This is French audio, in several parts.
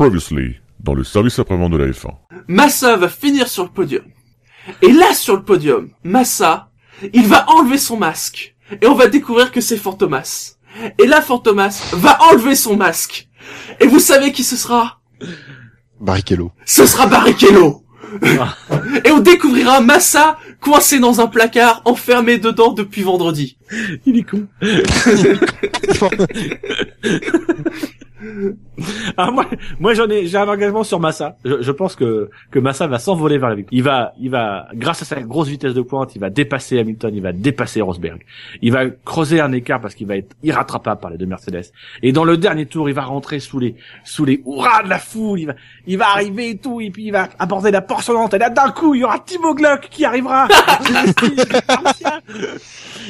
Previously, dans le service après-vente de la F1. Massa va finir sur le podium. Et là, sur le podium, Massa, il va enlever son masque. Et on va découvrir que c'est Fantomas. Et là, Fantomas va enlever son masque. Et vous savez qui ce sera? Barrichello. Ce sera Barrichello Et on découvrira Massa coincé dans un placard, enfermé dedans depuis vendredi. Il est con. Ah, moi, moi j'en ai, j'ai un engagement sur Massa. Je, je pense que que Massa va s'envoler vers la victoire. Il va, il va, grâce à sa grosse vitesse de pointe, il va dépasser Hamilton, il va dépasser Rosberg. Il va creuser un écart parce qu'il va être irrattrapable par les deux Mercedes. Et dans le dernier tour, il va rentrer sous les sous les hurrahs de la foule. Il va, il va arriver et tout, et puis il va aborder la portionnante. Et là, d'un coup, il y aura Timo Glock qui arrivera.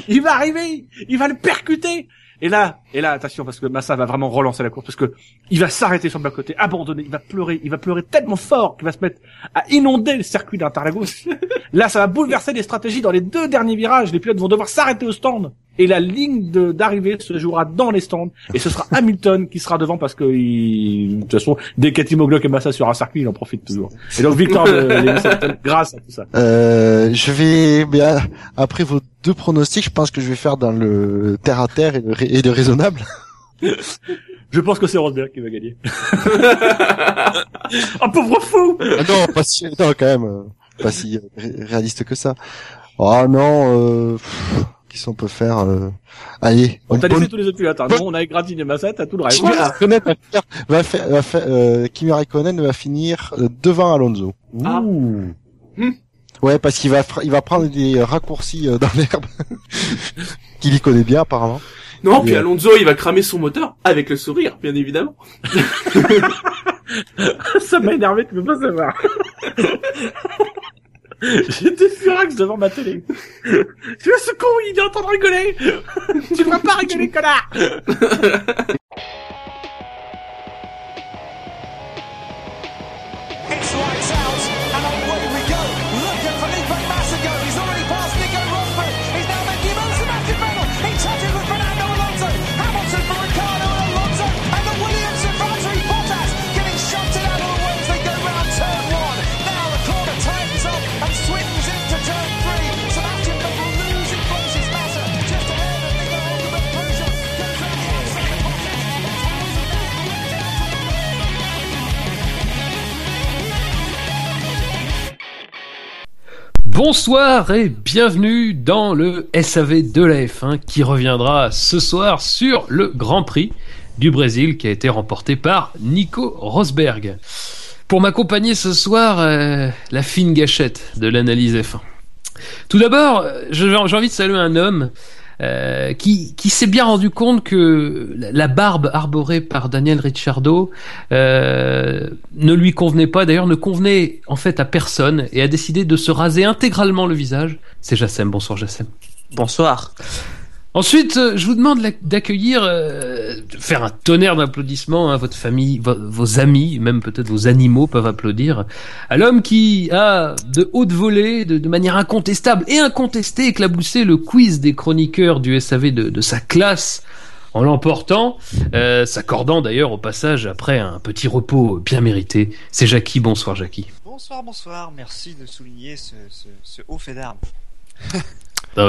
il va arriver, il va le percuter. Et là, et là, attention, parce que Massa va vraiment relancer la course, parce que il va s'arrêter sur le bas-côté, abandonner, il va pleurer, il va pleurer tellement fort qu'il va se mettre à inonder le circuit d'Interlagos. là, ça va bouleverser les stratégies dans les deux derniers virages. Les pilotes vont devoir s'arrêter au stand. Et la ligne de- d'arrivée se jouera dans les stands. Et ce sera Hamilton qui sera devant parce que, il- de toute façon, dès qu'il y a Timo Glock et Massa sur un circuit, il en profite toujours. Et donc, victoire de Lewis Hamilton grâce à tout ça. Euh, je vais, bien, après vos deux pronostics, je pense que je vais faire dans le terre à terre et le, et le raisonnable. Je pense que c'est Rosberg qui va gagner. Un pauvre fou! Ah non, pas si, non, quand même, euh, pas si ré- réaliste que ça. Oh non, euh, qu'est-ce qu'on peut faire euh, Allez, On t'a laissé tous les autres pilotes, hein. Nous, on a égratigné Massa, t'as tout le reste. Kimi Raikkonen va faire, va faire, va faire euh, Kimi Raikkonen va finir euh, devant Alonso. Ah. Ouh. Ouais, parce qu'il va, fr- il va prendre des raccourcis euh, dans l'herbe, qu'il y connaît bien apparemment. Non, puis. Alonso, il va cramer son moteur, avec le sourire, bien évidemment. Ça m'a énervé, tu peux pas savoir. J'étais furax devant ma télé. Tu vois ce con, il est en train de rigoler. tu vas pas rigoler, connard. Bonsoir et bienvenue dans le SAV de la F1 qui reviendra ce soir sur le Grand Prix du Brésil qui a été remporté par Nico Rosberg. Pour m'accompagner ce soir, euh, la fine gâchette de l'analyse F1. Tout d'abord, euh, j'ai envie de saluer un homme euh, qui, qui s'est bien rendu compte que la- barbe arborée par Daniel Ricciardo euh, ne lui convenait pas, d'ailleurs ne convenait en fait à personne, et a décidé de se raser intégralement le visage. C'est Jassem, bonsoir Jassem. Bonsoir. Ensuite, euh, je vous demande d'accueillir, euh, de faire un tonnerre d'applaudissements à votre famille, vo- vos amis, même peut-être vos animaux peuvent applaudir, à l'homme qui a de haute volée, de, de manière incontestable et incontestée, éclaboussé le quiz des chroniqueurs du SAV de, de sa classe en l'emportant, euh, s'accordant d'ailleurs au passage après un petit repos bien mérité. C'est Jackie, bonsoir Jackie. Bonsoir, bonsoir. Merci de souligner ce, ce, ce haut fait d'armes.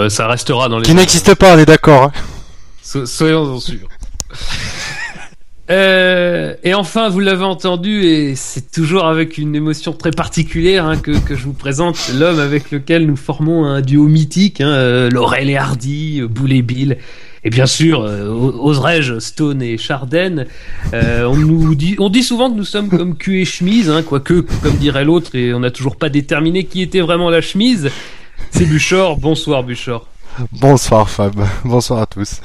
Ça restera dans les... Qui n'existe pas, on est d'accord. hein. So- soyons-en sûrs. Euh, et enfin, vous l'avez entendu, et c'est toujours avec une émotion très particulière hein, que, que je vous présente l'homme avec lequel nous formons un duo mythique, hein, euh, Laurel et Hardy, euh, Boule et Bill, et bien sûr, euh, oserais-je, Stone et Charden. On nous dit, on dit souvent que nous sommes comme cul et chemise, hein, quoique, comme dirait l'autre, et on n'a toujours pas déterminé qui était vraiment la chemise. C'est Buchor. Bonsoir Buchor. Bonsoir Fab, bonsoir à tous.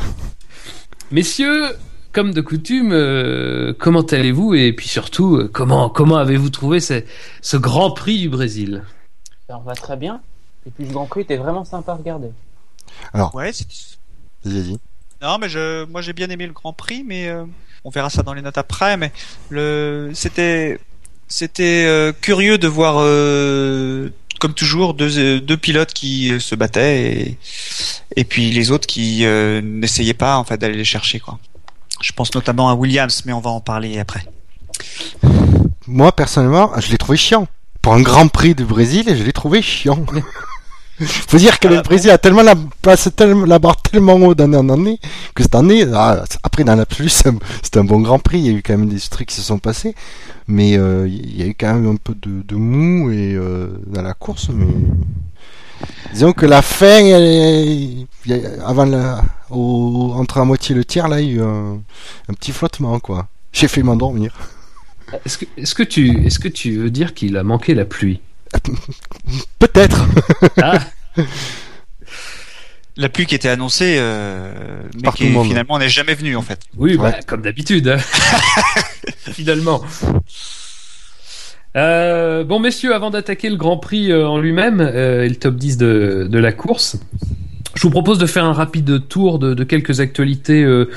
Messieurs, comme de coutume, euh, comment allez-vous et puis surtout, euh, comment comment avez-vous trouvé ce, ce Grand Prix du Brésil? Ça va très bien. Et puis le Grand Prix était vraiment sympa à regarder. Ouais, c'est... Vas-y, vas-y. Non, mais je, moi j'ai bien aimé le Grand Prix, mais euh, on verra ça dans les notes après. Mais le, c'était, c'était euh, curieux de voir, euh, comme toujours, deux, euh, deux pilotes qui euh, se battaient et, et puis les autres qui euh, n'essayaient pas en fait d'aller les chercher quoi. Je pense notamment à Williams, mais on va en parler après. moi personnellement, je l'ai trouvé chiant. Pour un Grand Prix du Brésil, je l'ai trouvé chiant. Faut dire que le Brésil a tellement la place tellement, la barre tellement haut d'année en année que cette année, ah, après dans l'absolu, c'est un, bon Grand Prix. Il y a eu quand même des trucs qui se sont passés, mais euh, il y a eu quand même un peu de, de mou et euh, dans la course. Mais disons que la fin, elle est- avant la, au, entre la moitié et le tiers, là, il y a eu un, un petit flottement quoi. J'ai fait m'endormir. Est-ce que, est-ce que tu, est-ce que tu veux dire qu'il a manqué la pluie? Peut-être. Ah, La pluie qui était annoncée, euh, mais qui finalement n'est jamais venue en fait. oui, bah, Ouais. comme d'habitude. hein. Finalement. Euh, bon, messieurs, avant d'attaquer le Grand Prix euh, en lui-même euh, et le top 10 de, de la course, je vous propose de faire un rapide tour de, quelques actualités euh,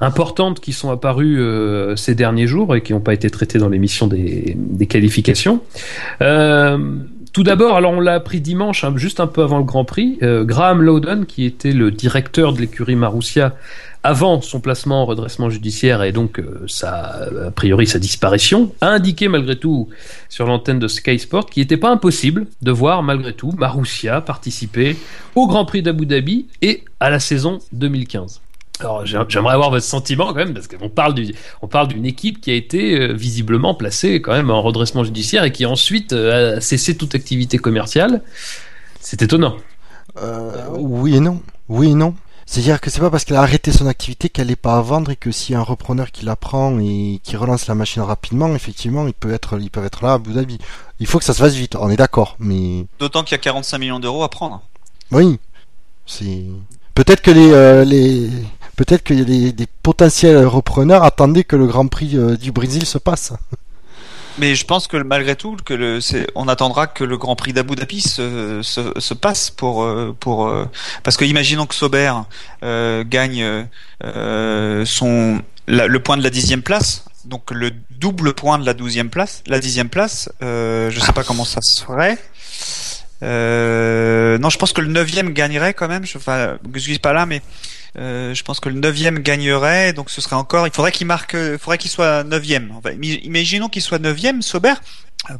importantes qui sont apparues euh, ces derniers jours et qui n'ont pas été traitées dans l'émission des, qualifications. Euh, tout d'abord, alors on l'a appris dimanche, hein, juste un peu avant le Grand Prix, Graham Lowden, qui était le directeur de l'écurie Marussia avant son placement en redressement judiciaire et donc euh, sa, a priori sa disparition, a indiqué malgré tout sur l'antenne de Sky Sport qu'il n'était pas impossible de voir malgré tout Marussia participer au Grand Prix d'Abu Dhabi et à la saison 2015. Alors j'ai- j'aimerais avoir votre sentiment quand même parce qu'on parle on parle d'une équipe qui a été euh, visiblement placée quand même en redressement judiciaire et qui ensuite euh, a cessé toute activité commerciale. C'est étonnant. Oui et non. Oui et non. C'est-à-dire que c'est pas parce qu'elle a arrêté son activité qu'elle n'est pas à vendre et que s'il y a un repreneur qui la prend et qui relance la machine rapidement, effectivement, il peut être, ils peuvent être là à Abu Dhabi. Il faut que ça se fasse vite, on est d'accord, mais D'autant qu'il y a 45 millions d'euros à prendre. oui, c'est peut-être que les, euh, les, peut-être des, des potentiels repreneurs attendaient que le Grand Prix euh, du Brésil se passe. Mais je pense que malgré tout, que le, on attendra que le Grand Prix d'Abu Dhabi se, se, se passe pour euh, pour euh, parce que imaginons que Sauber euh, gagne euh, son la- le point de la dixième place, donc le double point de la douzième place, la dixième place. Euh, je sais pas comment ça se. Euh, non, je pense que le neuvième gagnerait quand même. Je, enfin, je suis pas là, mais euh, je pense que le neuvième gagnerait, donc ce serait encore. Il faudrait qu'il marque, il faudrait qu'il soit neuvième. Enfin,imi- imaginons qu'il soit neuvième, Sauber, euh,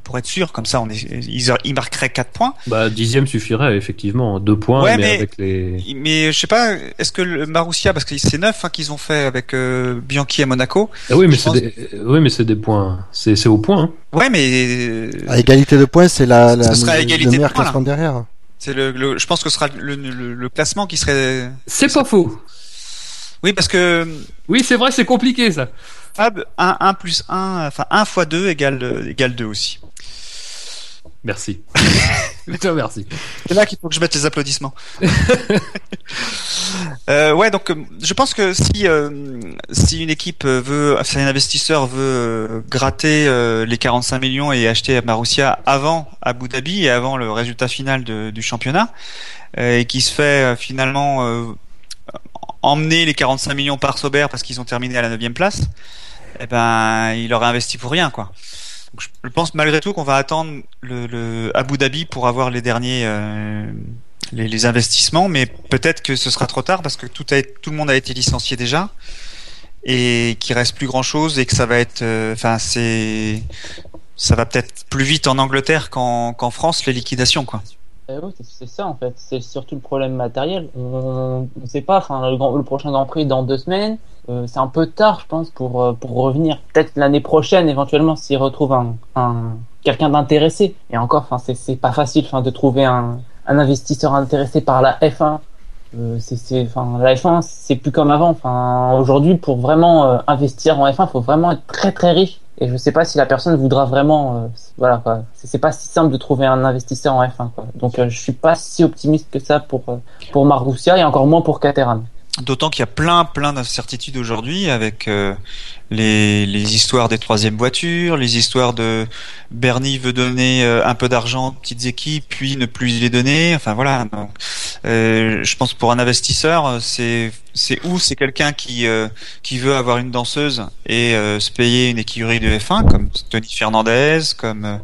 pour être sûr. Comme ça, on est, il, il marquerait quatre points. Bah dixième suffirait effectivement, deux points, Ouais, mais, mais- avec les. Mais je sais pas, est-ce que le Marussia, parce que c'est neuf hein, qu'ils ont fait avec euh, Bianchi à Monaco. Ah oui, mais c'est pense- des... euh, oui, mais c'est des points, c'est c'est au point. hein. Ouais, mais euh, À égalité de points, c'est la, la Ce le égalité de points, là. classement derrière. c'est le, le- je pense que ce sera le, le, le classement qui serait. C'est pas faux. Oui, parce que Oui, c'est vrai, c'est compliqué ça. Fab, 1, 1 plus 1, enfin 1 fois 2 égale, euh, égale 2 aussi. Merci. Te remercie. C'est là qu'il faut que je mette les applaudissements. euh, ouais, donc euh, je pense que si euh, si une équipe veut, si un investisseur veut euh, gratter euh, les 45 millions et acheter Marussia avant Abu Dhabi et avant le résultat final de- du championnat, et qui se fait finalement emmener les 45 millions par Sauber parce qu'ils ont terminé à la 9 place, eh ben il aurait investi pour rien quoi. Je- pense malgré tout qu'on va attendre le, le Abu Dhabi pour avoir les derniers euh, les, les investissements, mais peut-être que ce sera trop tard parce que tout a tout le monde a été licencié déjà et qu'il reste plus grand chose et que ça va être euh, enfin c'est ça va peut-être plus vite en Angleterre qu'en qu'en France les liquidations quoi. Eh oui, c'est- ça en fait. C'est surtout le problème matériel. On ne sait pas. Enfin, le, le prochain Grand Prix dans deux semaines. euh, c'est un peu tard, je pense, pour euh, pour revenir. Peut-être l'année prochaine, éventuellement, s'ils retrouvent un, un quelqu'un d'intéressé. Et encore, enfin, c'est pas facile, enfin, de trouver un un investisseur intéressé par la F1. Euh, c'est enfin la F1 c'est plus comme avant enfin aujourd'hui pour vraiment euh, investir en F1 faut vraiment être très très riche et je sais pas si la personne voudra vraiment euh, voilà c'est pas si simple de trouver un investisseur en F1 quoi. Donc euh, je suis pas si optimiste que ça pour euh, pour Marussia et encore moins pour Caterham D'autant qu'il y a plein plein d'incertitudes aujourd'hui avec euh, les, les histoires des troisièmes voitures, les histoires de Bernie veut donner euh, un peu d'argent aux petites équipes, puis ne plus les donner. Enfin voilà. Donc, euh, je pense pour un investisseur, c'est c'est où? C'est quelqu'un qui euh, qui veut avoir une danseuse et euh, se payer une écurie de F1 comme Tony Fernandez, comme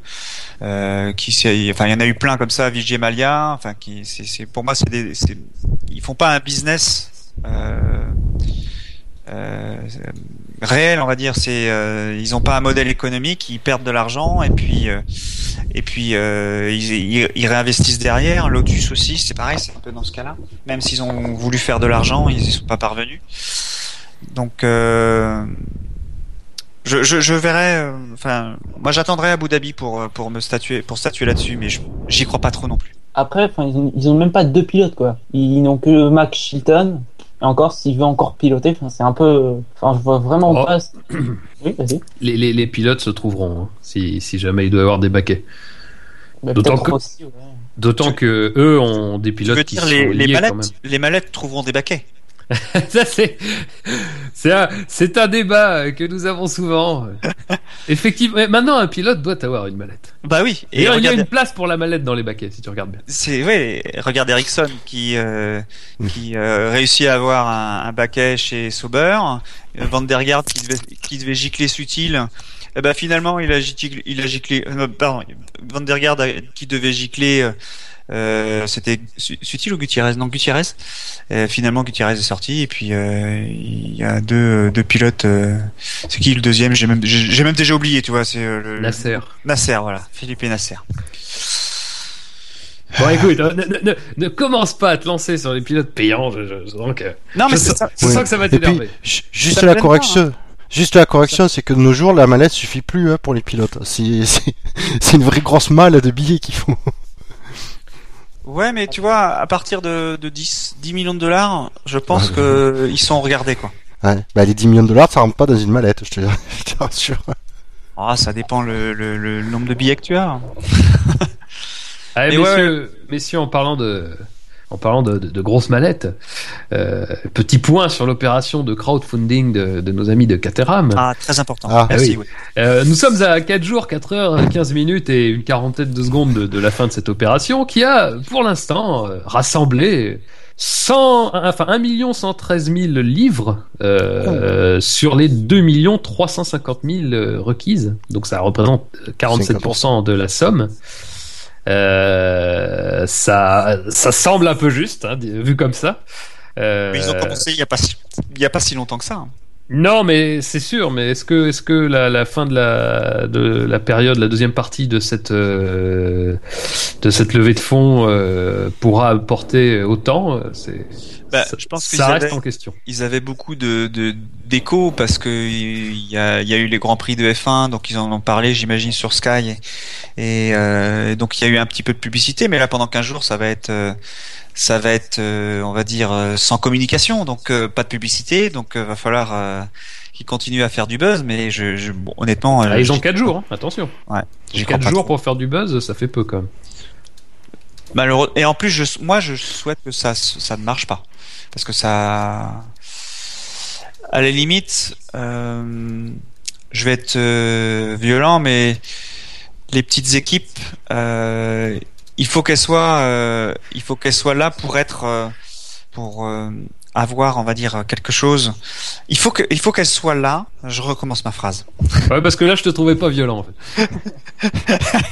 euh, qui enfin il y en a eu plein comme ça, Vijay Malia. Enfin qui c'est pour moi c'est ils font pas un business. Euh, euh, réel, on va dire. C'est euh, ils ont pas un modèle économique, ils perdent de l'argent et puis et puis ils, réinvestissent derrière. Lotus aussi, c'est pareil, c'est un peu dans ce cas-là. Même s'ils ont voulu faire de l'argent, ils y sont pas parvenus. Donc je, je, verrai. Enfin, moi j'attendrai Abu Dhabi pour pour me statuer pour statuer là-dessus, mais j'y crois pas trop non plus. Après, ils, ont, ils ont même pas deux pilotes, quoi. Ils n'ont que Max Chilton. Et encore, s'il veut encore piloter, c'est un peu. Enfin, je vois vraiment Oh. pas. Oui, vas-y. Les, les, les pilotes se trouveront hein, si, si jamais il doit y avoir des baquets. Bah, D'autant que- aussi, ouais. D'autant que eux ont des Tu pilotes veux qui dire sont les, les liés quand même. mallettes Les mallettes trouveront des baquets. Ça c'est c'est un c'est un débat que nous avons souvent. Effectivement, maintenant un pilote doit avoir une mallette. Bah oui. Et Et il y a une place pour la mallette dans les baquets si tu regardes bien. c'est ouais, regarde Ericsson qui euh, qui euh, réussit à avoir un, un baquet chez Sauber, euh, Van der Garde qui devait qui devait gicler Sutil. Eh ben finalement il a giclé, il a giclé euh, pardon, Van der Garde qui devait gicler euh, euh, c'était Su- Sutil ou Gutiérrez? Non Gutiérrez. Euh, finalement Gutiérrez est sorti et puis euh, il y a deux deux pilotes. euh, c'est qui le deuxième? J'ai même j'ai j'ai même déjà oublié tu vois c'est euh, le, Nasser. Nasser voilà Philippe Nasser. Bon écoute, euh, ne, ne, ne, ne commence pas à te lancer sur les pilotes payants. Je, je, que, Non mais je, c'est ça. je Oui. sens que ça va Et puis, t'énerver. ju- juste la correction. Juste la correction, c'est que de nos jours, la mallette suffit plus hein, pour les pilotes. C'est c'est- c'est une vraie grosse malle de billets qu'il faut. Ouais, mais tu vois, à partir de, de 10, 10 millions de dollars, je pense que ils sont regardés, quoi. Ouais. Bah, les 10 millions de dollars, ça rentre pas dans une mallette, je te, je te rassure. Ah, ça dépend le, le, le nombre de billets que tu as. Allez, Mais ouais, messieurs, messieurs, en parlant de, en parlant de, de, de grosses mallettes, euh, petit point sur l'opération de crowdfunding de, de nos amis de Caterham. Ah, très important. Ah, Merci, oui. ouais. Euh, nous sommes à 4 jours, 4 heures, 15 minutes et une quarantaine de secondes de, de la fin de cette opération qui a, pour l'instant, euh, rassemblé 100, enfin 1 113 000 livres euh, sur les 2 350 000 euh, requises. Donc ça représente 47% de la somme. Euh, ça, ça semble un peu juste, hein, vu comme ça. Euh, Mais ils ont commencé il y a pas si, il y a pas si longtemps que ça. hein. Non, mais c'est sûr. Mais est-ce que, est-ce que la, la fin de la de la période, la deuxième partie de cette euh, de cette levée de fonds euh, pourra apporter autant euh, C'est Bah, ça, je pense qu'ils ça reste avaient- en question. Ils avaient beaucoup de de- d'écho parce que il y a, il y a eu les grands prix de F1, donc ils en ont parlé, j'imagine, sur Sky. Et, et, euh, donc il y a eu un petit peu de publicité, mais là pendant 15 jours, ça va être euh, ça va être, euh, on va dire, euh, sans communication, donc euh, pas de publicité, donc va falloir qu'ils continuent à faire du buzz. Mais je, je bon, honnêtement, Ah, ils ont j'y- 4 jours, hein, attention. Ouais, crois 4 pas jours trop. pour faire du buzz, ça fait peu quand même. Malheureux. Et en plus, je, moi, je souhaite que ça, ça ne marche pas, parce que ça, à la limite, euh, je vais être euh, violent, mais les petites équipes, euh, il faut qu'elles soient, euh, il faut qu'elles soient là pour être, euh, pour euh, avoir, on va dire, quelque chose. Il faut que, il faut qu'elles soient là. Je recommence ma phrase. Ouais, parce que là, je te trouvais pas violent. En fait.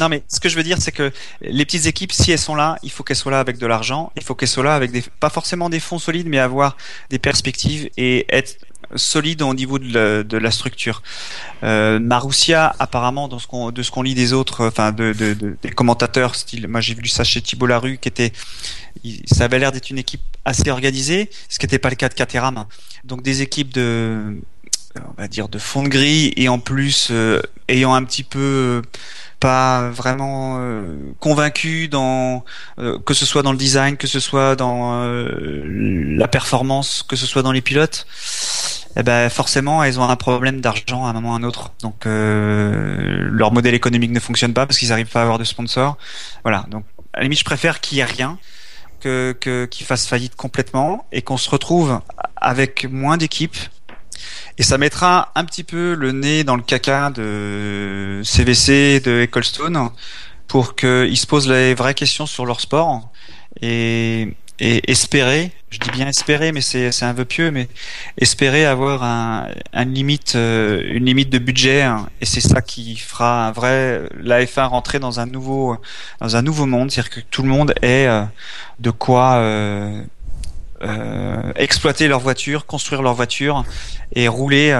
Non, mais ce que je veux dire, c'est que les petites équipes, si elles sont là, il faut qu'elles soient là avec de l'argent. Il faut qu'elles soient là avec des, pas forcément des fonds solides, mais avoir des perspectives et être solide au niveau de la, structure. Euh, Marussia, apparemment, dans ce qu'on, de ce qu'on lit des autres, enfin de, de, de- des commentateurs, style, moi j'ai vu ça chez Thibault Larue, qui était, il- ça avait l'air d'être une équipe assez organisée, ce qui n'était pas le cas de Caterham. Donc des équipes de, on va dire de fond de grille et en plus euh, ayant un petit peu pas vraiment euh, convaincu dans euh, que ce soit dans le design, que ce soit dans euh, la performance, que ce soit dans les pilotes, eh ben forcément elles ont un problème d'argent à un moment ou à un autre. Donc euh, leur modèle économique ne fonctionne pas parce qu'ils n'arrivent pas à avoir de sponsors. Voilà. Donc à la limite je préfère qu'il y ait rien que qu'ils fassent faillite complètement et qu'on se retrouve avec moins d'équipes et ça mettra un petit peu le nez dans le caca de CVC, de Ecclestone, pour qu'ils se posent les vraies questions sur leur sport et, et espérer, je dis bien espérer, mais c'est un vœu pieux, mais espérer avoir un, un limite, euh, une limite de budget, hein. et c'est ça qui fera un vrai la F1 rentrer dans un nouveau dans un nouveau monde, c'est-à-dire que tout le monde ait euh, de quoi euh, euh, exploiter leur voiture, construire leur voiture et rouler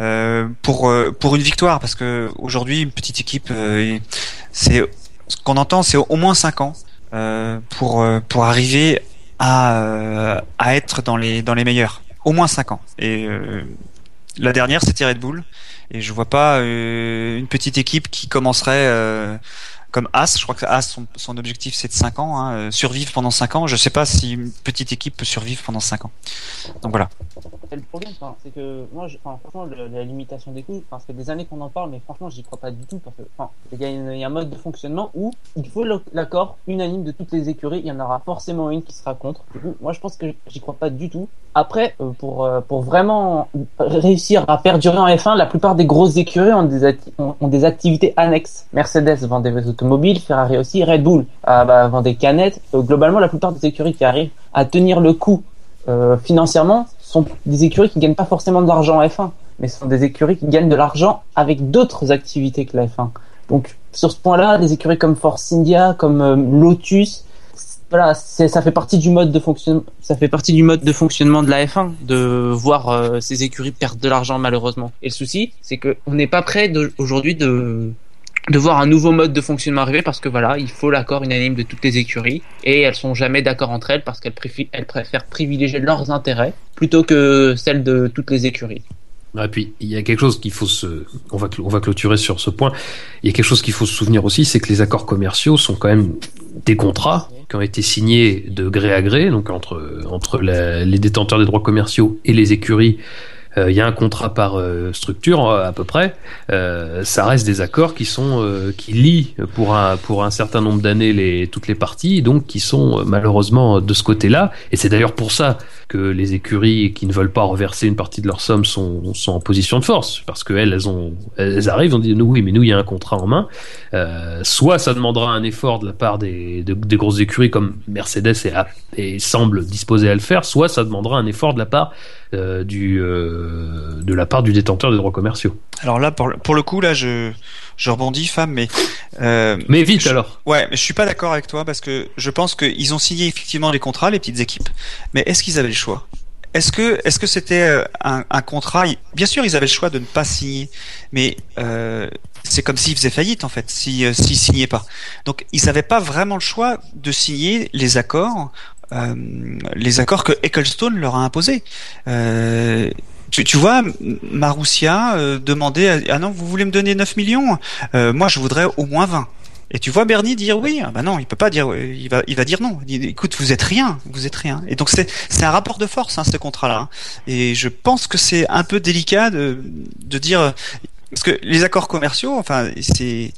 euh, pour pour une victoire parce que aujourd'hui une petite équipe c'est ce qu'on entend c'est au moins cinq ans pour euh, pour arriver à euh, à être dans les dans les meilleurs. Au moins cinq ans. Et euh, la dernière c'était Red Bull. Et je vois pas euh, une petite équipe qui commencerait euh, comme As, je crois que As, son, objectif c'est de 5 ans, hein, euh, survivre pendant 5 ans. Je sais pas si une petite équipe peut survivre pendant 5 ans. Donc voilà. C'est le problème, c'est que moi, franchement, la limitation des coûts, ça fait des années qu'on en parle, mais franchement, j'y crois pas du tout parce que, il y, a un mode de fonctionnement où il faut l'accord unanime de toutes les écuries. Il y en aura forcément une qui sera contre. Coup, moi, je pense que j'y crois pas du tout. Après, euh, pour euh, pour vraiment réussir à perdurer en F1, la plupart des grosses écuries ont des ont, des activités annexes. Mercedes vend des automobiles, Ferrari aussi, Red Bull euh, bah, vend des canettes. Euh, globalement, la plupart des écuries qui arrivent à tenir le coup euh, financièrement sont des écuries qui gagnent pas forcément de l'argent en F1, mais ce sont des écuries qui gagnent de l'argent avec d'autres activités que la F1. Donc sur ce point-là, des écuries comme Force India, comme euh, Lotus, voilà, ça fait partie du mode de fonctionnement. Ça fait partie du mode de fonctionnement de la F1 de voir ces écuries perdre de l'argent malheureusement. Et le souci, c'est que on n'est pas prêt aujourd'hui de de voir un nouveau mode de fonctionnement arriver parce que voilà, il faut l'accord unanime de toutes les écuries et elles sont jamais d'accord entre elles parce qu'elles préfèrent privilégier leurs intérêts plutôt que celles de toutes les écuries. Et puis, il y a quelque chose qu'il faut se, on va, clôturer sur ce point. Il y a quelque chose qu'il faut se souvenir aussi, c'est que les accords commerciaux sont quand même des contrats qui ont été signés de gré à gré, donc entre, les détenteurs des droits commerciaux et les écuries. Euh, Il y a un contrat par euh, structure euh, à peu près. Ça reste des accords qui sont qui lient pour un pour un certain nombre d'années les toutes les parties, donc qui sont malheureusement de ce côté-là. Et c'est d'ailleurs pour ça que les écuries qui ne veulent pas reverser une partie de leur somme sont, sont en position de force, parce qu'elles, elles, ont, elles arrivent, on dit, nous, oui, mais nous, il y a un contrat en main. Euh, soit ça demandera un effort de la part des, de- des grosses écuries comme Mercedes et, et semble disposé à le faire, soit ça demandera un effort de la part euh, du euh, de la part du détenteur des droits commerciaux. Alors là, pour, le- pour le coup, là, je, je rebondis, femme, mais euh, Mais vite je- alors. Ouais, mais je suis pas d'accord avec toi parce que je pense qu'ils ont signé effectivement les contrats, les petites équipes. Mais est-ce qu'ils avaient le choix? Est-ce que est-ce que c'était un, un contrat? Bien sûr, ils avaient le choix de ne pas signer, mais euh, c'est comme s'ils faisaient faillite en fait, si euh, s'ils signaient pas. Donc ils n'avaient pas vraiment le choix de signer les accords, euh, les accords que Ecclestone leur a imposés. Euh, tu, vois, M- Marussia euh, demandait à- ah non, vous voulez me donner 9 millions? Euh, Moi, je voudrais au moins 20. Et tu vois Bernie dire oui, ah bah non, il peut pas dire, il va, il va dire non. Écoute, vous êtes rien, vous êtes rien. Et donc c'est, c'est un rapport de force, hein, ce contrat-là. Et je pense que c'est un peu délicat de, de dire, parce que les accords commerciaux, enfin, c'est,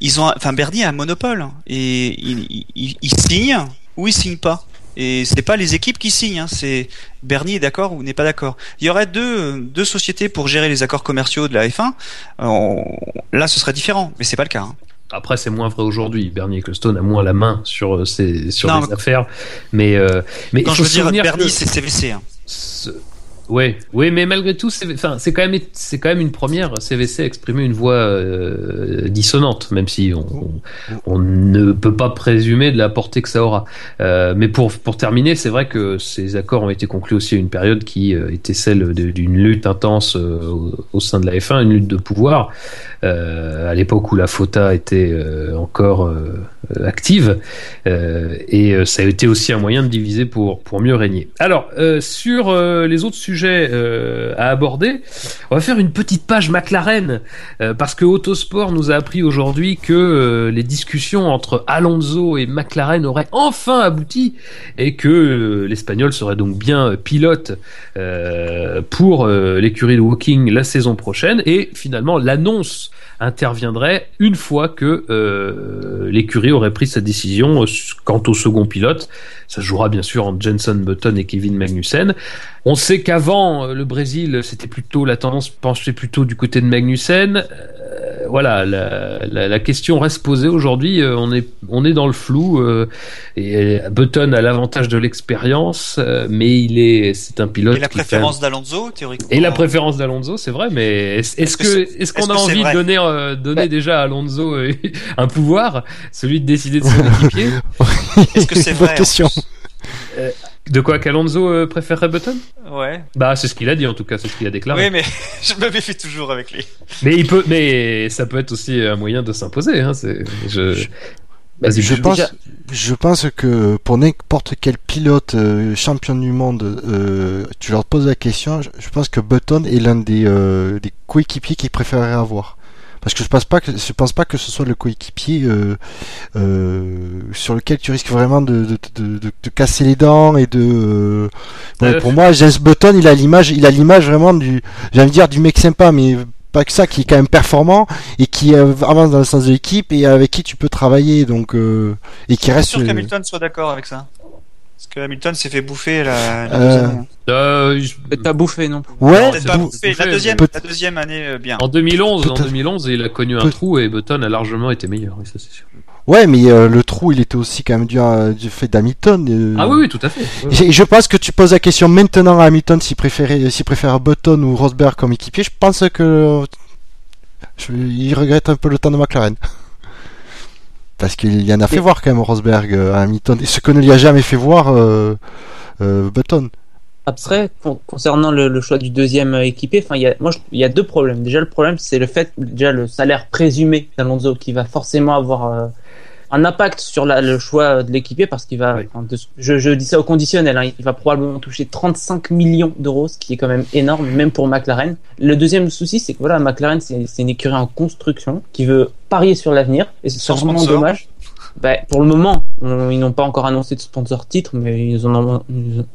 ils ont, enfin, Bernie a un monopole et il- il signe ou il signe pas. Et c'est pas les équipes qui signent, hein, c'est Bernie est d'accord ou n'est pas d'accord. Il y aurait deux, deux sociétés pour gérer les accords commerciaux de la F1. Euh, on- là, ce serait différent, mais c'est pas le cas. hein. Après, c'est moins vrai aujourd'hui. Bernie Ecclestone a moins la main sur euh, ses, sur Non, les mais- affaires, mais euh, mais Quand je veux dire Bernie, que- c'est CVC. Hein. Ce- Ouais, oui, mais malgré tout, c'est, enfin, quand même, c'est quand même une première. CVC a exprimé une voix euh, dissonante, même si on, on, on ne peut pas présumer de la portée que ça aura. Euh, mais pour pour terminer, c'est vrai que ces accords ont été conclus aussi à une période qui euh, était celle d'une lutte intense au, au sein de la F1, une lutte de pouvoir. À l'époque où la FOTA était encore active, euh, et euh, ça a été aussi un moyen de diviser pour pour mieux régner. Alors euh, sur euh, les autres sujets euh, à aborder, on va faire une petite page McLaren euh, parce que Autosport nous a appris aujourd'hui que euh, les discussions entre Alonso et McLaren auraient enfin abouti et que euh, l'Espagnol serait donc bien euh, pilote euh, pour euh, l'écurie de Walking la saison prochaine et finalement l'annonce interviendrait une fois que euh, l'écurie aurait pris sa décision euh, quant au second pilote. Ça jouera bien sûr entre Jenson Button et Kevin Magnussen. On sait qu'avant euh, le Brésil, c'était plutôt la tendance penchait plutôt du côté de Magnussen. Voilà, la, la, la question reste posée aujourd'hui. Euh, on est on est dans le flou. euh, et euh, Button a l'avantage de l'expérience, euh, mais il est c'est un pilote. Et la préférence d'Alonso, théoriquement. et la préférence d'Alonso, c'est vrai, mais est-ce que est-ce qu'on a envie de donner euh, donner Ouais. déjà à Alonso euh, un pouvoir, celui de décider de son équipier Est-ce que c'est Bonne vrai, en question. De quoi qu'Alonso euh, préférerait Button Ouais. Bah, c'est ce qu'il a dit en tout cas, c'est ce qu'il a déclaré. Oui, mais je me méfie toujours avec lui. Mais il peut, mais ça peut être aussi un moyen de s'imposer. Hein, je... Pense, je pense que pour n'importe quel pilote euh, champion du monde, euh, tu leur poses la question, je, je pense que Button est l'un des, euh, des coéquipiers qu'ils préféreraient avoir. Parce que je pense pas que je pense pas que ce soit le coéquipier euh, euh, sur lequel tu risques vraiment de, de, de, de- de casser les dents et de. euh, ouais, Euh, pour moi, James Button, il a l'image, il a l'image vraiment du, j'ai envie de dire du mec sympa, mais pas que ça, qui est quand même performant et qui avance dans le sens de l'équipe et avec qui tu peux travailler, donc euh, et qui Je suis reste. sûr qu'Hamilton soit d'accord avec ça. Parce que Hamilton s'est fait bouffer la, la Euh, deuxième année. Euh, je- pas bouffé non plus. Ouais, Peut-être pas bou- bouffé. La bouffé, deuxième, peut- la deuxième année, euh, bien. En 2011, en Peut-être- 2011, il a connu un peut- trou et Button a largement été meilleur. Oui, ça c'est sûr. ouais, mais euh, le trou, il était aussi quand même dû à- du fait d'Hamilton. euh. Ah oui, oui, tout à fait. Ouais. Et je pense que tu poses la question maintenant à Hamilton s'il préférait, s'il préfère Button ou Rosberg comme équipier. Je pense que je- il regrette un peu le temps de McLaren. Parce qu'il y en a fait voir quand même Rosberg euh, à Hamilton. Et ce que ne lui a jamais fait voir euh, euh, Button. Après, con- concernant le, le choix du deuxième équipé, enfin, il y a, moi, je- il y a deux problèmes. Déjà, le problème, c'est le fait, déjà, le salaire présumé d'Alonso qui va forcément avoir euh, un impact sur la- le choix de l'équipier parce qu'il va, Oui. enfin, de- je, je dis ça au conditionnel, hein, il va probablement toucher 35 millions d'euros, ce qui est quand même énorme, même pour McLaren. Le deuxième souci, c'est que voilà, McLaren, c'est une écurie en construction qui veut parier sur l'avenir et c'est vraiment dommage. Bah, pour le moment, on- ils n'ont pas encore annoncé de sponsor titre, mais ils en, en-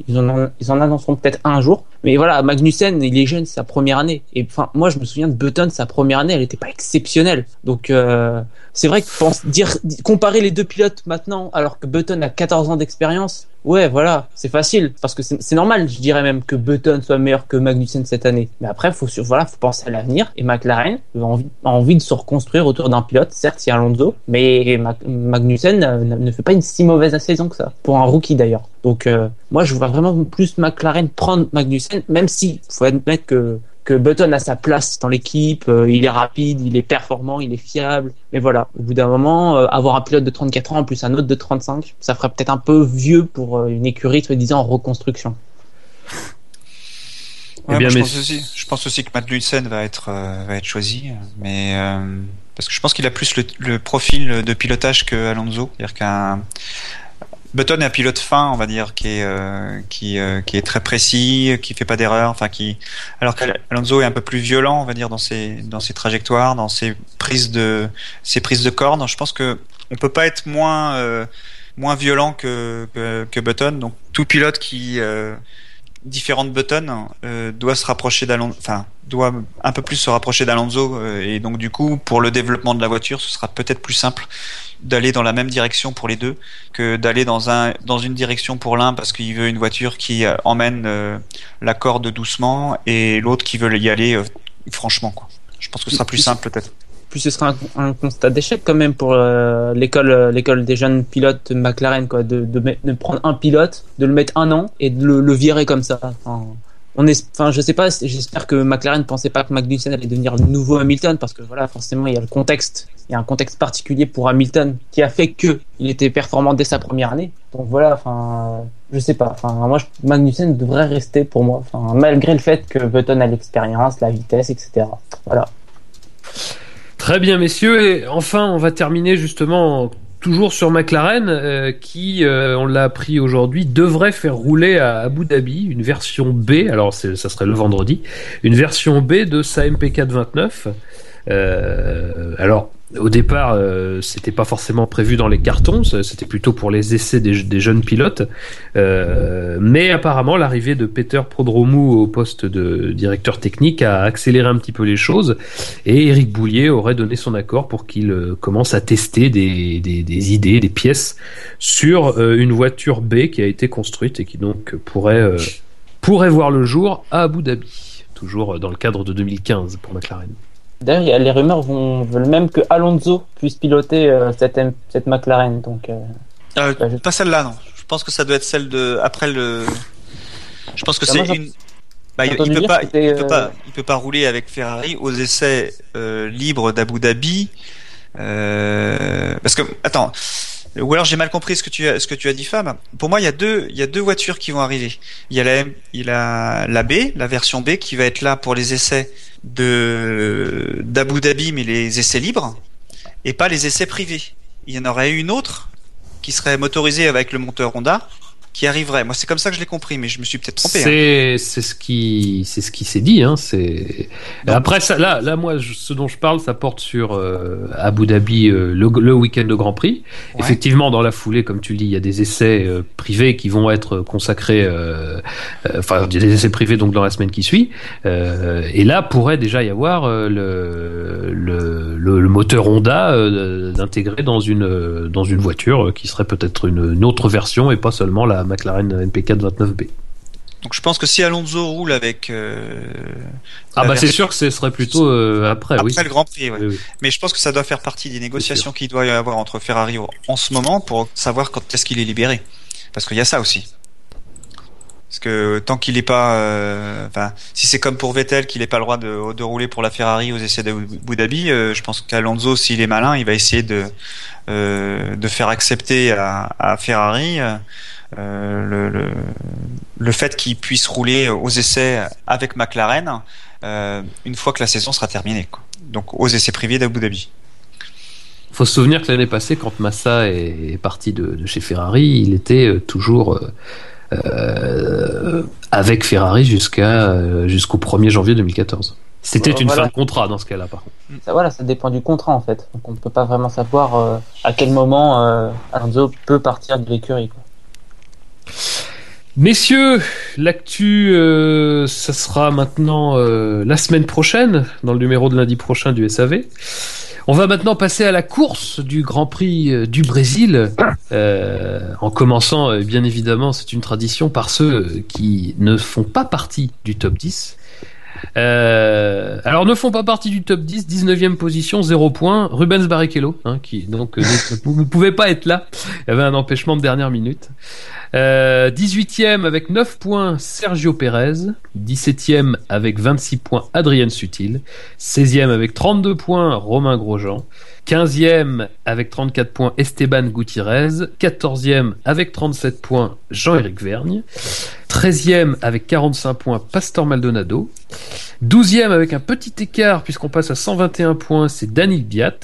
ils en, ils en annonceront peut-être un jour. Mais voilà, Magnussen, il est jeune, c'est sa première année. Et enfin, moi, je me souviens de Button, sa première année, elle n'était pas exceptionnelle. Donc, euh, c'est vrai que dire, comparer les deux pilotes maintenant, alors que Button a 14 ans d'expérience, ouais, voilà, c'est facile. Parce que c'est normal, je dirais même que Button soit meilleur que Magnussen cette année. Mais après, faut, voilà, faut penser à l'avenir. Et McLaren a envie, a envie de se reconstruire autour d'un pilote. Certes, il y a Alonso, mais Magnussen ne ne fait pas une si mauvaise saison que ça. Pour un rookie d'ailleurs. Donc, euh, moi, je vois vraiment plus McLaren prendre Magnussen, même si faut admettre que que Button a sa place dans l'équipe, euh, il est rapide, il est performant, il est fiable. Mais voilà, au bout d'un moment, euh, avoir un pilote de 34 ans en plus un autre de 35, ça ferait peut-être un peu vieux pour euh, une écurie, te disant en reconstruction. Eh Ouais, bien, moi, je, pense aussi, je pense aussi que va être, euh, va être choisi, mais euh, parce que je pense qu'il a plus le, le profil de pilotage que Alonso, c'est-à-dire qu'un Button est un pilote fin, on va dire, qui est euh, qui euh, qui est très précis, qui fait pas d'erreur, enfin qui, alors qu'Alonso est un peu plus violent, on va dire, dans ses dans ses trajectoires, dans ses prises de ses prises de cordes. Je pense que on peut pas être moins euh, moins violent que, que que Button. Donc tout pilote qui euh, différent de Button euh, doit se rapprocher d'Alonso, enfin doit un peu plus se rapprocher d'Alonso euh, et donc du coup pour le développement de la voiture ce sera peut-être plus simple d'aller dans la même direction pour les deux que d'aller dans un dans une direction pour l'un parce qu'il veut une voiture qui euh, emmène euh, la corde doucement et l'autre qui veut y aller euh, franchement quoi. Je pense que ce sera plus simple peut-être. Puis ce sera un, constat d'échec quand même pour euh, l'école euh, l'école des jeunes pilotes McLaren quoi, de, de, de prendre un pilote, de le mettre un an et de le, virer comme ça. Enfin, on je sais pas, j'espère que McLaren ne pensait pas que Magnussen allait devenir le nouveau Hamilton parce que voilà, forcément, il y a le contexte, il y a un contexte particulier pour Hamilton qui a fait que il était performant dès sa première année. Donc voilà, enfin, je sais pas, enfin, moi, Magnussen devrait rester pour moi, malgré le fait que Button a l'expérience, la vitesse, etc. Voilà. Très bien, messieurs. Et enfin, on va terminer justement toujours sur McLaren, euh, qui, euh, on l'a appris aujourd'hui, devrait faire rouler à Abu Dhabi une version B. Alors, ça serait le vendredi, une version B de sa MP429. Euh, alors, au départ, euh, c'était pas forcément prévu dans les cartons, c'était plutôt pour les essais des, jeunes pilotes. Euh, mais apparemment, l'arrivée de Peter Prodromou au poste de directeur technique a accéléré un petit peu les choses. Et Eric Boulier aurait donné son accord pour qu'il euh, commence à tester des, idées, des pièces sur euh, une voiture B qui a été construite et qui donc pourrait, pourrait voir le jour à Abu Dhabi. Toujours dans le cadre de 2015 pour McLaren. D'ailleurs, les rumeurs vont, veulent même que Alonso puisse piloter euh, cette, cette McLaren. Donc, euh, Euh, Bah, je- Pas celle-là non. Je pense que ça doit être celle de après le. Je pense que Bah, c'est une. Bah, il, il peut pas, il peut pas, il peut pas rouler avec Ferrari aux essais libres d'Abu Dhabi, parce que attends, ou alors j'ai mal compris ce que tu as, ce que tu as dit, Fab. Pour moi, il y a deux, il y a deux voitures qui vont arriver. Il y a la, il y a la B, la version B, qui va être là pour les essais de d'Abu Dhabi, mais les essais libres, et pas les essais privés. Il y en aurait une autre qui serait motorisée avec le moteur Honda, qui arriverait. Moi, c'est comme ça que je l'ai compris, mais je me suis peut-être trompé. hein. C'est c'est ce qui c'est ce qui s'est dit. Hein. C'est après ça là là moi je- ce dont je parle ça porte sur euh, Abu Dhabi euh, le, le week-end de Grand Prix. Ouais. Effectivement dans la foulée comme tu le dis il y a des essais euh, privés qui vont être consacrés. Enfin il y a des essais privés donc dans la semaine qui suit. Et là pourrait déjà y avoir le, le, le, moteur Honda d'intégrer dans une dans une voiture qui serait peut-être une, une autre version et pas seulement la McLaren MP4 29B. Donc je pense que si Alonso roule avec euh, Ah bah c'est sûr que ce serait plutôt euh, après, après oui. le Grand Prix, ouais. Oui, oui. Mais je pense que ça doit faire partie des négociations qu'il doit y avoir entre Ferrari en ce moment pour savoir quand est-ce qu'il est libéré. Parce qu'il y a ça aussi. Parce que tant qu'il n'est pas, euh, enfin, si c'est comme pour Vettel qu'il n'est pas le droit de, de rouler pour la Ferrari aux essais de Abu Dhabi, euh, je pense qu'Alonso, s'il est malin, il va essayer de euh, de faire accepter à, à Ferrari euh, le, le le fait qu'il puisse rouler aux essais avec McLaren euh, une fois que la saison sera terminée. Quoi. Donc aux essais privés d'Abu Dhabi. Faut se souvenir que l'année passée, quand Massa est, parti de, de chez Ferrari, il était euh, toujours euh, euh, avec Ferrari jusqu'à euh, jusqu'au 1er janvier 2014. C'était Euh, une voilà. fin de contrat dans ce cas-là, par contre. Ça, voilà, ça dépend du contrat en fait. Donc on ne peut pas vraiment savoir euh, à quel moment euh, Alonso peut partir de l'écurie. quoi. Messieurs, l'actu, euh, ça sera maintenant euh, la semaine prochaine, dans le numéro de lundi prochain du SAV. On va maintenant passer à la course du Grand Prix euh, du Brésil, euh, en commençant, bien évidemment, c'est une tradition, par ceux qui ne font pas partie du top 10. Euh, alors ne font pas partie du top 10, 19e position, 0 points, Rubens Barrichello, hein, qui donc euh, ne, pouvait pas être là, il y avait un empêchement de dernière minute. Euh, 18e avec 9 points Sergio Pérez, 17e avec 26 points Adrien Sutil, 16e avec 32 points Romain Grosjean, 15e avec 34 points Esteban Gutiérrez, 14e avec 37 points Jean-Éric Vergne, 13e avec 45 points Pastor Maldonado, 12e avec un petit écart puisqu'on passe à 121 points, c'est Daniel Biat.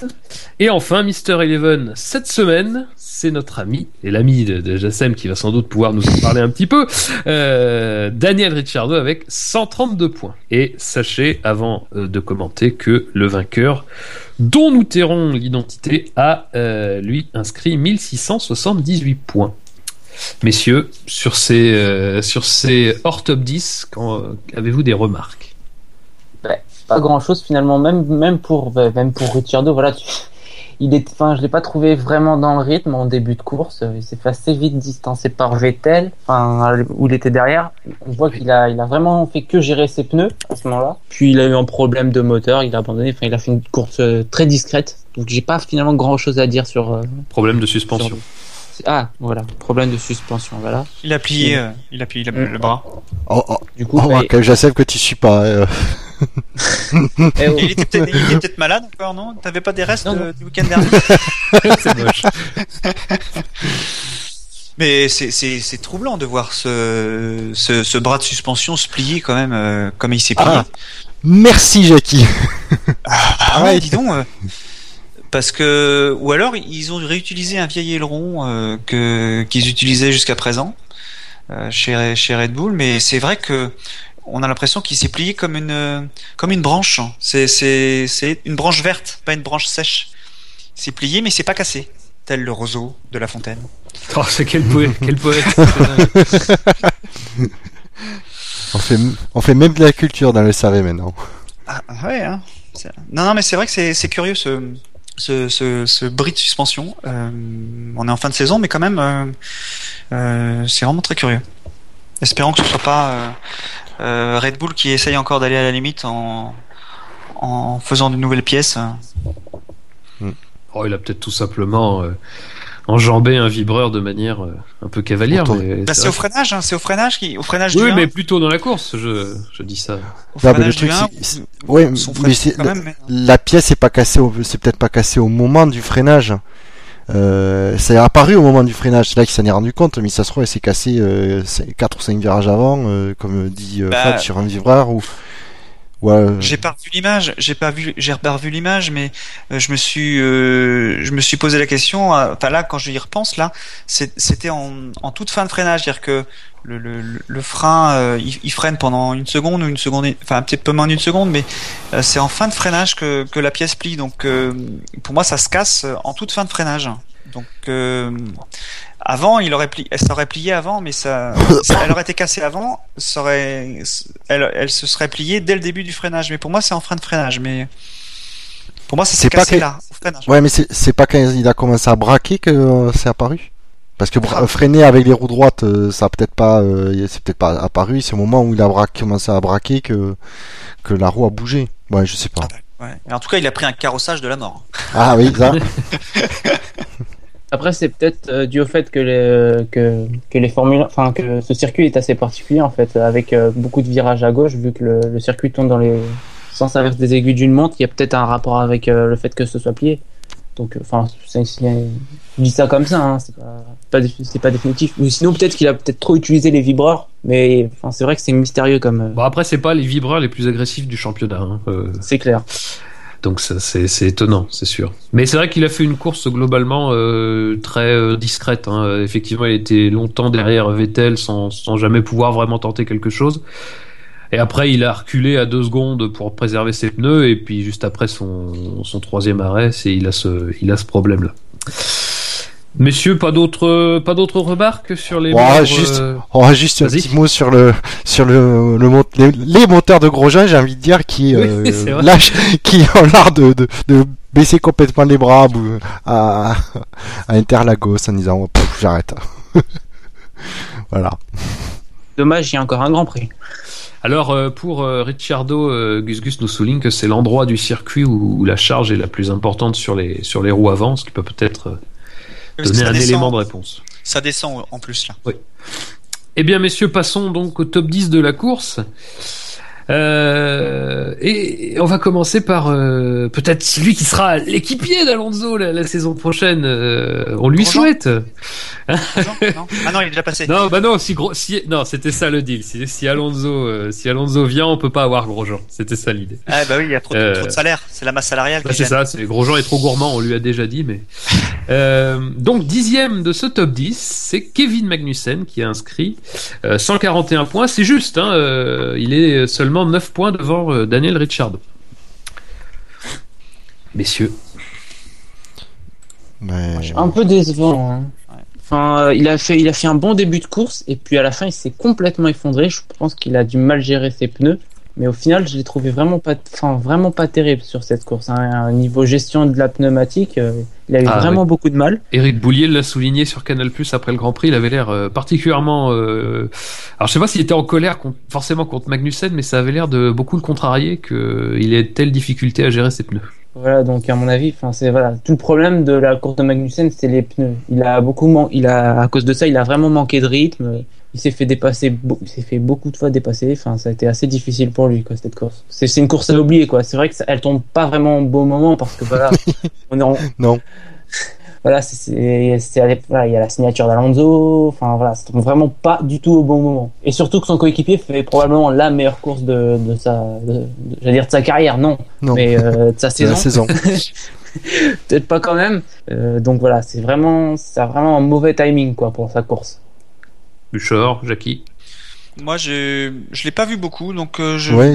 Et enfin, Mister Eleven, cette semaine, c'est notre ami, et l'ami de, de Jassem qui va sans doute pouvoir nous en parler un petit peu, euh, Daniel Ricciardo avec 132 points. Et sachez, avant euh, de commenter, que le vainqueur, dont nous tairons l'identité, a euh, lui inscrit 1678 points. Messieurs, sur ces, euh, sur ces hors top 10, quand, euh, avez-vous des remarques? Pas grand chose finalement, même même pour bah, même pour Ricciardo, voilà, tu- il est, enfin, je l'ai pas trouvé vraiment dans le rythme en début de course. Il s'est fait assez vite distancer par Vettel, enfin où il était derrière. On voit qu'il a il a vraiment fait que gérer ses pneus à ce moment-là. Puis il a eu un problème de moteur, il a abandonné. Enfin, il a fait une course euh, très discrète. Donc j'ai pas finalement grand chose à dire sur. euh, Problème de suspension. sur- Ah voilà, problème de suspension, voilà. Il a plié, euh, il a plié le, le bras. Oh, oh, Du coup, oh, bah, que je sais que tu suis pas. euh. eh, oh. Il était peut-être malade encore, non? T'avais pas des restes Non, non. euh, du week-end dernier? C'est moche. Mais c'est c'est c'est troublant de voir ce, ce ce bras de suspension se plier quand même euh, comme il s'est plié. Ah. Merci, Jackie. Ah ouais. ouais, dis donc. euh, parce que ou alors ils ont réutilisé un vieil aileron euh, que qu'ils utilisaient jusqu'à présent euh, chez chez Red Bull, mais c'est vrai que on a l'impression qu'il s'est plié comme une comme une branche. C'est c'est c'est une branche verte, pas une branche sèche. C'est plié, mais c'est pas cassé, tel le roseau de la fontaine. Oh, c'est quel poète, quel poète. On fait, on fait même de la culture dans le SAV maintenant. Ah ouais. Hein. Non non, mais c'est vrai que c'est c'est curieux ce ce, ce, ce bris de suspension. Euh, on est en fin de saison, mais quand même, euh, euh, c'est vraiment très curieux. Espérons que ce soit pas euh, euh, Red Bull qui essaye encore d'aller à la limite en, en faisant de nouvelles pièces. Oh, il a peut-être tout simplement enjambé un vibreur de manière euh, un peu cavalière. Bah, c'est au freinage, hein, c'est au freinage qui, au freinage du Oui, 1, mais plutôt dans la course, je, je dis ça. au Non, mais le freinage truc, du 1, c'est- c'est- ouais, son mais freinage c'est- quand même. mais- la pièce est pas cassée, au- c'est peut-être pas cassée au moment du freinage. Euh, ça est apparu au moment du freinage, c'est là qu'il s'en est rendu compte, mais ça se trouve, elle s'est cassé euh, 4 ou 5 virages avant, euh, comme dit euh, Bah, Fab, sur un vivreur ou. J'ai pas revu l'image, j'ai pas vu, j'ai l'image, mais euh, je me suis, euh, je me suis posé la question. euh, Enfin là, quand je y repense, là, c'était en, en toute fin de freinage, c'est-à-dire que le, le, le frein, euh, il, freine pendant une seconde ou une seconde, enfin un petit peu moins d'une seconde, mais euh, c'est en fin de freinage que, que la pièce plie. Donc euh, pour moi, ça se casse en toute fin de freinage. Donc euh, avant, il aurait plié, elle s'aurait pliée avant, mais ça, elle aurait été cassée avant, ça aurait, elle, elle se serait pliée dès le début du freinage. Mais pour moi, c'est en fin de freinage. Mais pour moi, ça s'est C'est pas cassé que- là, au. Ouais, mais c'est pas quand il a commencé à braquer que euh, c'est apparu? Parce que bra- Ah. freiner avec les roues droites, euh, ça peut-être pas, euh, c'est peut-être pas apparu. C'est au moment où il a bra- commencé à braquer que que la roue a bougé. Ouais, je sais pas. Ouais. Mais en tout cas, il a pris un carrossage de la mort. Ah oui, ça. Après, c'est peut-être euh, dû au fait que les, que, que les formules, enfin, que ce circuit est assez particulier, en fait, avec euh, beaucoup de virages à gauche, vu que le, le circuit tourne dans les sens inverses des aiguilles d'une montre, il y a peut-être un rapport avec euh, le fait que ce soit plié. Donc, euh, enfin, je dis ça comme ça, hein, c'est pas, pas, pas définitif. Ou sinon, peut-être qu'il a peut-être trop utilisé les vibreurs, mais enfin, c'est vrai que c'est mystérieux comme, euh, Bon, après, c'est pas les vibreurs les plus agressifs du championnat. hein, euh, c'est clair. Donc, ça, c'est c'est étonnant, c'est sûr. Mais c'est vrai qu'il a fait une course globalement euh, très euh, discrète. hein. Euh, Effectivement, il était longtemps derrière Vettel sans, sans jamais pouvoir vraiment tenter quelque chose. Et après, il a reculé à deux secondes pour préserver ses pneus. Et puis, juste après son, son troisième arrêt, c'est il a ce, il a ce problème-là. Messieurs, pas d'autres, pas d'autres remarques sur les. Ouais, membres, juste- On va juste un petit mot sur le sur le, les, les moteurs de Grosjean, j'ai envie de dire, qui Oui, euh, lâchent, qui ont l'art de, de, de baisser complètement les bras à, à Interlagos en disant Pff, j'arrête. voilà. Dommage, il y a encore un grand prix. Alors euh, pour euh, Ricciardo, Gus Gus nous souligne que c'est l'endroit du circuit où, où la charge est la plus importante sur les sur les roues avant, ce qui peut peut-être donner un descend- élément de réponse. Ça descend en plus là. Eh bien messieurs, passons donc au top 10 de la course. Euh, et on va commencer par euh, peut-être celui qui sera l'équipier d'Alonso la, la saison prochaine. Euh, on lui Grosjean souhaite. Non, non. Ah non, il est déjà passé. Non, bah non, si gros, si non, c'était ça le deal. Si, si Alonso, si Alonso vient, on peut pas avoir Grosjean. C'était ça l'idée. Ah bah oui, il y a trop, de- trop de salaire. C'est la masse salariale Bah, c'est ça, c'est Grosjean est trop gourmand, on lui a déjà dit, mais. Donc dixième de ce top 10, c'est Kevin Magnussen qui a inscrit euh, 141 points. C'est juste, hein, il est seulement 9 points devant euh, Daniel Ricciardo. Messieurs. Mais, Un peu décevant. hein. Enfin, euh, il a fait, il a fait un bon début de course et puis à la fin, il s'est complètement effondré. Je pense qu'il a du mal gérer ses pneus, mais au final, je l'ai trouvé vraiment pas, enfin vraiment pas terrible sur cette course. hein. Au niveau gestion de la pneumatique, euh, il a eu Ah, vraiment beaucoup de mal. Eric Boulier l'a souligné sur Canal Plus après le Grand Prix. Il avait l'air euh, particulièrement. euh, Alors je sais pas s'il était en colère contre- forcément contre Magnussen, mais ça avait l'air de beaucoup le contrarier qu'il ait telle difficulté à gérer ses pneus. Voilà, donc à mon avis, enfin c'est voilà, tout le problème de la course de Magnussen, c'est les pneus. Il a beaucoup, man- il a à cause de ça, il a vraiment manqué de rythme. Il s'est fait dépasser, il s'est fait beaucoup de fois dépasser. Enfin, ça a été assez difficile pour lui quoi cette course. C'est c'est une course à oublier quoi. C'est vrai que ça, elle tombe pas vraiment au bon moment parce que voilà, on est en, Non. Voilà, c'est- voilà, il y a la signature d'Alonso. Enfin voilà, ça tombe vraiment pas du tout au bon moment. Et surtout que son coéquipier fait probablement la meilleure course de, de sa, de- de- j'allais dire de sa carrière, non, non, mais euh, de sa saison saison. peut-être pas quand même. Euh, donc voilà, c'est vraiment, ça a vraiment un mauvais timing quoi pour sa course. Buchor, Jackie. Moi, je je l'ai pas vu beaucoup, donc euh, je, Ouais,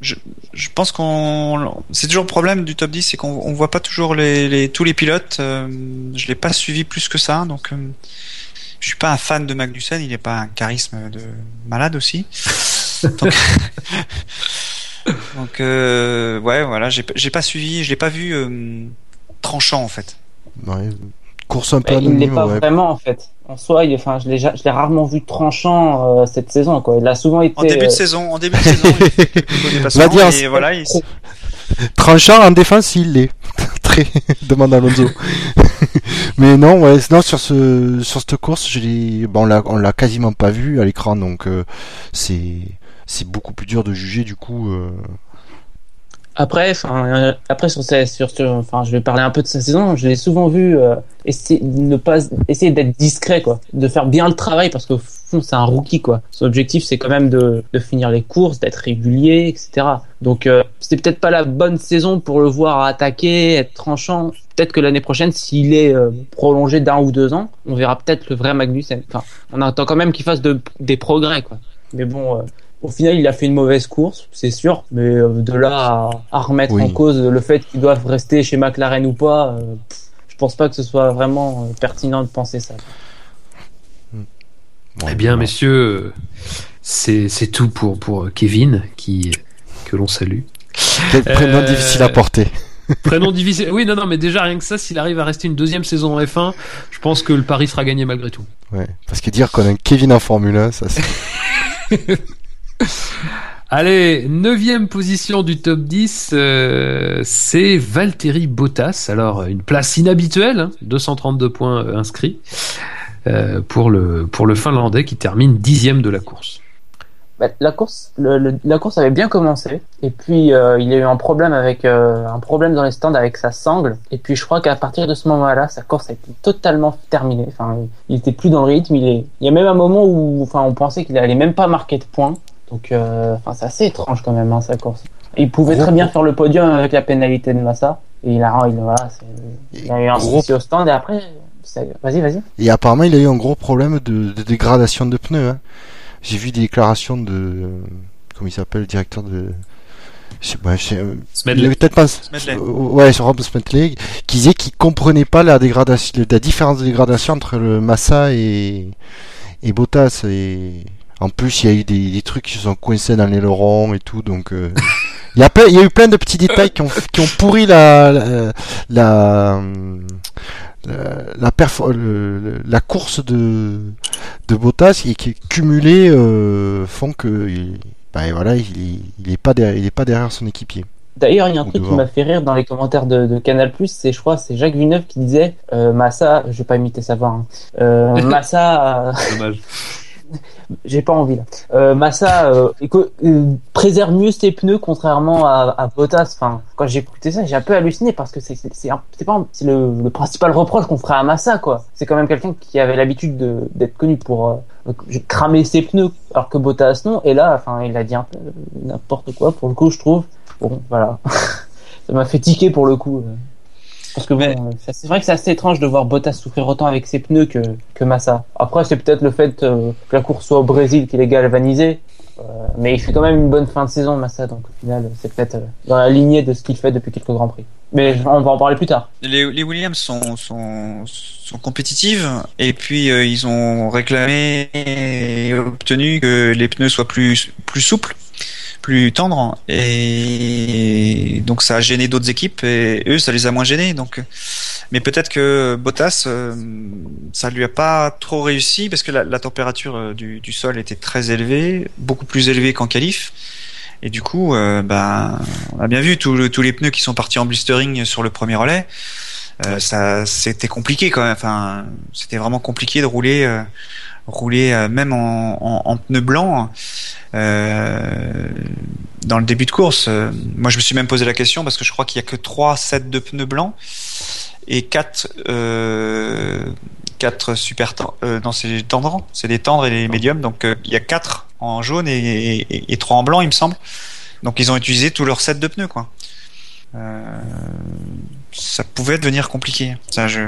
je je pense qu'on c'est toujours le problème du top 10, c'est qu'on on voit pas toujours les, les tous les pilotes. Euh, je l'ai pas suivi plus que ça, donc euh, je suis pas un fan de Magnussen. Il est pas un charisme de malade aussi. donc donc, euh, ouais, voilà, j'ai j'ai pas suivi, je l'ai pas vu euh, tranchant en fait. ouais, course un peu Mais il n'est anonyme, pas ouais. vraiment en fait. En soi, il, enfin, je l'ai, ja- je l'ai rarement vu tranchant euh, cette saison quoi. Il a souvent été. En début de euh, saison, en début de saison, il Va dire, et voilà, il, Tranchant en défense, il l'est. Très, demande Alonso. Mais non, ouais, non, sur ce, sur cette course, je l'ai, bon, on l'a, on l'a quasiment pas vu à l'écran, donc, euh, c'est, c'est beaucoup plus dur de juger, du coup, euh, Après, euh, après sur, sur, sur- enfin, je vais parler un peu de sa saison. Je l'ai souvent vu euh, essayer ne pas essayer d'être discret, quoi, de faire bien le travail parce fond c'est un rookie, quoi. Son objectif c'est quand même de, de finir les courses, d'être régulier, etc. Donc euh, c'était peut-être pas la bonne saison pour le voir attaquer, être tranchant. Peut-être que l'année prochaine, s'il est euh, prolongé d'un ou deux ans, on verra peut-être le vrai Magnussen. Enfin, on attend quand même qu'il fasse de, des progrès, quoi. Mais bon. euh, au final, il a fait une mauvaise course, c'est sûr, mais euh, de là à, à remettre Oui. en cause le fait qu'ils doivent rester chez McLaren ou pas, euh, pff, je pense pas que ce soit vraiment euh, pertinent de penser ça. Bon, Eh bien, bon. messieurs, euh, c'est c'est tout pour, pour Kevin, qui, que l'on salue. Quel prénom Euh, difficile à porter. Prénom difficile. Oui, non, non, mais déjà, rien que ça, s'il arrive à rester une deuxième saison en F1, je pense que le pari sera gagné malgré tout. Ouais. Parce que dire qu'on a un Kevin en Formule 1, ça c'est. Allez, neuvième position du top 10, euh, c'est Valtteri Bottas. Alors, une place inhabituelle, hein, 232 points euh, inscrits euh, pour, le, pour le Finlandais qui termine dixième de la course. Bah, la course, la course avait bien commencé, et puis il y a eu un problème avec un problème dans les stands avec sa sangle, et puis je crois qu'à partir de ce moment-là, sa course a été totalement terminée. Enfin, il était plus dans le rythme. Il est, il y a même un moment où, enfin, on pensait qu'il allait même pas marquer de points. Donc, euh, enfin, c'est assez étrange quand même hein, sa course. Il pouvait Gros très bien faire le podium avec la pénalité de Massa, et il a, il, voilà, il a eu un Gros- souci au stand, et après, vas-y, vas-y. Et apparemment, il a eu un gros problème de, de dégradation de pneus. Hein. J'ai vu des déclarations de. euh, Comment il s'appelle, le directeur de. Je sais pas, je sais, euh, il avait peut-être pas. Smedley. Euh, Ouais, sur Rob Smedley, qui disait qu'il comprenait pas la dégradation, la différence de dégradation entre le Massa et, et Bottas. Et en plus, il y a eu des, des trucs qui se sont coincés dans l'aileron et tout, donc. euh, Il y, a plein- il y a eu plein de petits détails qui ont, qui ont pourri la, la, la, la, la perfor- le- le- la course de, de Bottas et qui cumulés euh, font que il, ben voilà, il, il est pas derrière, il est pas derrière son équipier. D'ailleurs, il y a un truc qui m'a fait rire dans les commentaires de, de Canal+, c'est, je crois, c'est Jacques Villeneuve qui disait, euh, Massa, je vais pas imiter sa voix, hein. euh, Massa, euh, Dommage. J'ai pas envie là. Euh, Massa euh, euh, préserve mieux ses pneus contrairement à, à Bottas. Enfin, quand j'ai écouté ça, j'ai un peu halluciné parce que c'est c'est pas c'est le, le principal reproche qu'on ferait à Massa quoi. C'est quand même quelqu'un qui avait l'habitude de- d'être connu pour euh, cramer ses pneus alors que Bottas non. Et là, enfin, il a dit un peu n'importe quoi pour le coup, je trouve. Bon, voilà. ça m'a fait tiquer pour le coup. Parce que bon, Mais- euh, c'est vrai que c'est assez étrange de voir Bottas souffrir autant avec ses pneus que, que Massa. Après, c'est peut-être le fait euh, que la course soit au Brésil qui l'ait galvanisé. Euh, mais il fait quand même une bonne fin de saison, Massa. Donc au final, c'est peut-être euh, dans la lignée de ce qu'il fait depuis quelques Grands Prix. Mais on va en parler plus tard. Les, les Williams sont, sont, sont compétitives et puis euh, ils ont réclamé et obtenu que les pneus soient plus, plus souples, plus tendres et donc ça a gêné d'autres équipes et eux ça les a moins gênés. Donc, mais peut-être que Bottas euh, ça lui a pas trop réussi parce que la, température euh, du, sol était très élevée, beaucoup plus élevée qu'en qualif. Et du coup, euh, ben, on a bien vu tous le- tous les pneus qui sont partis en blistering sur le premier relais. Euh, ça, c'était compliqué quand même. Enfin, c'était vraiment compliqué de rouler, rouler euh, même en, en, en pneus blancs euh, dans le début de course. Euh, moi, je me suis même posé la question parce que je crois qu'il y a que trois sets de pneus blancs et quatre euh, quatre super tendres. Euh, non, c'est les tendres, c'est des tendres et les médiums. Donc, euh, il y a quatre en jaune et, et, et trois en blanc, il me semble. Donc, ils ont utilisé tout leur set de pneus, quoi. Euh, ça pouvait devenir compliqué. Ça, je.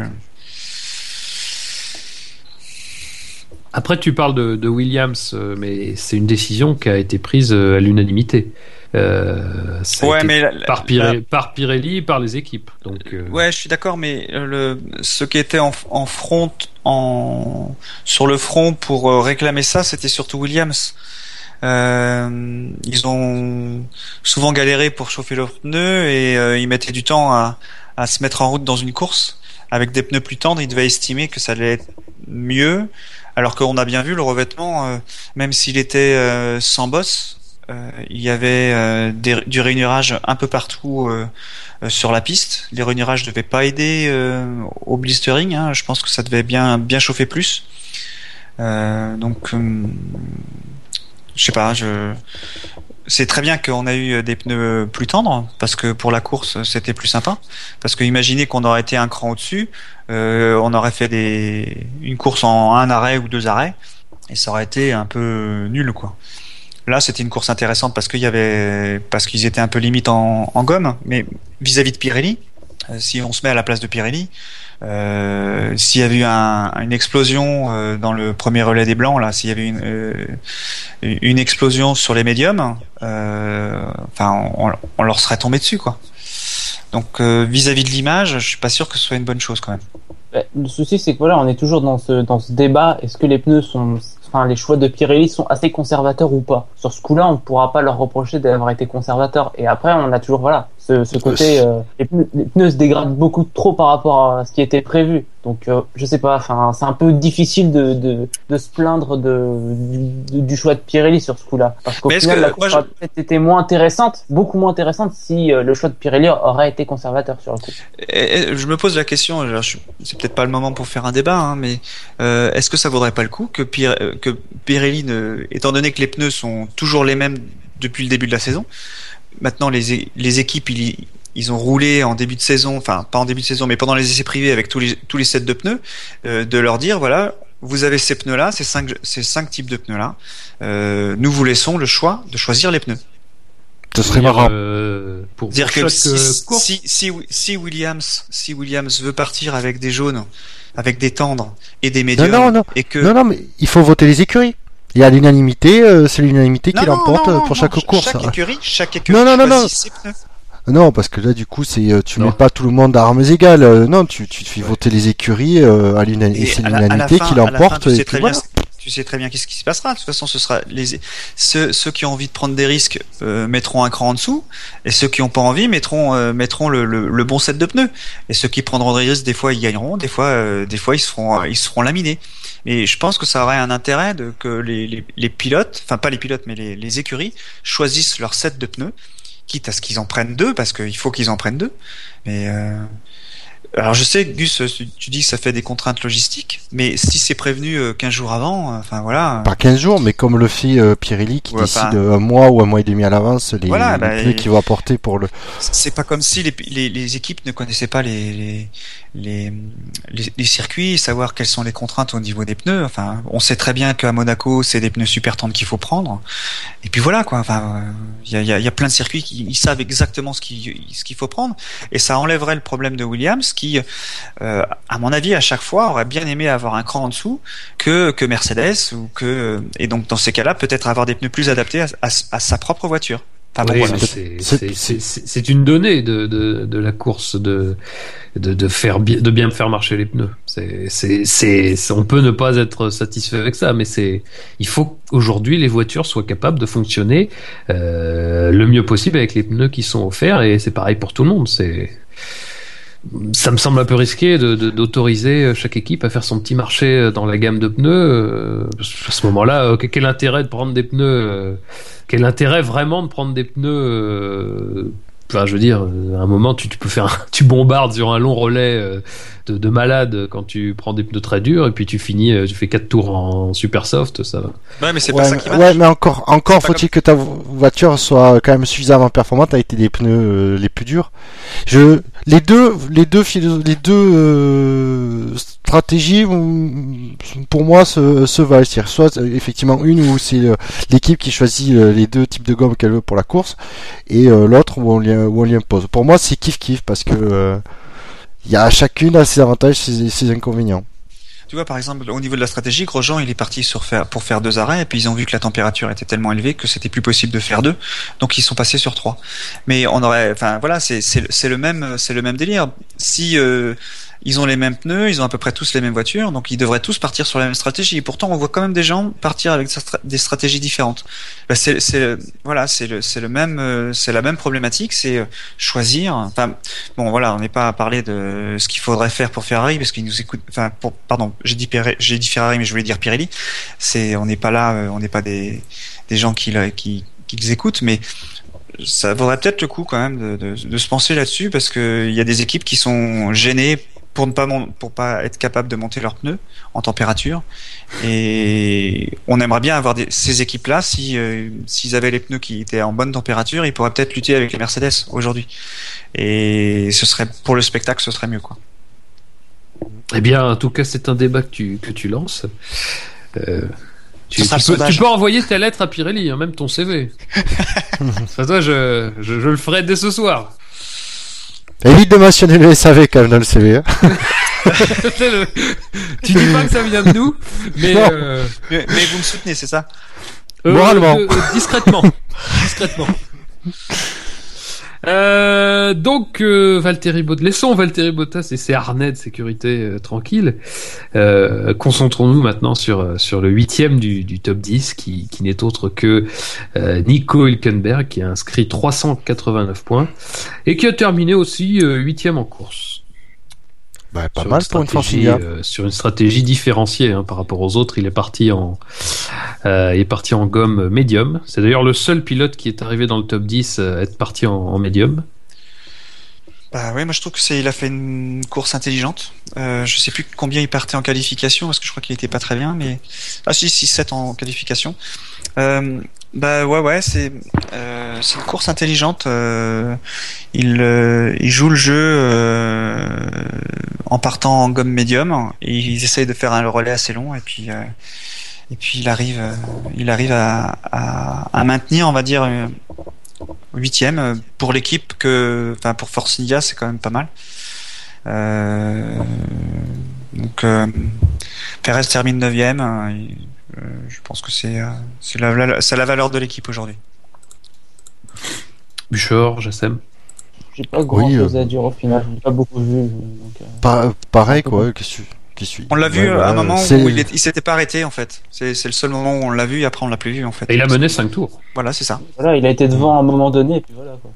Après, tu parles de, de Williams, euh, mais c'est une décision qui a été prise euh, à l'unanimité. Euh, Ouais, mais la- la- par, Pirelli, par Pirelli et par les équipes. Donc, euh, Ouais, je suis d'accord, mais euh, le, ceux qui étaient en, en front, en, sur le front pour réclamer ça, c'était surtout Williams. Euh, ils ont souvent galéré pour chauffer leurs pneus et ils mettaient du temps à, à se mettre en route dans une course. Avec des pneus plus tendres, ils devaient estimer que ça allait être mieux. Alors qu'on a bien vu le revêtement, euh, même s'il était euh, sans bosse, euh, il y avait du rainurage un peu partout sur la piste. Les rainurages ne devaient pas aider au blistering. hein. Je pense que ça devait bien bien chauffer plus. Donc, je sais pas. Je c'est très bien qu'on a eu des pneus plus tendres parce que pour la course c'était plus sympa. Parce que imaginez qu'on aurait été un cran au-dessus, euh, on aurait fait des une course en un arrêt ou deux arrêts et ça aurait été un peu nul quoi. Là c'était une course intéressante parce qu'il y avait parce qu'ils étaient un peu limite en, en gomme, mais vis-à-vis de Pirelli, euh, si on se met à la place de Pirelli, euh, s'il y avait eu un- une explosion euh, dans le premier relais des blancs, là, s'il y avait une, euh, une explosion sur les médiums, enfin, on, leur serait tombé dessus, quoi. Donc, vis-à-vis de l'image, je suis pas sûr que ce soit une bonne chose, quand même. Ouais, Le souci, c'est que voilà, on est toujours dans ce, dans ce débat. Est-ce que les pneus sont, enfin, les choix de Pirelli sont assez conservateurs ou pas? Sur ce coup-là, on ne pourra pas leur reprocher d'avoir été conservateurs. Et après, on a toujours, voilà, ce, ce côté, euh, les, pneus, les pneus se dégradent beaucoup trop par rapport à ce qui était prévu. Donc, euh, je sais pas, enfin, c'est un peu difficile de, de, de se plaindre de, du, du choix de Pirelli sur ce coup-là. Parce qu'au final, que- la course je- aurait peut-être été moins intéressante, beaucoup moins intéressante si euh, le choix de Pirelli aurait été conservateur sur le coup. Et- et je me pose la question, c'est peut-être pas le moment pour faire un débat, hein, mais euh, est-ce que ça vaudrait pas le coup que, Pir- que Pirelli, ne- étant donné que les pneus sont toujours les mêmes depuis le début de la saison, maintenant les, les équipes ils, ils ont roulé en début de saison, enfin pas en début de saison, mais pendant les essais privés avec tous les tous les sets de pneus, euh, de leur dire voilà, vous avez ces pneus là, ces cinq ces cinq types de pneus là, euh, nous vous laissons le choix de choisir les pneus. Ce serait marrant. euh, pour, Dire que si, euh, si, si, si Williams, si Williams veut partir avec des jaunes, avec des tendres et des médiums, non, non. et que Non, non, mais il faut voter les écuries. Il y a l'unanimité, euh, c'est l'unanimité qui l'emporte non, euh, non, pour non, chaque course. Chaque écurie, chaque écurie Non, non, non, parce que là, du coup, c'est euh, tu Non. mets pas tout le monde à armes égales. non, tu, tu fais voter les écuries euh, à l'unanimité. Et C'est à la- à la l'unanimité fin- qui l'emporte. tu et sais puis très voilà. bien tu sais très bien qu'est-ce qui se passera. De toute façon, ce sera les ceux, ceux qui ont envie de prendre des risques euh, mettront un cran en dessous, et ceux qui n'ont pas envie mettront euh, mettront le, le, le bon set de pneus. Et ceux qui prendront des risques, des fois ils gagneront, des fois euh, des fois ils seront ils seront laminés. Mais je pense que ça aurait un intérêt de que les, les, les pilotes, enfin pas les pilotes, mais les, les écuries choisissent leur set de pneus, quitte à ce qu'ils en prennent deux, parce qu'il faut qu'ils en prennent deux. Mais euh, alors je sais, Gus, tu tu dis que ça fait des contraintes logistiques, mais si c'est prévenu euh, 15 jours avant, euh, enfin voilà. Pas 15 jours, mais comme le fait euh, Pirelli qui Ouais, décide euh, un mois ou un mois et demi à l'avance les, Voilà, les bah, pneus et- qu'il va apporter pour le. C'est pas comme si les, les, les équipes ne connaissaient pas les, les, les, les, les circuits, savoir quelles sont les contraintes au niveau des pneus. Enfin, on sait très bien qu'à Monaco, c'est des pneus super tendres qu'il faut prendre. Et puis voilà, quoi. Enfin, il y a, y, a, y a plein de circuits qui ils savent exactement ce qu'il ce qu'il faut prendre. Et ça enlèverait le problème de Williams qui, euh, à mon avis, à chaque fois, aurait bien aimé avoir un cran en dessous que, que Mercedes ou que, et donc dans ces cas-là, peut-être avoir des pneus plus adaptés à, à, à sa propre voiture. Enfin, bon, Oui, voilà. mais c'est- une donnée de, de, de la course de, de, de, faire bi- de bien faire marcher les pneus. C'est- on peut ne pas être satisfait avec ça, mais c'est, il faut qu'aujourd'hui les voitures soient capables de fonctionner euh, le mieux possible avec les pneus qui sont offerts, et c'est pareil pour tout le monde. C'est, ça me semble un peu risqué de, de- d'autoriser chaque équipe à faire son petit marché dans la gamme de pneus. euh, À ce moment-là, euh, quel intérêt de prendre des pneus euh, Quel intérêt vraiment de prendre des pneus euh, Enfin, je veux dire, euh, à un moment, tu, tu peux faire, un- tu bombardes sur un long relais euh, de, de malade quand tu prends des pneus très durs, et puis tu finis, euh, tu fais quatre tours en super soft, ça va. Ouais, mais c'est Ouais, pas ça mais, qui marche. ouais, mais encore, encore faut-il que ta vo- voiture soit quand même suffisamment performante avec des pneus euh, les plus durs. Je, les deux, les deux, les deux euh, stratégies, pour moi, se, se valent. C'est-à-dire soit euh, effectivement une où c'est euh, l'équipe qui choisit euh, les deux types de gomme qu'elle veut pour la course, et l'autre où on lui, impose. Pour moi, c'est kiff kiff parce que il y a chacune ses avantages, ses, ses inconvénients. Tu vois, par exemple, au niveau de la stratégie, Grosjean, il est parti pour faire deux arrêts, et puis ils ont vu que la température était tellement élevée que c'était plus possible de faire deux, donc ils sont passés sur trois. Mais on aurait, enfin voilà, c'est le même délire. Si ils ont les mêmes pneus, ils ont à peu près tous les mêmes voitures, donc ils devraient tous partir sur la même stratégie. Et pourtant, on voit quand même des gens partir avec des stratégies différentes. Bah, c'est c'est voilà, c'est le c'est le même euh, c'est la même problématique, c'est euh, choisir. Enfin bon, voilà, on n'est pas à parler de ce qu'il faudrait faire pour Ferrari parce qu'ils nous écoutent. Enfin, pour, pardon, j'ai dit j'ai dit Ferrari, mais je voulais dire Pirelli. C'est on n'est pas là, euh, on n'est pas des des gens qui qui qui les écoutent, mais ça vaudrait peut-être le coup quand même de, de, de se penser là-dessus parce que il y a des équipes qui sont gênées pour ne pas pour pas être capable de monter leurs pneus en température. Et on aimerait bien avoir des, ces équipes-là. Si euh, s'ils avaient les pneus qui étaient en bonne température, ils pourraient peut-être lutter avec les Mercedes aujourd'hui. Et ce serait pour le spectacle, ce serait mieux quoi. Eh bien, en tout cas, c'est un débat que tu, que tu lances. Euh, tu, tu peux, tu peux envoyer ta lettre à Pirelli, hein, même ton CV. Enfin, toi, je, je, je le ferai dès ce soir. Évite de mentionner le SAV quand même dans le CV. hein. Le- tu dis pas que ça vient de nous, mais Non. euh, Mais, mais vous me soutenez, c'est ça? Euh, Moralement. euh, euh, discrètement, discrètement. Euh, donc euh, Valtteri Bottas, laissons Valtteri Bottas et ses harnais de sécurité euh, tranquilles. Euh, Concentrons-nous maintenant sur euh, sur le huitième du, du top 10 qui, qui n'est autre que Nico Hülkenberg qui a inscrit 389 points et qui a terminé aussi huitième en course. Bah, pas sur mal pour une euh, sur une stratégie différenciée hein, par rapport aux autres. Il est parti en, euh, il est parti en gomme médium. C'est d'ailleurs le seul pilote qui est arrivé dans le top 10 à être parti en, en médium. Bah oui, moi je trouve que c'est il a fait une course intelligente. Euh, je sais plus combien il partait en qualification parce que je crois qu'il était pas très bien, mais ah si 6 7 en qualification. Euh, bah ouais ouais c'est euh, c'est une course intelligente. Euh, il euh, il joue le jeu euh, en partant en gomme médium. Et ils essayent de faire un relais assez long et puis euh, et puis il arrive il arrive à, à, à maintenir on va dire huitième pour l'équipe que enfin pour Force India c'est quand même pas mal euh, donc euh, Perez termine neuvième euh, et, euh, je pense que c'est c'est la, la- valeur de l'équipe aujourd'hui Buchor, Jassem. J'ai pas grand Oui, chose euh, à dire au final. J'ai pas beaucoup vu. Donc, euh, Pa- pareil quoi. Qu'est-ce que- on l'a vu Ouais, euh, à un moment où il, est- il s'était pas arrêté en fait c'est le seul moment où on l'a vu et après on l'a plus vu en fait Et il a mené 5 tours. voilà c'est ça voilà, il a été devant à un moment donné, et puis voilà quoi.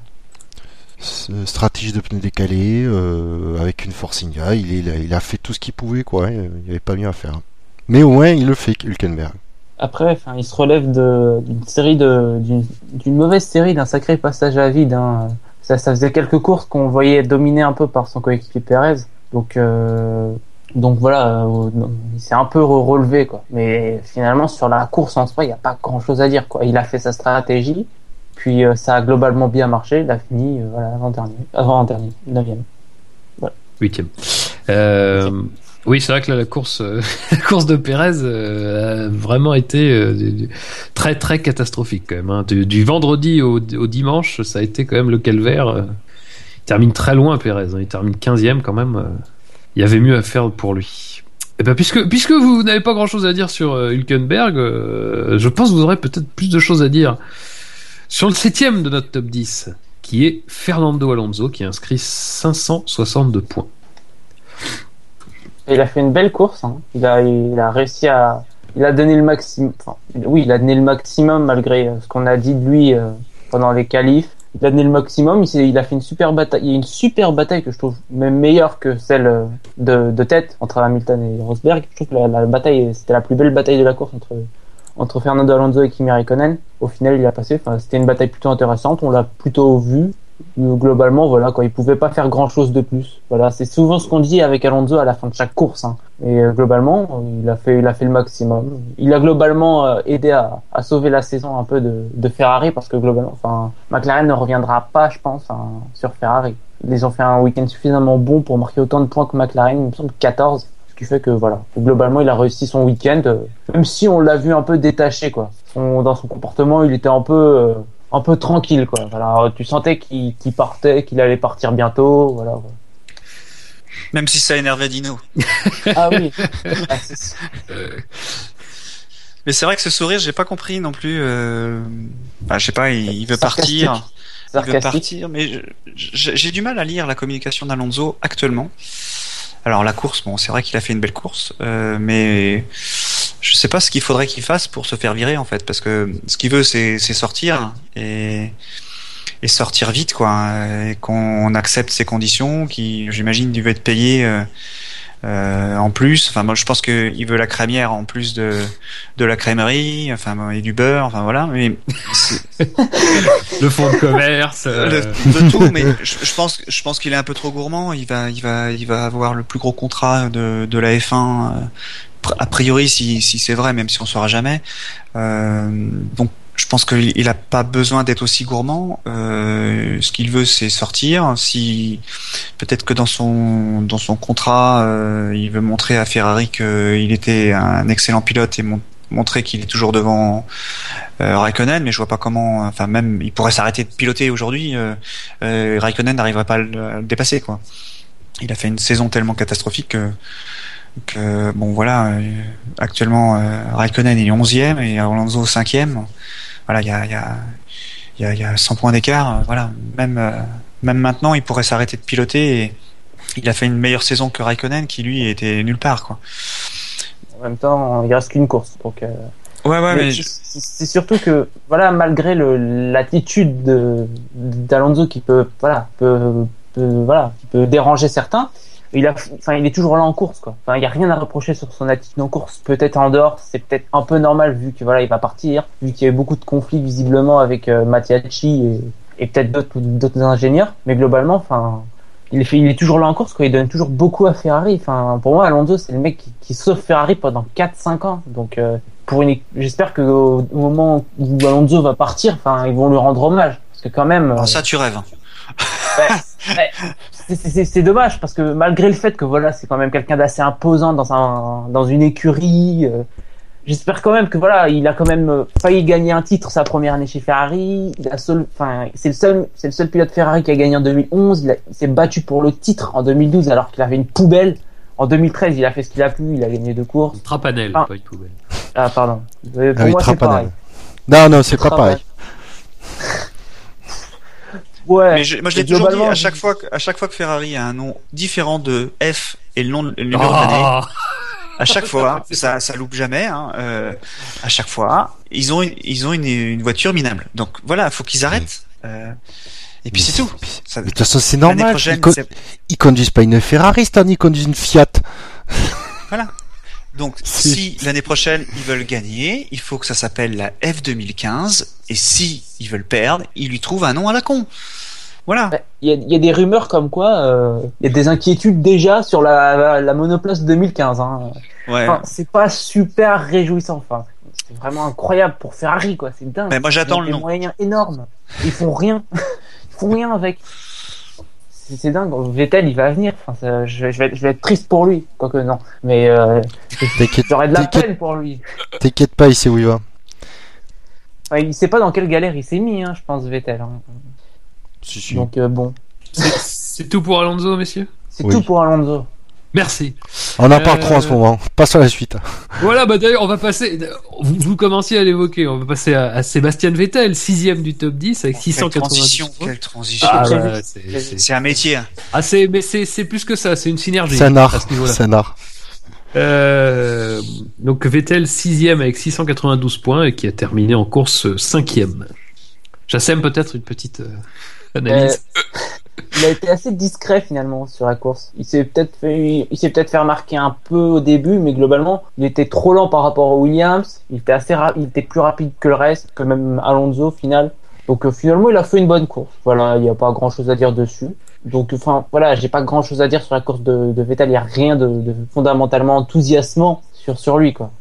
S- stratégie de pneus décalés euh, avec une Forcinia. Il, est- il, a, il a fait tout ce qu'il pouvait quoi. Il n'y avait pas mieux à faire. Mais au moins il le fait Hülkenberg. Après, enfin, il se relève d'une série de d'une d'une mauvaise série, d'un sacré passage à vide. Hein. Ça, ça faisait quelques courses qu'on voyait dominé un peu par son coéquipier Perez. Donc, euh, donc voilà, euh, il s'est un peu re- relevé quoi. Mais finalement, sur la course en soi, il n'y a pas grand chose à dire quoi. Il a fait sa stratégie, puis euh, ça a globalement bien marché. Il a fini euh, voilà avant dernier, avant dernier, neuvième. Huitième. Oui, c'est vrai que la course, la course de Pérez a vraiment été très très catastrophique quand même. hein. Du, vendredi au, dimanche, ça a été quand même le calvaire. Il termine très loin Pérez, hein. il termine 15e quand même. Il y avait mieux à faire pour lui. Et ben puisque vous n'avez pas grand chose à dire sur euh, Hülkenberg, euh, je pense que vous aurez peut-être plus de choses à dire sur le septième de notre top 10, qui est Fernando Alonso, qui a inscrit 562 points. Il a fait une belle course. Hein. Il a, il a réussi à, il a donné le maximum. Oui, il a donné le maximum malgré euh, ce qu'on a dit de lui pendant les qualifs. Il a donné le maximum. Il, il a fait une super bataille. Il y a une super bataille que je trouve même meilleure que celle euh, de, de tête entre Hamilton et Rosberg. Je trouve que la, bataille, c'était la plus belle bataille de la course entre entre Fernando Alonso et Kimi Raikkonen. Au final, il a passé. C'était une bataille plutôt intéressante. On l'a plutôt vu. Globalement, voilà, quoi. Il pouvait pas faire grand chose de plus. Voilà, c'est souvent ce qu'on dit avec Alonso à la fin de chaque course. Hein. Et euh, globalement, il a fait, il a fait le maximum. Il a globalement euh, aidé à, à sauver la saison un peu de, de Ferrari parce que globalement, enfin, McLaren ne reviendra pas, je pense, hein, sur Ferrari. Ils ont fait un week-end suffisamment bon pour marquer autant de points que McLaren, il me semble 14. Ce qui fait que voilà, globalement, il a réussi son week-end, euh, même si on l'a vu un peu détaché, quoi. Son, dans son comportement, il était un peu, euh, un peu tranquille, quoi. Voilà, tu sentais qu'il partait, qu'il allait partir bientôt, voilà. même si ça énervait Dino Ah oui. Ah, mais c'est vrai que ce sourire j'ai pas compris non plus euh... bah, je sais pas il, il veut partir Il veut partir, mais j'ai du mal à lire la communication d'Alonso actuellement. Alors la course, bon, c'est vrai qu'il a fait une belle course, euh, mais je sais pas ce qu'il faudrait qu'il fasse pour se faire virer en fait, parce que ce qu'il veut, c'est sortir et et sortir vite, quoi, et qu'on accepte ses conditions, qui, j'imagine, il être payé euh, euh, en plus. Enfin, moi, je pense qu'il veut la crémière en plus de de la crèmerie, enfin bon, et du beurre, enfin voilà. Mais Le fonds de commerce. euh, le- de tout. Mais je, je pense, je pense qu'il est un peu trop gourmand. Il va, il va, il va avoir le plus gros contrat de de la F1. A priori, si si c'est vrai, même si on saura jamais. Euh, donc je pense qu'il il a pas besoin d'être aussi gourmand. Euh, ce qu'il veut, c'est sortir. Si peut-être que dans son dans son contrat, euh, il veut montrer à Ferrari qu'il était un excellent pilote et mon- montrer qu'il est toujours devant euh, Raikkonen. Mais je vois pas comment. Enfin, même il pourrait s'arrêter de piloter aujourd'hui. Euh, euh, Raikkonen n'arriverait pas à le, à le dépasser, quoi. Il a fait une saison tellement catastrophique que que bon voilà euh, actuellement euh, Raikkonen est 11e et Alonso 5e voilà il y a il y a il y a, il y a 100 points d'écart euh, voilà même euh, même maintenant il pourrait s'arrêter de piloter et il a fait une meilleure saison que Raikkonen qui lui était nulle part quoi En même temps, il reste qu'une course. Donc, euh, ouais ouais mais mais, c'est surtout que, voilà, malgré l'attitude de- d'Alonso qui peut, voilà, peut, peut- voilà, qui peut déranger certains, il a, enfin, il est toujours là en course, quoi. Enfin, il y a rien à reprocher sur son attitude en course. Peut-être en dehors, c'est peut-être un peu normal vu que voilà, il va partir, vu qu'il y a eu beaucoup de conflits visiblement avec euh, Mattiacci et, et peut-être d'autres d'autres ingénieurs. Mais globalement, enfin, il est, fait- il est toujours là en course, quoi. Il donne toujours beaucoup à Ferrari. Enfin, pour moi, Alonso, c'est le mec qui, qui sauve Ferrari pendant 4-5 ans. Donc, euh, pour une, j'espère que au, au moment où Alonso va partir, enfin, ils vont lui rendre hommage. Parce que quand même, euh, ça tu rêves ouais, c'est- dommage parce que malgré le fait que voilà, c'est quand même quelqu'un d'assez imposant dans un dans une écurie. euh, J'espère quand même que voilà, il a quand même euh, failli gagner un titre sa première année chez Ferrari. Enfin, c'est le seul, c'est le seul pilote Ferrari qui a gagné en 2011. Il, s'est battu pour le titre en 2012 alors qu'il avait une poubelle. En 2013, il a fait ce qu'il a pu. Il a gagné deux courses. Ah. pas une poubelle. Ah pardon. Euh, Pour Ah oui, moi, c'est Trapanel. pareil. Non, non, c'est pas pareil. Ouais. mais je, moi je l'ai toujours dit à chaque fois que, à chaque fois que Ferrari a un nom différent de F et le nom le numéro de l'année Ah à chaque fois, ça, ça loupe jamais. Hein, euh, à chaque fois, ils ont, une- ils ont une, une voiture minable. Donc voilà, faut qu'ils arrêtent. Euh, et puis c'est tout. Ça- Mais de toute façon, c'est normal. prochaine, Ils, co- c'est- ils conduisent pas une Ferrari, ils conduisent une Fiat. Donc Si. si l'année prochaine ils veulent gagner, il faut que ça s'appelle la F 2015. Et si ils veulent perdre, ils lui trouvent un nom à la con. Voilà. Ouais, Il y, a, il y a des rumeurs comme quoi euh, il y a des inquiétudes déjà sur la, la, la monoplace 2015. Hein. Ouais. Enfin, c'est pas super réjouissant. Enfin, c'est vraiment incroyable pour Ferrari, quoi. C'est dingue. Mais moi j'attends Ils ont le des nom. moyens énormes. Ils font rien. Ils font rien avec. C'est c'est dingue. Vettel, il va venir. Enfin, ça- je, je vais, être- je vais être triste pour lui. Quoique non. Mais euh, T'inquiète, j'aurais de la peine pour lui. t'inquiète pas, il sait où il va. Enfin, il sait pas dans quelle galère il s'est mis, hein, je pense, Vettel. hein. Si, si. Donc euh, bon, C'est- C'est tout pour Alonso, messieurs? C'est Oui. tout pour Alonso. Merci. On en parle Euh, trop en ce moment. Passe à la suite. Voilà, bah d'ailleurs, on va passer. Vous, vous commenciez à l'évoquer. On va passer à, à Sébastien Vettel, sixième du top 10 avec Quelle 690 transition, points. quelle transition. Ah, bah, c'est- un métier. hein. ah, c'est- mais c'est c'est plus que ça. C'est une synergie. C'est un art. ce. C'est un art. Euh, donc Vettel sixième avec 692 points et qui a terminé en course cinquième. J'assème peut-être une petite euh, analyse. Il a été assez discret finalement sur la course. Il s'est peut-être fait, il s'est peut-être fait remarquer un peu au début, mais globalement, il était trop lent par rapport au Williams. Il était assez, ra- il était plus rapide que le reste, que même Alonso au final. Donc euh, finalement, il a fait une bonne course. Voilà, il n'y a pas grand-chose à dire dessus. Donc enfin voilà, j'ai pas grand-chose à dire sur la course de, de Vettel. Il y a rien de, de fondamentalement enthousiasmant sur sur lui quoi.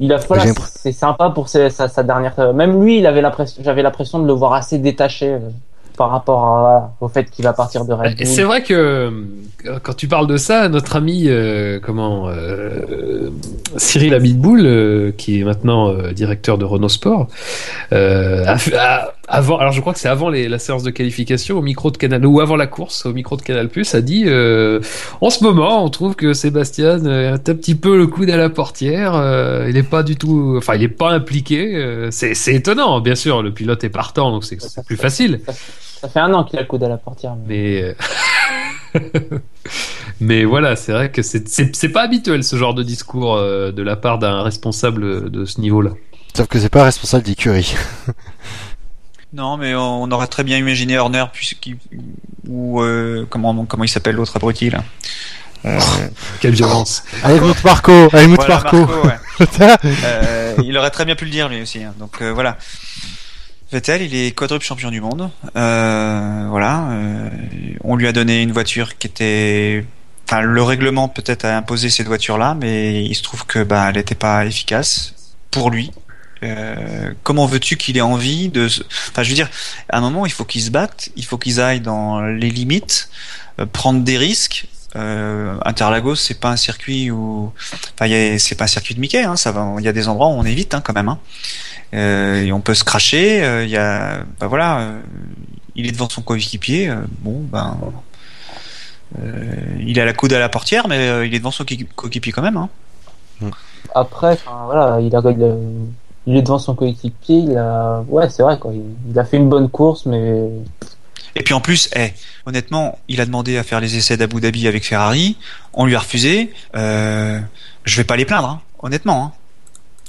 Il a voilà, c'est sympa pour sa, sa, sa dernière. euh, Même lui, il avait l'impression, j'avais l'impression de le voir assez détaché. euh, par rapport à, au fait qu'il va partir de Red Et Bull. C'est vrai que euh, quand tu parles de ça, notre ami euh, comment euh, Cyril Abitboul, euh, qui est maintenant directeur de Renault Sport, a- avant, alors je crois que c'est avant les- la séance de qualification au micro de Canal ou avant la course au micro de Canal Plus, a dit euh, en ce moment on trouve que Sébastien euh, a un petit peu le coude à la portière, euh, il est pas du tout, enfin il est pas impliqué. euh, c'est c'est étonnant, bien sûr, le pilote est partant donc c'est c'est plus facile. Ça, ça fait un an qu'il a le coude à la portière. mais- Mais, euh, mais voilà, c'est vrai que c'est- c'est c'est pas habituel ce genre de discours euh, de la part d'un responsable de ce niveau-là. Sauf que c'est pas responsable d'écurie. Non, mais on aurait très bien imaginé Horner, puisqu'il ou euh, comment comment il s'appelle l'autre abruti là. Quelle violence. Helmut Marco, Helmut Voilà, Marco. Marco, ouais. Euh, il aurait très bien pu le dire lui aussi. hein. Donc euh, voilà. Vettel, il est quadruple champion du monde. Euh, voilà. euh, on lui a donné une voiture qui était. Enfin, le règlement peut-être a imposé cette voiture-là, mais il se trouve que bah, elle n'était pas efficace pour lui. Euh, comment veux-tu qu'il ait envie de Enfin, je veux dire, à un moment, il faut qu'ils se battent, il faut qu'ils aillent dans les limites, euh, prendre des risques. Euh, Interlagos, c'est pas un circuit où, enfin, c'est pas un circuit de Mickey. Hein, ça va, il y a des endroits où on évite hein, quand même. Hein. Euh, et on peut se cracher. bah il est devant son coéquipier. bon, ben, il a la coude à la portière, mais il est devant son coéqui- coéquipier quand même. Après, voilà, il a, il, a- il est devant son coéquipier, il a, ouais, c'est vrai, quoi. Il, a fait une bonne course, mais Et puis en plus, eh, honnêtement, il a demandé à faire les essais d'Abu Dhabi avec Ferrari. On lui a refusé. Euh, je vais pas les plaindre, hein, honnêtement.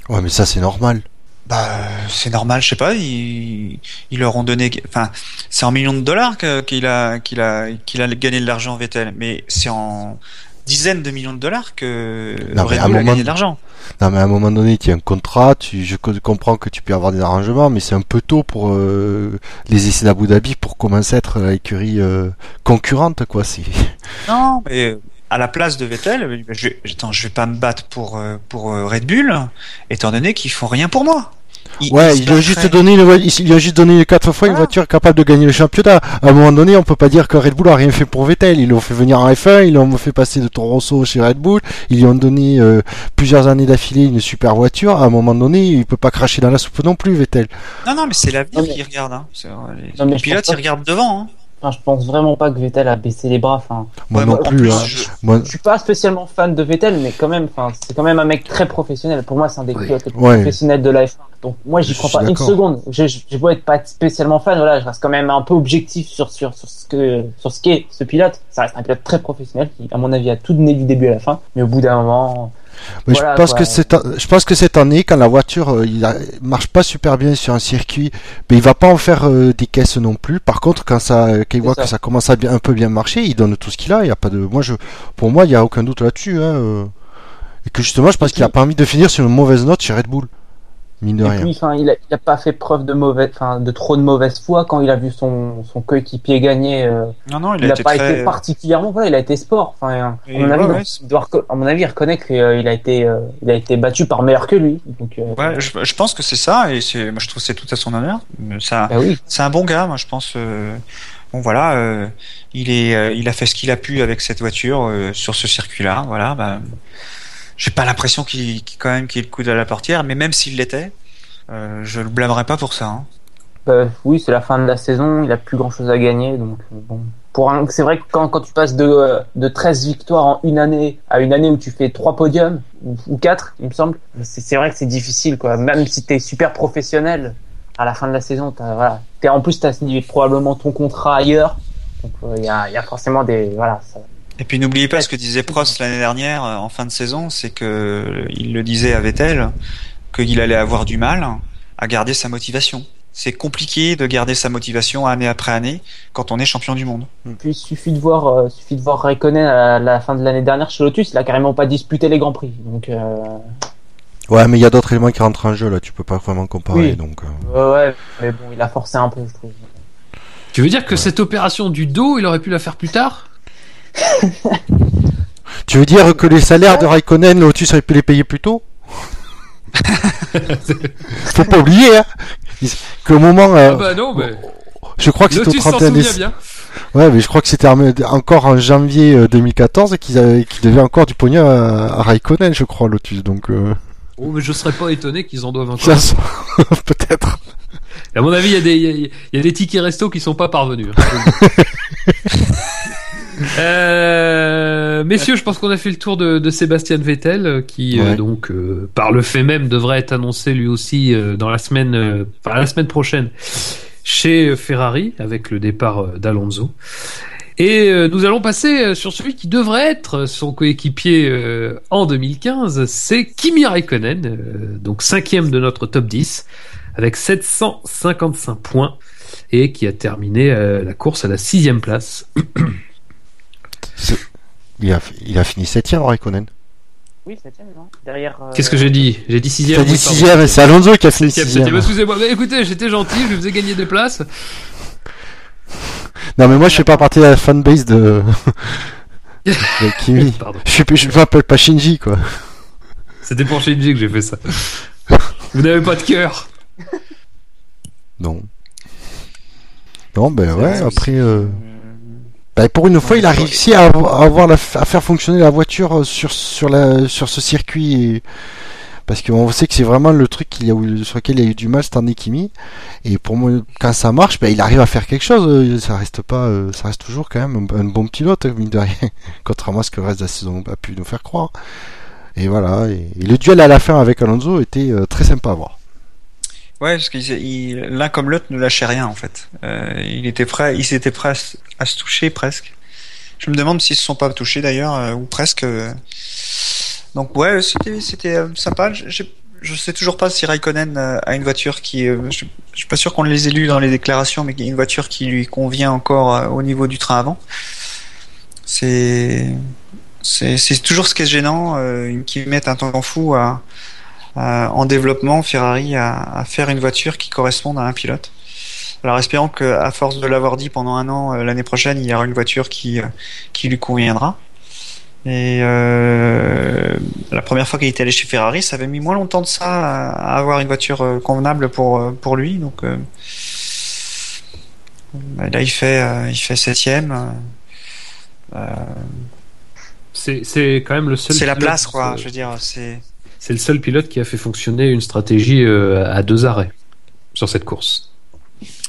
Hein. Ouais, mais ça c'est normal. Bah, c'est normal, je sais pas. Ils, ils leur ont donné. Enfin, c'est en millions de dollars qu'il a, qu'il a, qu'il a gagné de l'argent Vettel. Mais c'est en dizaines de millions de dollars que Non, Red Bull a gagné de l'argent. Non, mais à un moment donné, tu as un contrat, tu, je co- comprends que tu peux avoir des arrangements, mais c'est un peu tôt pour euh, les essais d'Abu Dhabi pour commencer à être l'écurie euh, concurrente, quoi. C'est. Non, mais euh, à la place de Vettel, je, attends, je vais pas me battre pour euh, pour euh, Red Bull, étant donné qu'ils font rien pour moi. Ouais, il lui a juste donné une, il a juste donné quatre fois une voiture capable de gagner le championnat. À un moment donné, on peut pas dire que Red Bull a rien fait pour Vettel. Ils l'ont fait venir en F1, ils l'ont fait passer de Toro Rosso chez Red Bull, ils lui ont donné euh, plusieurs années d'affilée une super voiture. À un moment donné, il peut pas cracher dans la soupe non plus, Vettel. Non, non, mais c'est l'avenir qui regarde. Hein. Les, Non, les pilotes, ils regardent devant. Hein. Enfin, je pense vraiment pas que Vettel a baissé les bras. Enfin, Moi non plus. hein. je- Moi, je suis pas spécialement fan de Vettel, mais quand même, enfin, c'est quand même un mec très professionnel. Pour moi, c'est un des Oui. pilotes les plus Ouais. professionnels de la F1. Donc, moi, j'y crois pas une seconde. Je, je, je dois être pas spécialement fan. Voilà, je reste quand même un peu objectif sur, sur, sur ce que, sur ce qu'est ce pilote. Ça reste un pilote très professionnel qui, à mon avis, a tout donné du début à la fin. Mais au bout d'un moment, Mais Voilà, je pense quoi. que cette, je pense que cette année, quand la voiture euh, il a- marche pas super bien sur un circuit, mais il va pas en faire euh, des caisses non plus. Par contre, quand ça, euh, qu'il C'est voit ça. que ça commence à bien, un peu bien marcher, il donne tout ce qu'il a. Il y a pas de, moi je, pour moi, il y a aucun doute là-dessus. Hein, euh. Et que justement, je pense qu'il a pas envie de finir sur une mauvaise note chez Red Bull. Mine de Et rien. puis, enfin, il a, il a pas fait preuve de mauvaise, enfin, de trop de mauvaise foi quand il a vu son, son coéquipier gagner. euh, Non, non, il, il a a été pas très. été particulièrement, voilà, il a été sport. Enfin, à mon avis, ouais, donc, ouais, il doit reco- à mon avis, il reconnaît qu'il a été, euh, il a été battu par meilleur que lui. Donc, euh, Ouais, je, je pense que c'est ça, et c'est, moi je trouve que c'est tout à son honneur. Euh, Ça, bah oui. c'est un bon gars, moi je pense. euh, bon voilà, euh, il est, euh, il a fait ce qu'il a pu avec cette voiture euh, sur ce circuit-là. Voilà, bah, j'ai pas l'impression qu'il, qu'il- quand même qu'il le coude à la portière, mais même s'il l'était, euh, je le blâmerais pas pour ça. hein. Bah, oui, c'est la fin de la saison, il a plus grand chose à gagner, donc euh, bon. Pour un, c'est vrai que quand, quand tu passes de, euh, de 13 victoires en une année à une année où tu fais trois podiums, ou, ou quatre, il me semble, c'est, vrai que c'est difficile, quoi. Même si t'es super professionnel, à la fin de la saison, t'as, voilà. En plus, t'as signé probablement ton contrat ailleurs. Donc, euh, il y, a, y a forcément des, voilà, Et puis n'oubliez pas ce que disait Prost l'année dernière euh, en fin de saison, c'est que euh, il le disait à Vettel qu'il allait avoir du mal à garder sa motivation. C'est compliqué de garder sa motivation année après année quand on est champion du monde. Puis il suffit de voir, euh, suffit de voir Raikkonen à la fin de l'année dernière chez Lotus, il a carrément pas disputé les grands prix. Donc euh, Ouais, mais il y a d'autres éléments qui rentrent en jeu là. Tu peux pas vraiment comparer. Oui. Donc. euh. ouais, ouais, mais bon, il a forcé un peu, je trouve. Tu veux dire que cette opération du dos, il aurait pu la faire plus tard? Tu veux dire que les salaires de Raikkonen, Lotus aurait pu les payer plus tôt Faut pas oublier hein, qu'au moment, euh, Ah bah non, mais je crois que c'était au Lotus s'en 31 souvient décembre. bien. Ouais, mais je crois que c'était en- encore en janvier euh, 2014 et qu'ils avaient, qu'ils devaient encore du pognon à, à Raikkonen, je crois, Lotus. Donc, euh, Oh, mais je serais pas étonné qu'ils en doivent encore. peut-être. À mon avis, il y, a des- il y a- il y a des tickets resto qui sont pas parvenus. hein. Euh, messieurs, je pense qu'on a fait le tour de, de Sébastien Vettel, euh, qui euh, donc, euh, par le fait même, devrait être annoncé lui aussi dans la semaine, enfin la semaine prochaine, chez Ferrari, avec le départ d'Alonso. Et nous allons passer sur celui qui devrait être son coéquipier en 2015, c'est Kimi Raikkonen, donc cinquième de notre top 10, avec 755 points, et qui a terminé la course à la sixième place. Il a, il a fini septième, Raikkonen. Oui, septième, non Derrière. euh, Qu'est-ce que j'ai dit? J'ai dit sixième. T'as dit oui, pardon. sixième, c'est Alonso qui a fini Septième, sixième. septième. Excusez-moi, mais écoutez, j'étais gentil, je lui faisais gagner des places. Non, mais moi, je fais pas partie de la fanbase de, de Kimi. Pardon. Je, suis, je m'appelle pas Shinji, quoi. C'était pour Shinji que j'ai fait ça. Vous n'avez pas de cœur. Non. Non, ben ouais, après. Euh, bah, pour une fois, il a réussi à avoir, la, à faire fonctionner la voiture euh, sur, sur, la, sur ce circuit. et- Parce qu'on sait que c'est vraiment le truc qu'il y a eu, sur lequel il y a eu du mal cette année Kimi. Et pour moi, quand ça marche, ben, il arrive à faire quelque chose. euh, Ça reste pas, euh, ça reste toujours quand même un, un bon pilote, mine de rien. Contrairement à ce que le reste de la saison a pu nous faire croire. Et voilà. Et, et le duel à la fin avec Alonso était très sympa à voir. Ouais, parce qu'il l'un comme l'autre ne lâchait rien en fait. Euh, il était prêt, ils étaient prêts à, à se toucher presque. Je me demande s'ils se sont pas touchés d'ailleurs euh, ou presque. euh. Donc ouais, c'était c'était euh, sympa. Je, je, sais toujours pas si Raikkonen euh, a une voiture qui. je, je suis pas sûr qu'on les ait lus dans les déclarations, mais une voiture qui lui convient encore au niveau du train avant. C'est c'est toujours ce qui est gênant, euh, qu'ils mettent un temps fou à- en développement Ferrari à, à faire une voiture qui corresponde à un pilote. Alors espérons que à force de l'avoir dit pendant un an, euh, l'année prochaine, il y aura une voiture qui euh, qui lui conviendra. Et euh, la première fois qu'il était allé chez Ferrari, ça avait mis moins longtemps de ça à, avoir une voiture euh, convenable pour euh, pour lui. Donc euh, bah, là, il fait euh, il fait septième. euh, euh, C'est c'est quand même le seul. c'est la place, quoi. euh, Je veux dire, c'est C'est le seul pilote qui a fait fonctionner une stratégie euh, à deux arrêts sur cette course.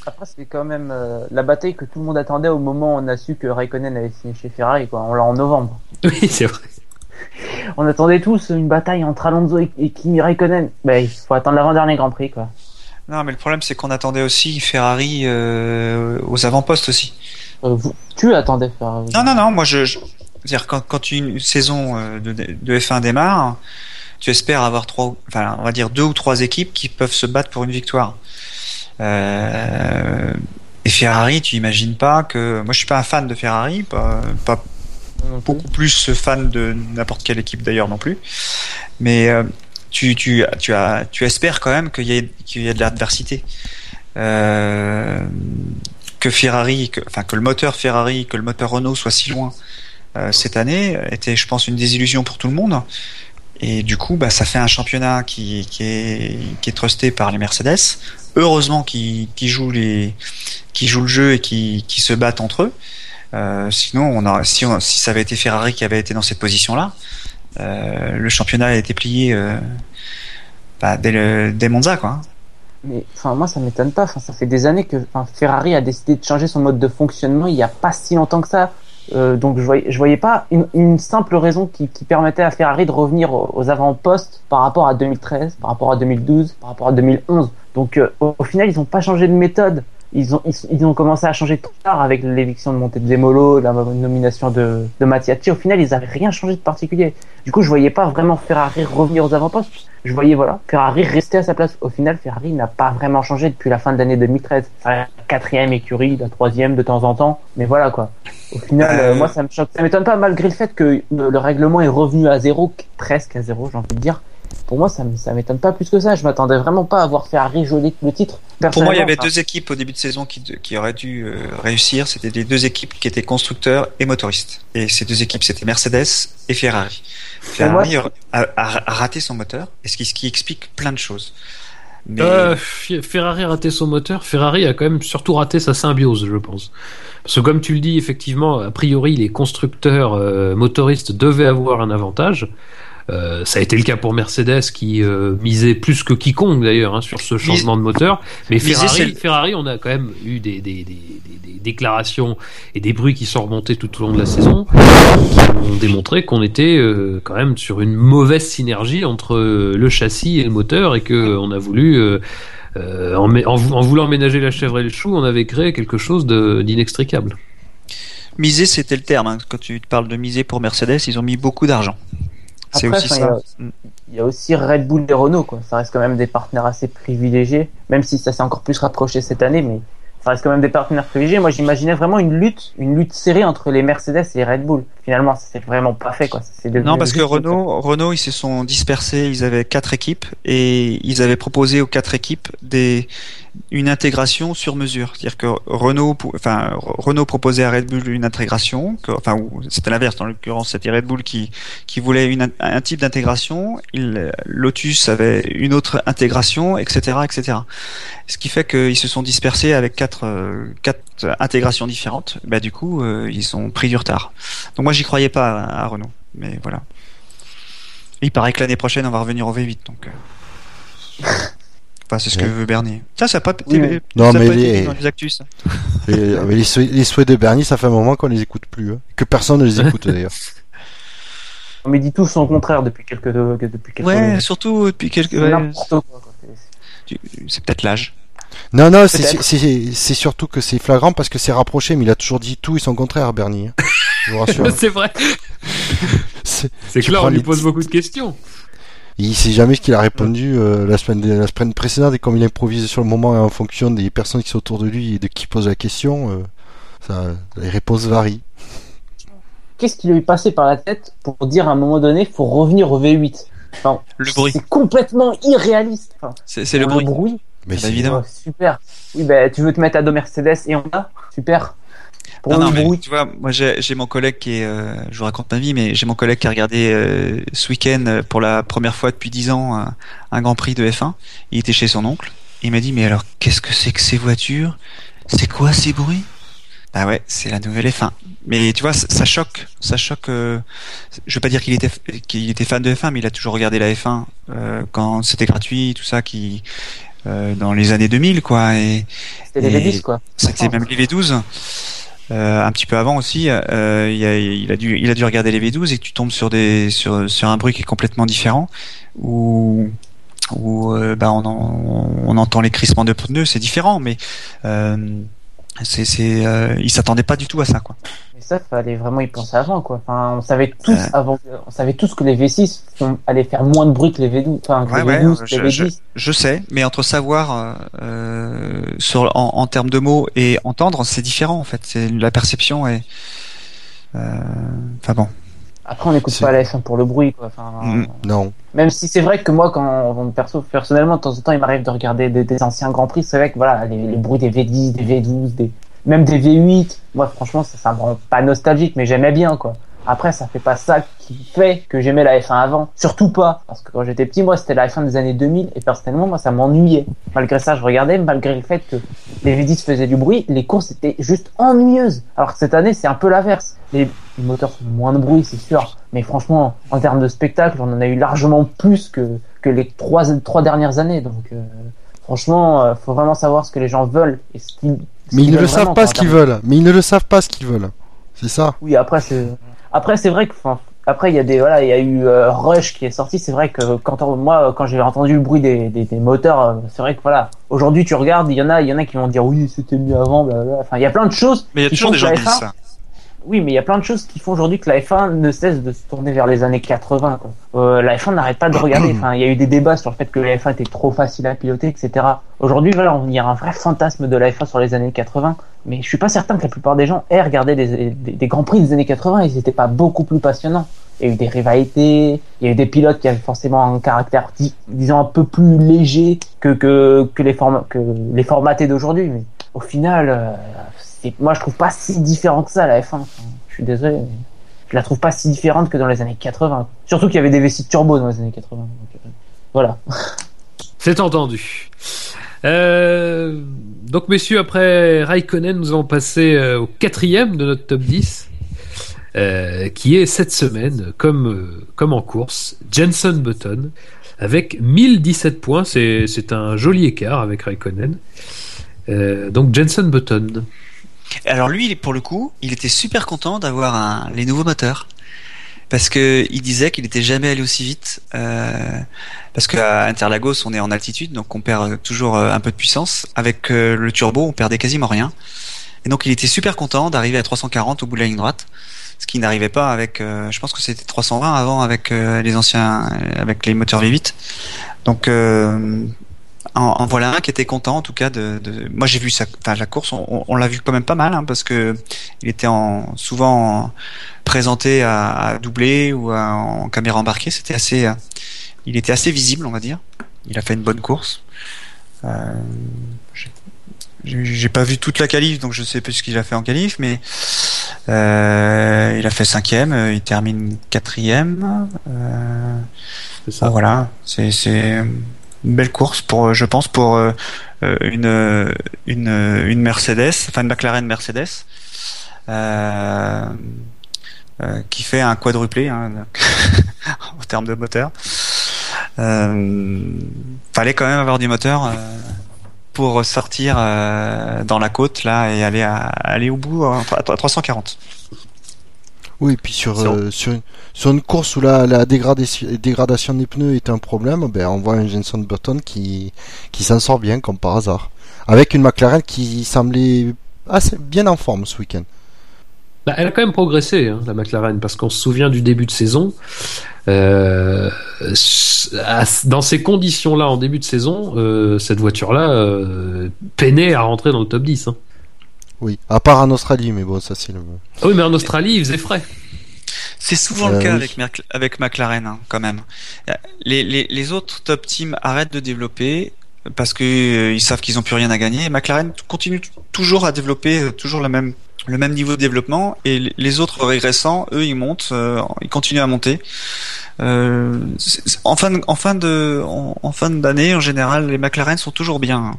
Après, c'est quand même euh, la bataille que tout le monde attendait au moment où on a su que Raikkonen avait signé chez Ferrari, quoi. On l'a en novembre. Oui, c'est vrai. On attendait tous une bataille entre Alonso et, et Kimi Raikkonen. Bah, il faut attendre l'avant-dernier Grand Prix, quoi. non, mais le problème, c'est qu'on attendait aussi Ferrari euh, aux avant-postes aussi. Euh, vous, tu attendais Ferrari. Non, non, non, moi je. je- C'est-à-dire, quand, quand une saison de, de F1 démarre, tu espères avoir trois, enfin, on va dire deux ou trois équipes qui peuvent se battre pour une victoire. Euh, et Ferrari, tu imagines pas que. Moi, je suis pas un fan de Ferrari, pas, beaucoup plus fan de n'importe quelle équipe d'ailleurs non plus. Mais euh, tu, tu, tu, as, tu espères quand même qu'il y, ait de l'adversité. Euh, que Ferrari, que, enfin que le moteur Ferrari, que le moteur Renault soit si loin euh, cette année était, je pense, une désillusion pour tout le monde. Et du coup, bah, ça fait un championnat qui, est qui est trusté par les Mercedes. Heureusement qui qui jouent les jouent le jeu et qui qui se battent entre eux. Euh, sinon, on a, si, si ça avait été Ferrari qui avait été dans cette position-là, euh, le championnat a été plié euh, bah, dès, le, dès Monza, quoi. Mais moi, ça m'étonne pas. Ça fait des années que Ferrari a décidé de changer son mode de fonctionnement il y a pas si longtemps que ça. Euh, donc, je voyais, je voyais pas une, une simple raison qui, qui permettait à Ferrari de revenir aux, avant-postes par rapport à 2013, par rapport à 2012, par rapport à 2011. Donc, euh, au, au final, ils ont pas changé de méthode. Ils ont, ils, ils ont commencé à changer trop tard avec l'éviction de Monte de Demolo, la nomination de, de Mattiacci. Au final, ils avaient rien changé de particulier. Du coup, je voyais pas vraiment Ferrari revenir aux avant-postes. Je voyais, voilà, Ferrari rester à sa place. Au final, Ferrari n'a pas vraiment changé depuis la fin de l'année 2013. Ça reste la quatrième écurie, la troisième de temps en temps. Mais voilà, quoi. Au final, Euh, euh, moi, ça me choque. Ça m'étonne pas, malgré le fait que le règlement est revenu à zéro, presque à zéro, j'ai envie de dire. Pour moi, ça, me- ça m'étonne pas plus que ça. Je m'attendais vraiment pas à voir Ferrari jouer le titre. Pour moi, il y avait deux équipes au début de saison qui, qui auraient dû euh, réussir. C'était les deux équipes qui étaient constructeurs et motoristes. Et ces deux équipes, c'était Mercedes et Ferrari. Ferrari a, a- a raté son moteur, et ce qui, ce qui explique plein de choses. Mais Euh, Ferrari a raté son moteur. Ferrari a quand même surtout raté sa symbiose, je pense. Parce que comme tu le dis, effectivement, a priori, les constructeurs euh, motoristes devaient avoir un avantage. Euh, ça a été le cas pour Mercedes qui euh, misait plus que quiconque d'ailleurs hein, sur ce changement de moteur. Mais Ferrari, Ferrari, on a quand même eu des, des, des, des- des déclarations et des bruits qui sont remontés tout au long de la saison qui ont démontré qu'on était euh, quand même sur une mauvaise synergie entre le châssis et le moteur et que on a voulu en, voulant ménager la chèvre et le chou, on avait créé quelque chose d'inextricable. miser, c'était le terme. hein. Quand tu parles de miser pour Mercedes, ils ont mis beaucoup d'argent. C'est Après, aussi enfin, ça. Il y a aussi Red Bull et Renault, quoi. Ça reste quand même des partenaires assez privilégiés, même si ça s'est encore plus rapproché cette année, mais ça reste quand même des partenaires privilégiés. Moi, j'imaginais vraiment une lutte, une lutte serrée entre les Mercedes et Red Bull. Finalement, ça s'est vraiment pas fait, quoi. Non, parce que Renault, Renault, ils se sont dispersés. Ils avaient quatre équipes et ils avaient proposé aux quatre équipes des une intégration sur mesure. C'est-à-dire que Renault, proposait à Red Bull une intégration. Que, enfin, c'était l'inverse. Dans l'occurrence, c'était Red Bull qui voulait un type d'intégration. Lotus avait une autre intégration, etc., etc. Ce qui fait qu'ils se sont dispersés avec quatre euh, intégrations différentes. Bah du coup, euh, ils ont pris du retard. Donc moi, j'y croyais pas à, Renault. Mais voilà. Il paraît que l'année prochaine, on va revenir au V8. Donc, euh, enfin, c'est ce que veut Bernie. Ça, ça a pas, été- mais- Non, mais les- dans les actus. ça. Et, mais les, souhaits, les souhaits de Bernie, ça fait un moment qu'on les écoute plus. hein. Que personne ne les écoute d'ailleurs. On me dit tous son contraire depuis quelques, depuis quelques Ouais, surtout depuis quelques. N'importe quoi. C'est- peut-être l'âge. Non, non, c'est Peut-être. c'est- c'est surtout que c'est flagrant parce que c'est rapproché, mais il a toujours dit tout et son contraire, Bernie. hein. Je vous rassure. c'est vrai. C'est- là, on lui pose beaucoup de questions. Il sait jamais ce qu'il a répondu euh, la, semaine, la semaine précédente et comme il improvise sur le moment en fonction des personnes qui sont autour de lui et de qui pose la question, euh, ça, les réponses varient. Qu'est-ce qui lui est passé par la tête pour dire à un moment donné, faut revenir au V8 Enfin, Le bruit. C'est complètement irréaliste. Enfin, C'est c'est le pour bruit. Mais Bah, c'est- évidemment. Ouais, super. Oui, ben tu veux te mettre à dos Mercedes et Honda Super. Pour Non, non, mais bruit. tu vois, moi j'ai j'ai mon collègue qui est, euh, je vous raconte ma vie, mais j'ai mon collègue qui a regardé euh, ce week-end euh, pour la première fois depuis 10 ans un, un Grand Prix de F1. Il était chez son oncle. Il m'a dit, mais alors qu'est-ce que c'est que ces voitures? C'est quoi ces bruits? Bah ouais, c'est la nouvelle F1. Mais tu vois, ça, ça choque, ça choque. euh, je veux pas dire qu'il était qu'il était fan de F1, mais il a toujours regardé la F1 euh, quand c'était gratuit, tout ça, qui euh, dans les années 2000 quoi. C'était les et- V10 quoi. c'était même les V12. Euh, un petit peu avant aussi, euh, il, a, il a dû, il a dû regarder les V12 et que tu tombes sur des, sur, sur un bruit qui est complètement différent, où, où euh, bah on, on entend les crissements de pneus, c'est différent, mais euh, c'est, c'est, euh, il s'attendait pas du tout à ça, quoi. Mais ça, fallait vraiment y penser avant quoi. Enfin, on savait tous Euh. avant, on savait tous que les V6 font- allaient faire moins de bruit que les V12, enfin que Ouais, les ouais, V12, que je- les je- V10. Je sais, mais entre savoir euh, sur, en, en termes de mots et entendre, c'est différent en fait. C'est la perception et, euh, enfin bon. Après, on n'écoute pas la F1 pour le bruit quoi. Enfin, Mm. Non. Même si c'est vrai que moi, quand perso, personnellement, de temps en temps, il m'arrive de regarder des, anciens Grands Prix, c'est vrai que voilà, les, les bruits des V10, des V12, des, même des V8, moi franchement, ça, ça me rend pas nostalgique, mais j'aimais bien quoi. Après, ça fait pas ça qui fait que j'aimais la F1 avant. Surtout pas. Parce que quand j'étais petit, moi, c'était la F1 des années 2000, et personnellement, moi, ça m'ennuyait. Malgré ça, je regardais, malgré le fait que les V10 faisaient du bruit, les courses étaient juste ennuyeuses. Alors que cette année, c'est un peu l'inverse. Les, moteurs font moins de bruit, c'est sûr. Mais franchement, en termes de spectacle, on en a eu largement plus que, que les trois, trois dernières années. Donc, euh, franchement, euh, faut vraiment savoir ce que les gens veulent. Et ce qu'ils, ce Mais ils ne le savent pas ce qu'ils veulent. Mais ils ne le savent pas ce qu'ils veulent. C'est ça. oui, après c'est après c'est vrai que enfin, après il y a des voilà, il y a eu euh, Rush qui est sorti, c'est vrai que quand on- moi quand j'ai entendu le bruit des, des, des moteurs, euh, c'est vrai que voilà, aujourd'hui tu regardes, il y en a il y en a qui vont dire oui, c'était mieux avant blablabla. Enfin, il y a plein de choses Mais il y a toujours des gens qui disent F1 ça. Oui, mais il y a plein de choses qui font aujourd'hui que la F1 ne cesse de se tourner vers les années 80. Quoi. Euh, la F1 n'arrête pas de regarder. Enfin, il y a eu des débats sur le fait que la F1 était trop facile à piloter, etc. Aujourd'hui, voilà, on- il y a un vrai fantasme de la F1 sur les années 80. Mais je suis pas certain que la plupart des gens aient regardé des, des, des grands prix des années 80. Ils n'étaient pas beaucoup plus passionnants. Il y a eu des rivalités, il y a eu des pilotes qui avaient forcément un caractère, dis- disons, un peu plus léger que, que, que, les, forma- que les formatés d'aujourd'hui. Mais au final, euh, moi je trouve pas si différent que ça la F1. Enfin, je suis désolé, mais je la trouve pas si différente que dans les années 80. Surtout qu'il y avait des V6 turbo dans les années 80. Donc, euh, voilà. C'est entendu. Euh, donc, messieurs, après Raikkonen, nous allons passer euh, au quatrième de notre top 10, euh, qui est cette semaine, comme, comme en course, Jenson Button, avec 1017 points. C'est un joli écart avec Raikkonen. Donc, Jenson Button. Alors lui, pour le coup, il était super content d'avoir les nouveaux moteurs. Parce que il disait qu'il était jamais allé aussi vite. euh, parce qu'à Interlagos, on est en altitude, donc on perd toujours euh, un peu de puissance. Avec euh, le turbo, on perdait quasiment rien. Et donc il était super content d'arriver à 340 au bout de la ligne droite. Ce qui n'arrivait pas avec, euh, je pense que c'était 320 avant avec euh, les anciens, avec les moteurs V8. Donc euh, en, en voilà un qui était content en tout cas de. de... Moi j'ai vu la course, on, on l'a vu quand même pas mal hein, parce que il était en, souvent en- présenté à, à doubler ou à- en caméra embarquée. C'était assez, euh, il était assez visible, on va dire. Il a fait une bonne course. Euh, j'ai- pas vu toute la qualif, donc je sais plus ce qu'il a fait en qualif, mais euh, il a fait cinquième, euh, il termine quatrième. Euh, C'est ça. ah, voilà, c'est c'est belle course pour, je pense, pour euh, euh, une une une Mercedes, enfin une McLaren Mercedes, euh, euh, qui fait un quadruplé hein, en termes de moteur. Euh, fallait quand même avoir du moteur euh, pour sortir euh, dans la côte là et aller à, aller au bout euh, à 340. Oui, et puis sur, euh, sur, une, sur une course où la, la dégradation, dégradation des pneus est un problème, ben, on voit un Jenson Button qui, qui s'en sort bien, comme par hasard. Avec une McLaren qui semblait assez bien en forme ce week-end. Bah, elle a quand même progressé, hein, la McLaren, parce qu'on se souvient du début de saison. euh, dans ces conditions-là, en début de saison, euh, cette voiture-là euh, peinait à rentrer dans le top 10. hein. Oui, à part en Australie, mais bon, ça c'est le... Ah oui, mais en Australie, il faisait frais. C'est souvent Euh, le cas oui. avec, Merc- avec McLaren, hein, quand même. Les, les, les autres top teams arrêtent de développer parce que euh, ils savent qu'ils ont plus rien à gagner. Et McLaren continue toujours à développer euh, toujours le même le même niveau de développement et les- autres régressants, eux, ils montent, euh, ils continuent à monter. Euh, en fin de, en fin de en, en fin d'année, en général, les McLaren sont toujours bien. hein.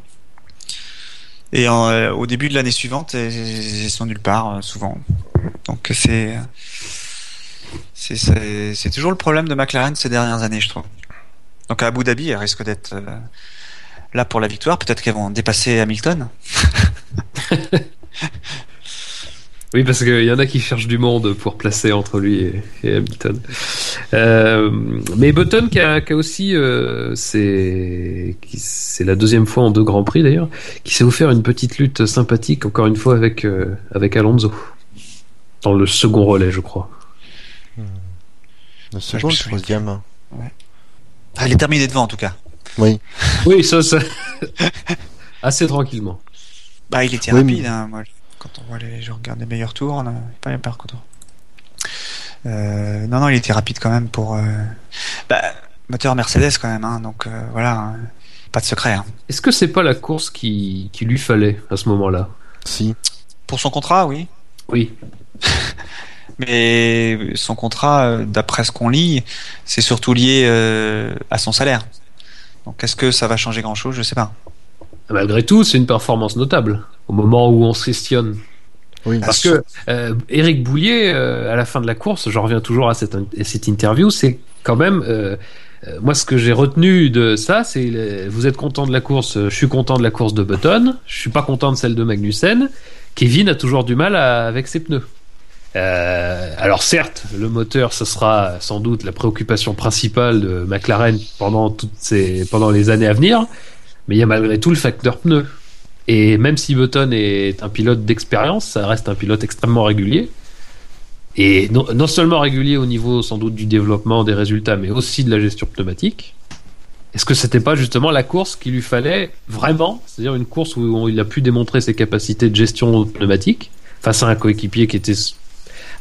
Et euh, au début de l'année suivante, ils sont nulle part euh, souvent. Donc c'est c'est- toujours le problème de McLaren ces dernières années, je trouve. Donc à Abu Dhabi, elle risque d'être euh, là pour la victoire. Peut-être qu'elles vont dépasser Hamilton. Oui, parce qu'il y en a qui cherchent du monde pour placer entre lui et, et Hamilton. Euh, mais Button qui a, qui a aussi, euh, c'est qui- c'est la deuxième fois en deux grands prix d'ailleurs, qui s'est offert une petite lutte sympathique encore une fois avec euh, avec Alonso dans le second relais, je crois. Le je second, le souviens. troisième. Ah, elle est terminée devant en tout cas. Oui. Oui, ça, ça... assez tranquillement. Bah, il était Oui, rapide. mais- Hein, moi, quand on voit les, je regarde les meilleurs tours, on a pas pas content. Euh, non, non, il était rapide quand même pour. Euh... Bah, moteur Mercedes quand même. Hein, donc euh, voilà, hein, pas de secret. Hein. Est-ce que c'est pas la course qui, qui lui fallait à ce moment-là? Si. Pour son contrat, oui. Oui. Mais son contrat, euh, d'après ce qu'on lit, c'est surtout lié euh, à son salaire. Donc est-ce que ça va changer grand-chose? Je sais pas. Malgré tout, c'est une performance notable au moment où on se questionne. Oui. Parce que euh, Eric Boulier, euh, à la fin de la course, je reviens toujours à cette, à cette interview, c'est quand même. euh, euh, moi, ce que j'ai retenu de ça, c'est vous êtes content de la course, je suis content de la course de Button, je suis pas content de celle de Magnussen. Kevin a toujours du mal à- avec ses pneus. Alors certes, le moteur, ce sera sans doute la préoccupation principale de McLaren pendant toutes ces, pendant les années à venir, mais il y a malgré tout le facteur pneu. Et même si Button est un pilote d'expérience, ça reste un pilote extrêmement régulier. Et non, non seulement régulier au niveau sans doute du développement des résultats, mais aussi de la gestion pneumatique. Est-ce que c'était pas justement la course qu'il lui fallait vraiment C'est-à-dire une course où il a pu démontrer ses capacités de gestion pneumatique face à un coéquipier qui était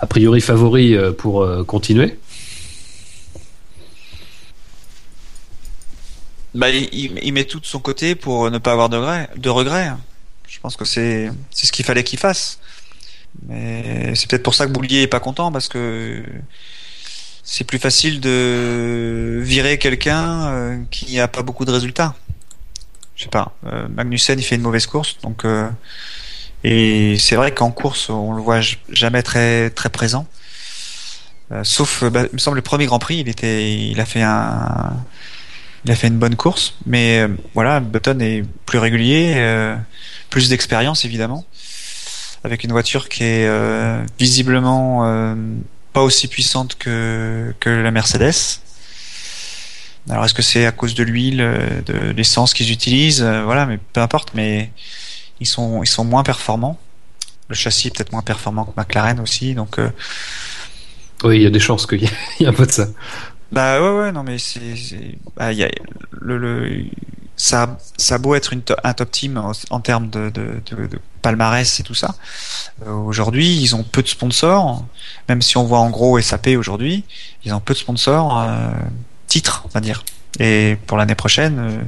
a priori favori euh, pour euh, continuer? Bah, il, il- met tout de son côté pour ne pas avoir de regrets. De regrets. Je pense que c'est c'est ce qu'il fallait qu'il fasse. Mais c'est peut-être pour ça que Boulier est pas content parce que c'est plus facile de virer quelqu'un euh, qui a pas beaucoup de résultats. Je sais pas. Euh, Magnussen il fait une mauvaise course donc euh, et c'est vrai qu'en course on le voit jamais très très présent. Euh, sauf, bah, il me semble le premier Grand Prix, il était, il a fait un, il a fait une bonne course, mais euh, voilà, Button est plus régulier, euh, plus d'expérience évidemment, avec une voiture qui est euh, visiblement pas aussi puissante que la Mercedes. Alors est-ce que c'est à cause de l'huile, de l'essence qu'ils utilisent, voilà, mais peu importe, mais ils sont moins performants. Le châssis est peut-être moins performant que McLaren aussi, donc Oui, il y a des chances qu'il y, ait- un peu de ça. Bah ouais ouais non mais c'est c'est- bah, il y a le, le ça, ça a beau être une to- un top team en, en termes de, de, de, de palmarès et tout ça. euh, aujourd'hui, ils ont peu de sponsors. Même si on voit en gros SAP aujourd'hui, ils ont peu de sponsors euh, titres, on va dire. Et pour l'année prochaine, euh,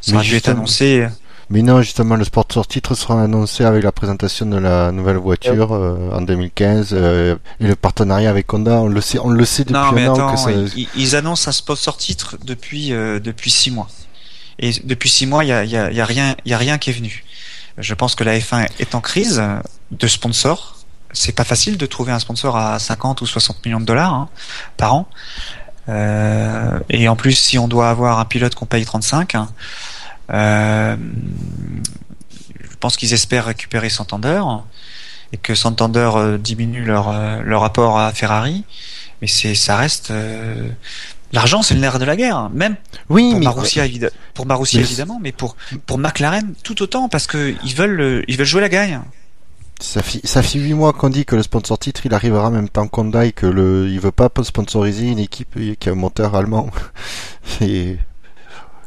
ça Mais aurait dû être annoncé. Mais non, justement, le sponsor titre sera annoncé avec la présentation de la nouvelle voiture euh, en 2015 euh, et le partenariat avec Honda. On le sait, on le sait depuis Non, mais un an attends, que ça. ils, ils annoncent un sponsor titre depuis euh, depuis six mois. Et depuis six mois, il y a, y a, y a rien, il y a rien qui est venu. Je pense que la F1 est en crise de sponsors. C'est pas facile de trouver un sponsor à 50 ou 60 millions de dollars hein, par an. Euh, et en plus, si on doit avoir un pilote qu'on paye 35, hein, je pense qu'ils espèrent récupérer Santander et que Santander euh, diminue leur euh, leur rapport à Ferrari. Mais c'est ça reste euh, l'argent, c'est le nerf de la guerre. Même Oui, pour mais Marussia, pour Marussia Mais- évidemment, mais pour pour McLaren tout autant parce que ils veulent euh, ils veulent jouer la gagne. ça fait ça fait huit mois qu'on dit que le sponsor titre il arrivera même temps et que le il veut pas sponsoriser une équipe qui a un moteur allemand. Et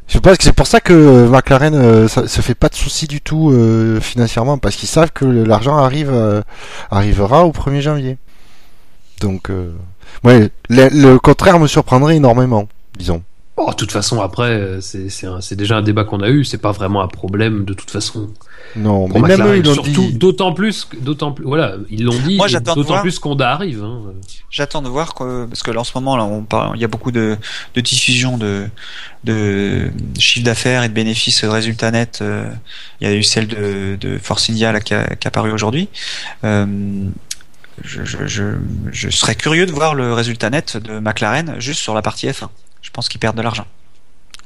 je pense que c'est pour ça que euh, McLaren euh, se fait pas de soucis du tout euh, financièrement parce qu'ils savent que l'argent arrive euh, arrivera au 1er janvier. Donc ouais, le contraire me surprendrait énormément, disons. Oh, de toute façon, après, euh, c'est déjà un débat qu'on a eu. C'est pas vraiment un problème de toute façon. Non, Pour mais même eux McLaren, ils l'ont surtout, dit. d'autant plus, que- d'autant plus, voilà, ils l'ont dit. Moi, j'attends de D'autant voir. plus qu'Honda arrive. Hein. J'attends de voir que, parce que là en ce moment là on parle, il y a beaucoup de, de diffusion de de chiffre d'affaires et de bénéfices de résultats nets. euh, il y a eu celle de, de Force India là, qui, a, qui a paru aujourd'hui. Euh, je, je, je, je serais curieux de voir le résultat net de McLaren juste sur la partie F1. Je pense qu'ils perdent de l'argent.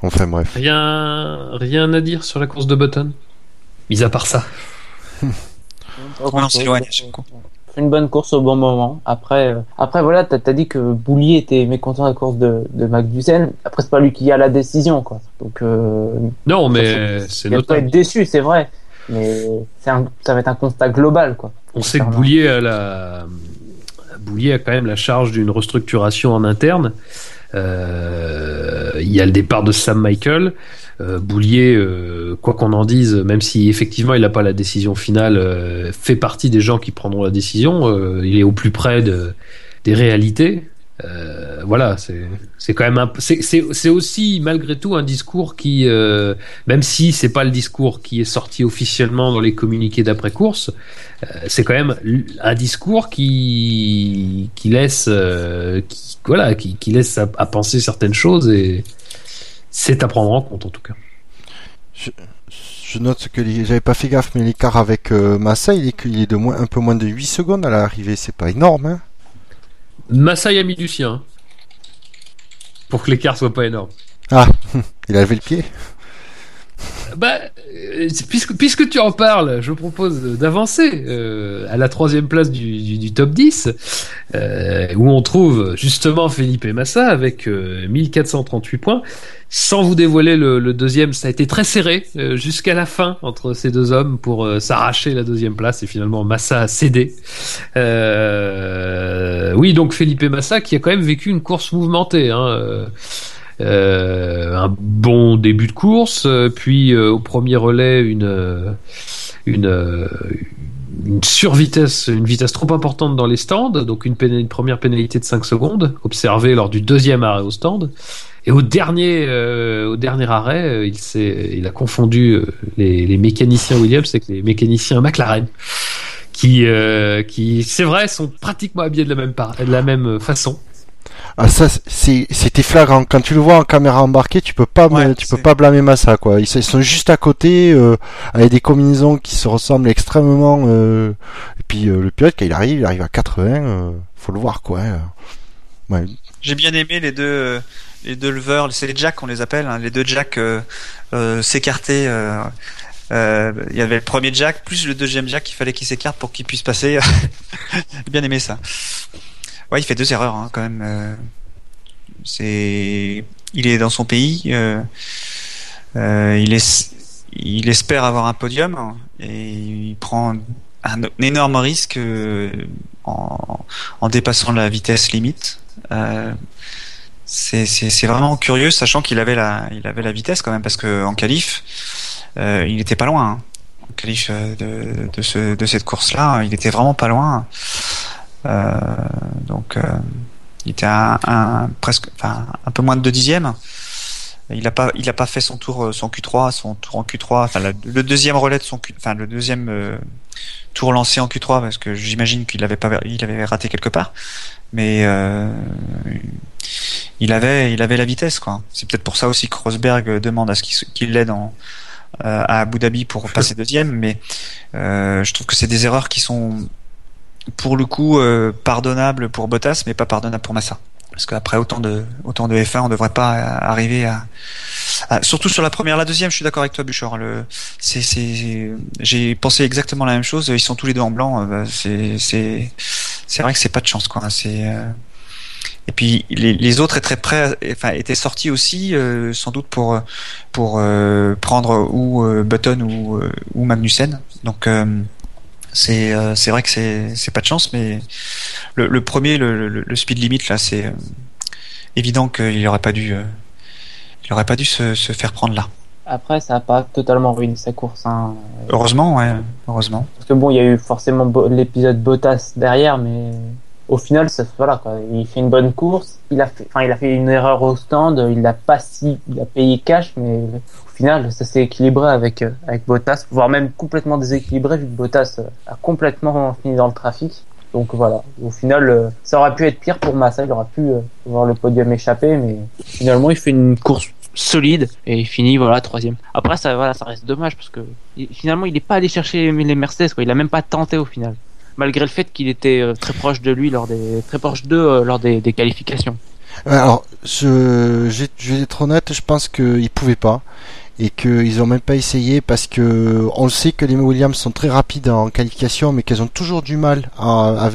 Enfin bref. Rien, rien à dire sur la course de Button? Mis à part ça. On s'éloigne une bonne course au bon moment. Après, euh, après voilà, t'as as dit que Boulier était mécontent de la course de, de Magnussen. Après, c'est pas lui qui a la décision, quoi. Donc, euh, Non, mais c'est il va pas notable. être déçu, c'est vrai. Mais c'est un, ça va être un constat global, quoi. On sait que Boulier a la Boulier a quand même la charge d'une restructuration en interne. Euh, il y a le départ de Sam Michael. Euh, Boulier, euh, quoi qu'on en dise, même si effectivement il n'a pas la décision finale, fait partie des gens qui prendront la décision. Il est au plus près de, des réalités. Euh, voilà, c'est quand même c'est aussi malgré tout un discours qui, euh, même si c'est pas le discours qui est sorti officiellement dans les communiqués d'après course, euh, c'est quand même un discours qui qui laisse qui, voilà qui, qui laisse à, penser certaines choses et c'est à prendre en compte en tout cas. Je note que j'avais pas fait gaffe, mais l'écart avec Massa, il est, il est de moins, un peu moins de 8 secondes à l'arrivée. C'est pas énorme, hein Massaï a mis du sien hein, pour que l'écart soit pas énorme. Il a levé le pied. Bah, euh, puisque, puisque tu en parles, je propose d'avancer euh, à la troisième place du, du, top 10, euh, où on trouve justement Felipe Massa avec euh, 1438 points. Sans vous dévoiler le, deuxième, ça a été très serré jusqu'à la fin entre ces deux hommes pour s'arracher la deuxième place et finalement Massa a cédé. Oui, donc Felipe Massa qui a quand même vécu une course mouvementée. Hein, euh, un bon début de course, euh, puis euh, au premier relais une une survitesse, une vitesse trop importante dans les stands, donc une, première pénalité de 5 secondes observée lors du deuxième arrêt au stand. Et au dernier, au dernier arrêt, il il a confondu les, mécaniciens Williams avec les mécaniciens McLaren, qui, qui, c'est vrai, sont pratiquement habillés de la même, de la même façon. Ah ça, c'est, c'était flagrant. Quand tu le vois en caméra embarquée, tu peux pas, Ouais, tu peux pas blâmer Massa, quoi. Ils, ils sont juste à côté, euh, avec des combinaisons qui se ressemblent extrêmement. euh, Et puis euh, le pilote, quand il arrive, il arrive à 80. euh, faut le voir, quoi. hein. Ouais. J'ai bien aimé les deux, les deux leveurs, c'est les jacks on les appelle, hein, les deux jacks s'écarter. euh, Il y avait le premier jack plus le deuxième jack, il fallait qu'il s'écarte pour qu'il puisse passer. J'ai bien aimé ça. Il fait deux erreurs hein, quand même. euh, il est dans son pays. euh, euh, il espère avoir un podium et il prend un, énorme risque en, dépassant la vitesse limite. C'est vraiment curieux, sachant qu'il avait la vitesse quand même, parce que en qualif, il était pas loin. hein. En qualif de de cette course-là, il était vraiment pas loin. Euh, donc, euh, il était à un, presque, enfin, un peu moins de deux dixièmes. Il a pas, il a pas fait son tour, euh, son Q3, son tour en Q3, enfin le, le deuxième relais de son, Q, enfin le deuxième euh, tour lancé en Q3 parce que j'imagine qu'il avait pas, il avait raté quelque part, mais euh, il avait, il avait la vitesse quoi. C'est peut-être pour ça aussi que Rosberg demande à ce qu'il qu'il l'aide en euh, à Abu Dhabi pour passer deuxième, mais euh, je trouve que c'est des erreurs qui sont pour le coup euh, pardonnables pour Bottas, mais pas pardonnables pour Massa. Parce qu'après autant de autant de F1, on devrait pas euh, arriver à, surtout sur la première, la deuxième, je suis d'accord avec toi, Buchor. Le, c'est, c'est, j'ai pensé exactement la même chose. Ils sont tous les deux en blanc. euh, bah, c'est, c'est, c'est vrai que c'est pas de chance, quoi. C'est euh, et puis les, autres étaient prêts, enfin étaient sortis aussi, sans doute pour pour prendre ou Button ou ou Magnussen. Donc c'est euh, c'est vrai que c'est c'est pas de chance, mais le, le premier, le, le, le speed limit là, c'est euh, évident qu'il aurait pas dû euh, il aurait pas dû se, se faire prendre là. Après, ça n'a pas totalement ruiné sa course. Hein. Heureusement, ouais, heureusement. Parce que bon, il y a eu forcément l'épisode Bottas derrière, mais au final, ça, voilà quoi. Il fait une bonne course. Il a fait, enfin, il a fait une erreur au stand. Il a pas si, il a payé cash, mais au final, ça s'est équilibré avec euh, avec Bottas, voire même complètement déséquilibré vu que Bottas euh, a complètement fini dans le trafic. Donc voilà. Au final, euh, ça aurait pu être pire pour Massa. Il aurait pu euh, voir le podium échapper, mais finalement, il fait une course solide et il finit voilà troisième. Après ça voilà ça reste dommage parce que finalement il n'est pas allé chercher les Mercedes quoi. Il a même pas tenté au final. Malgré le fait qu'il était euh, très proche de lui lors des très proche d'eux euh, lors des, des qualifications. Ouais, Alors, je, je vais être honnête, je pense qu'ils pouvaient pas et qu'ils ont même pas essayé parce que on le sait que les Williams sont très rapides en qualification, mais qu'elles ont toujours du mal à-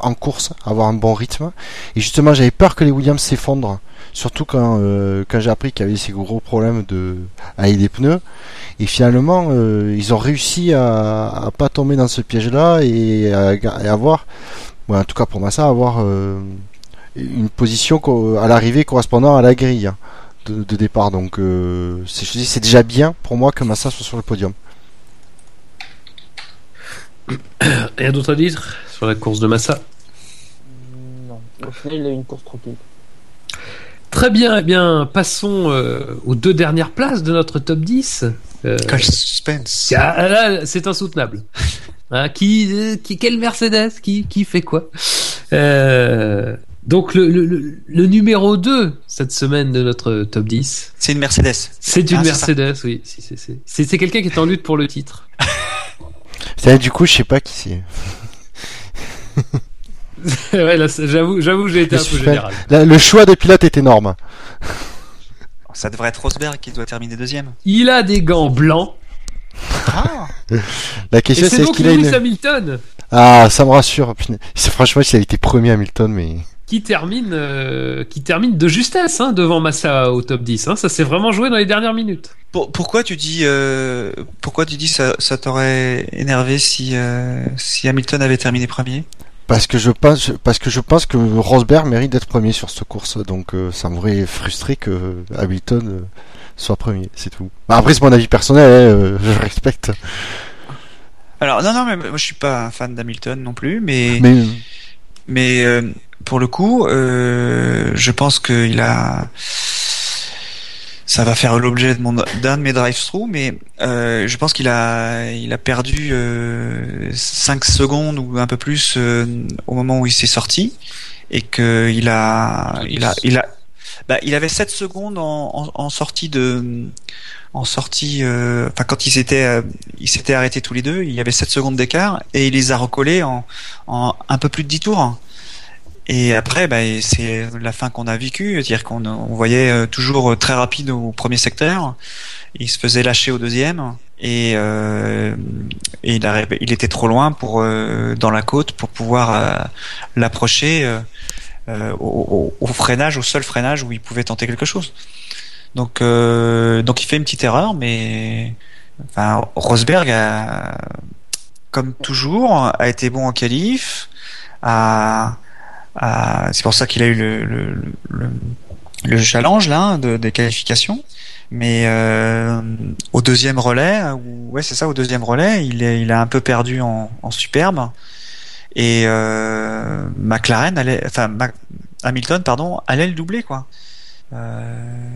en course à avoir un bon rythme. Et justement, j'avais peur que les Williams s'effondrent, surtout quand quand, quand j'ai appris qu'il y avait ces gros problèmes de avec les pneus. Et finalement, euh, ils ont réussi à, à pas tomber dans ce piège-là et à, et à avoir, ouais, en tout cas pour moi ça, avoir euh, une position à l'arrivée correspondant à la grille hein, de, de départ. Donc euh, c'est, je dis, c'est déjà bien pour moi que Massa soit sur le podium. Rien d'autre à dire sur la course de Massa? Non, au final il a eu une course tranquille. Très bien, eh bien, passons euh, aux deux dernières places de notre top 10. Euh, Quel suspense. ah, là, c'est insoutenable. Hein, qui, euh, qui, quel Mercedes qui, qui fait quoi? Euh, Donc, le, le, le, le numéro 2 cette semaine de notre top 10, C'est une Mercedes. c'est une Ah. Mercedes, oui. Si, si, si. C'est c'est quelqu'un qui est en lutte pour le titre. Ça, du coup, je sais pas qui c'est. ouais, là, c'est- j'avoue, j'avoue, que j'ai été Le un peu général. Là, le choix de pilote est énorme. Ça devrait être Rosberg qui doit terminer deuxième. Il a des gants blancs. Ah. La Et question c'est est-ce qu'il a une. Hamilton Ah, ça me rassure. Franchement, s'il avait été premier Hamilton, mais. qui termine, euh, qui termine de justesse hein, devant Massa au top 10. Hein. Ça s'est vraiment joué dans les dernières minutes. Pour- pourquoi tu dis, euh, pourquoi tu dis ça, ça t'aurait énervé si euh, si Hamilton avait terminé premier? Parce que je pense, parce que je pense que Rosberg mérite d'être premier sur cette course, donc euh, ça m'aurait frustré que Hamilton euh, soit premier, c'est tout. Bah, après c'est mon avis personnel, hein, euh, je respecte. Alors non non mais moi je suis pas un fan d'Hamilton non plus, mais Mais mais euh, pour le coup, euh, je pense qu'il a ça va faire l'objet de mon d'un de mes drive-through, mais euh, je pense qu'il a il a perdu euh, 5 secondes ou un peu plus euh, au moment où il s'est sorti et que il a il a il a bah, il avait 7 secondes en, en, en sortie de en sortie euh, enfin quand ils s'étaient euh, ils s'étaient arrêtés tous les deux, il y avait 7 secondes d'écart et il les a recollés en en un peu plus de 10 tours. Et après, bah, c'est la fin qu'on a vécue, c'est-à-dire qu'on on voyait euh, toujours très rapide au premier secteur, il se faisait lâcher au deuxième, et, euh, il, était trop loin pour euh, dans la côte pour pouvoir euh, l'approcher euh, euh, au, au- freinage, au seul freinage où il pouvait tenter quelque chose. Donc, euh, donc il fait une petite erreur, mais enfin, Rosberg comme toujours, a été bon en qualif. A- c'est pour ça qu'il a eu le, le, le, le challenge là de, des qualifications. Mais euh, au deuxième relais, ou ouais c'est ça, au deuxième relais, il est, il a un peu perdu en, en superbe. Et euh, McLaren allait, enfin Mac- Hamilton pardon, allait le doubler quoi. Euh,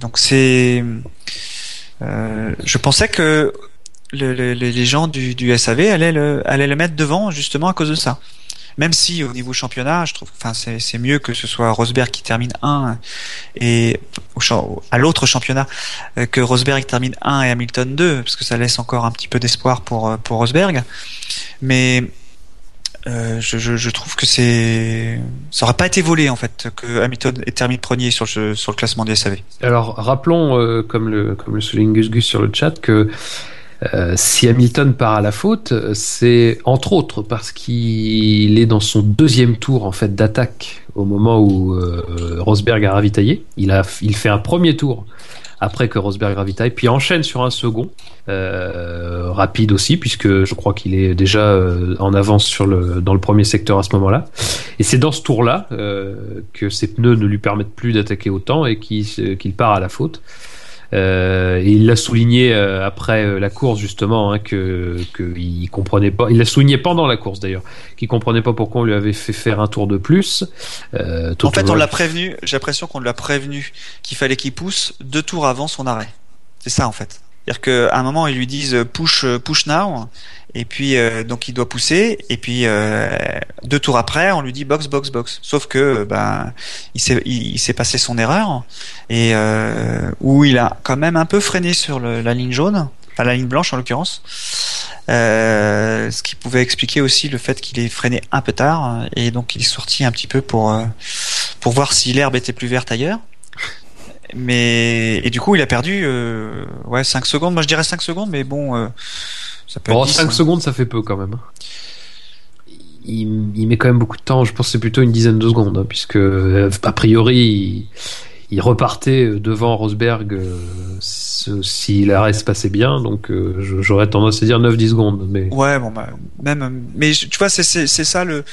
donc c'est, euh, je pensais que le- le- les gens du, du SAV allaient le, allaient le mettre devant justement à cause de ça. Même si au niveau championnat, je trouve, enfin c'est mieux que ce soit Rosberg qui termine 1 et au à l'autre championnat euh, que Rosberg termine 1 et Hamilton 2 parce que ça laisse encore un petit peu d'espoir pour euh, pour Rosberg. Mais euh, je, je, trouve que c'est ça aurait pas été volé en fait que Hamilton ait terminé premier sur le sur le classement du SAV. Alors, rappelons, comme, le, comme le souligne Gus Gus sur le chat, que euh, si Hamilton part à la faute, euh, c'est entre autres parce qu'il est dans son deuxième tour en fait d'attaque au moment où euh, Rosberg a ravitaillé. Il, a, il fait un premier tour après que Rosberg ravitaille, puis enchaîne sur un second, rapide aussi, puisque je crois qu'il est déjà en avance sur le, dans le premier secteur à ce moment-là. Et c'est dans ce tour-là que ses pneus ne lui permettent plus d'attaquer autant et qu'il part à la faute. Euh, et il l'a souligné euh, après euh, la course justement hein, que qu'il comprenait pas. Il l'a souligné pendant la course d'ailleurs, qu'il comprenait pas pourquoi on lui avait fait faire un tour de plus. Euh, En fait, on l'a prévenu. J'ai l'impression qu'on l'a prévenu qu'il fallait qu'il pousse deux tours avant son arrêt. C'est ça en fait. C'est-à-dire qu'à un moment ils lui disent euh, push euh, push now et puis euh, donc il doit pousser et puis euh, deux tours après on lui dit box box box. Sauf que euh, ben il s'est passé son erreur et euh, où il a quand même un peu freiné sur la ligne jaune, enfin la ligne blanche en l'occurrence. Ce qui pouvait expliquer aussi le fait qu'il ait freiné un peu tard et donc il est sorti un petit peu pour pour voir si l'herbe était plus verte ailleurs. Mais et du coup il a perdu euh, ouais 5 secondes. Moi je dirais 5 secondes, mais bon euh, ça peut Bon, être 10, 5 hein. secondes, ça fait peu quand même. Il, il met quand même beaucoup de temps. Je pense que c'est plutôt une dizaine de secondes, hein, puisque euh, a priori il, il repartait devant Rosberg euh, si l'arrêt se passait bien. Donc euh, j'aurais tendance à dire 9-10 secondes. Mais Ouais, bon, bah, même, mais tu vois, c'est ça le.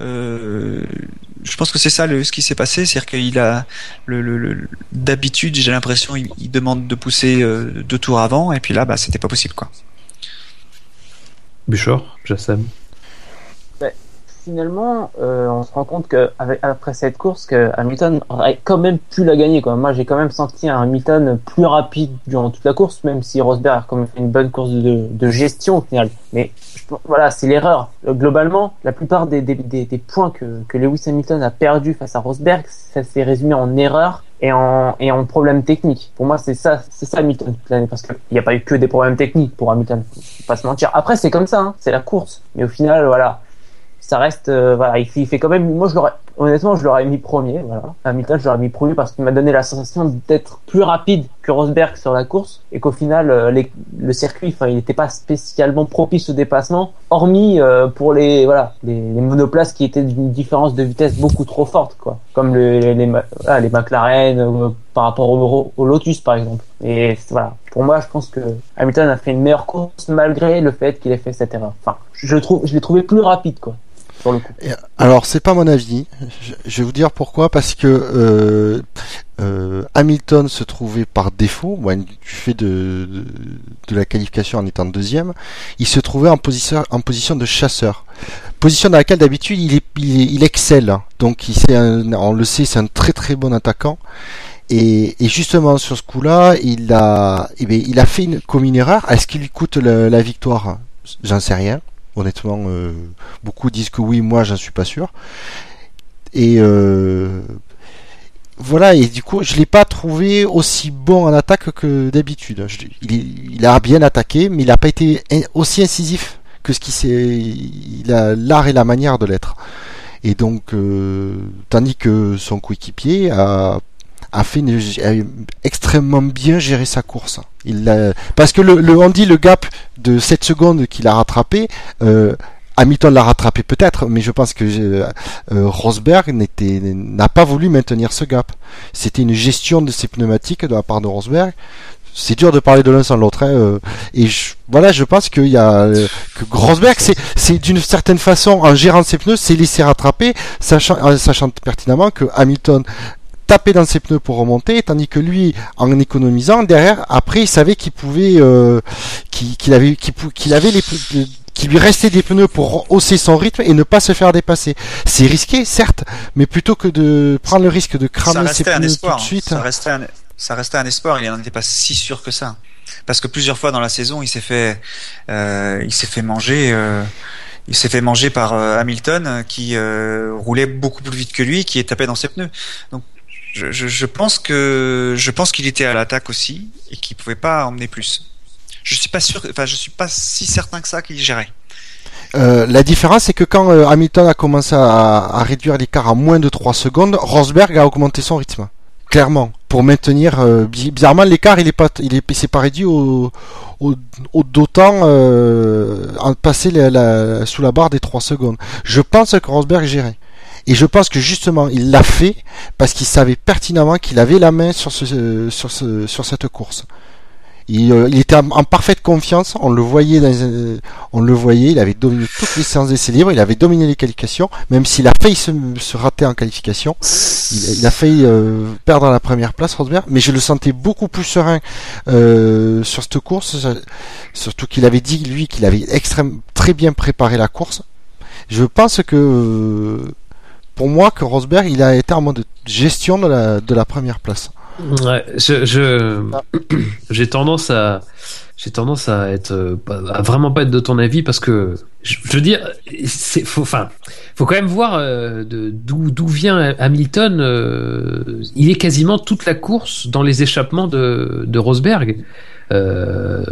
euh, je pense que c'est ça le ce qui s'est passé, c'est-à-dire qu'il a le, le, le- d'habitude, j'ai l'impression, il, il demande de pousser euh, deux tours avant, et puis là, bah, c'était pas possible, quoi. Bouchard, Jassem. Finalement, euh, on se rend compte que avec, après cette course, que Hamilton aurait quand même pu la gagner. Quoi. Moi, j'ai quand même senti un Hamilton plus rapide durant toute la course, même si Rosberg a quand même fait une bonne course de, de gestion au final. Mais voilà, c'est l'erreur. Globalement, la plupart des, des, des, des points que, que Lewis Hamilton a perdu face à Rosberg, ça s'est résumé en erreur et en, et en problème technique. Pour moi, c'est ça, c'est ça Hamilton toute l'année, parce qu'il n'y a pas eu que des problèmes techniques pour Hamilton. Faut pas se mentir. Après, c'est comme ça, hein, c'est la course. Mais au final, voilà, ça reste euh, voilà il il fait quand même moi je l'aurais honnêtement je l'aurais mis premier voilà. Hamilton je l'aurais mis premier parce qu'il m'a donné la sensation d'être plus rapide que Rosberg sur la course et qu'au final euh, les- le circuit enfin il n'était pas spécialement propice au dépassement hormis euh, pour les voilà les, les monoplaces qui étaient d'une différence de vitesse beaucoup trop forte quoi. Comme le- les les, voilà, les McLaren euh, par rapport au, au Lotus par exemple. Et voilà. Pour moi je pense que Hamilton a fait une meilleure course malgré le fait qu'il ait fait cette erreur. Enfin je trouve je l'ai trouvé plus rapide quoi Alors, c'est pas mon avis. Je, vais vous dire pourquoi. Parce que euh, euh, Hamilton se trouvait par défaut, du fait de, la qualification en étant deuxième, il se trouvait en position, de chasseur. Position dans laquelle d'habitude il, excelle. Donc, on le sait, c'est un très très bon attaquant. Et, justement sur ce coup-là, il a, eh il a fait une, comme une erreur. Est-ce qu'il lui coûte la victoire? J'en sais rien. Honnêtement, euh, beaucoup disent que oui, moi j'en suis pas sûr. Et euh, voilà, et du coup, je l'ai pas trouvé aussi bon en attaque que d'habitude. Il, a bien attaqué, mais il n'a pas été aussi incisif que ce qui s'est. Il a l'art et la manière de l'être. Et donc, euh, tandis que son coéquipier a, a fait extrêmement bien géré sa course. Parce que le, le, le gap de 7 secondes qu'il a rattrapé, euh, Hamilton l'a rattrapé peut-être, mais je pense que euh, euh, Rosberg n'a pas voulu maintenir ce gap. C'était une gestion de ses pneumatiques de la part de Rosberg. C'est dur de parler de l'un sans l'autre. hein, et voilà, je pense y a que Rosberg, c'est, d'une certaine façon en gérant ses pneus, s'est laissé rattraper, sachant pertinemment que Hamilton taper dans ses pneus pour remonter, tandis que lui, en économisant derrière, après, il savait qu'il pouvait, euh, qu'il avait, qu'il avait les, qu'il lui restait des pneus pour hausser son rythme et ne pas se faire dépasser. C'est risqué, certes, mais plutôt que de prendre le risque de cramer ses pneus espoir. tout de suite. Ça restait un, ça restait un espoir. Il n'en était pas si sûr que ça. Parce que plusieurs fois dans la saison, il s'est fait, euh, il s'est fait manger. euh, il s'est fait manger par euh, Hamilton qui euh, roulait beaucoup plus vite que lui, qui est tapé dans ses pneus. Donc, je, pense que je pense qu'il était à l'attaque aussi et qu'il pouvait pas emmener plus. Je suis pas sûr, enfin, je suis pas si certain que ça qu'il gérait. Euh, la différence, c'est que quand euh, Hamilton a commencé à, réduire l'écart à moins de 3 secondes, Rosberg a augmenté son rythme. Clairement. Pour maintenir, euh, bi- bizarrement, l'écart, il est pas, il est, s'est pas réduit au, au, au d'autant, en passer la, la- sous la barre des 3 secondes. Je pense que Rosberg gérait. Et je pense que justement, il l'a fait parce qu'il savait pertinemment qu'il avait la main sur ce, sur ce, sur cette course. Il, euh, il était en, parfaite confiance. On le voyait dans, euh, on le voyait. Il avait dominé toutes les séances d'essais libres. Il avait dominé les qualifications, même s'il a failli se, se rater en qualification. Il, a failli euh, perdre la première place, Rosberg. Mais je le sentais beaucoup plus serein euh, sur cette course. Ça- Surtout qu'il avait dit lui qu'il avait extrêmement très bien préparé la course. Je pense que euh, pour moi que Rosberg il a été en mode gestion de la, de la première place. Ouais, je, je- j'ai tendance à, j'ai tendance à être, euh, à vraiment pas être de ton avis parce que, je, je veux dire, c'est, faut, enfin, faut quand même voir euh, de- d'où, d'où vient Hamilton. euh, il est quasiment toute la course dans les échappements de, de Rosberg. Euh,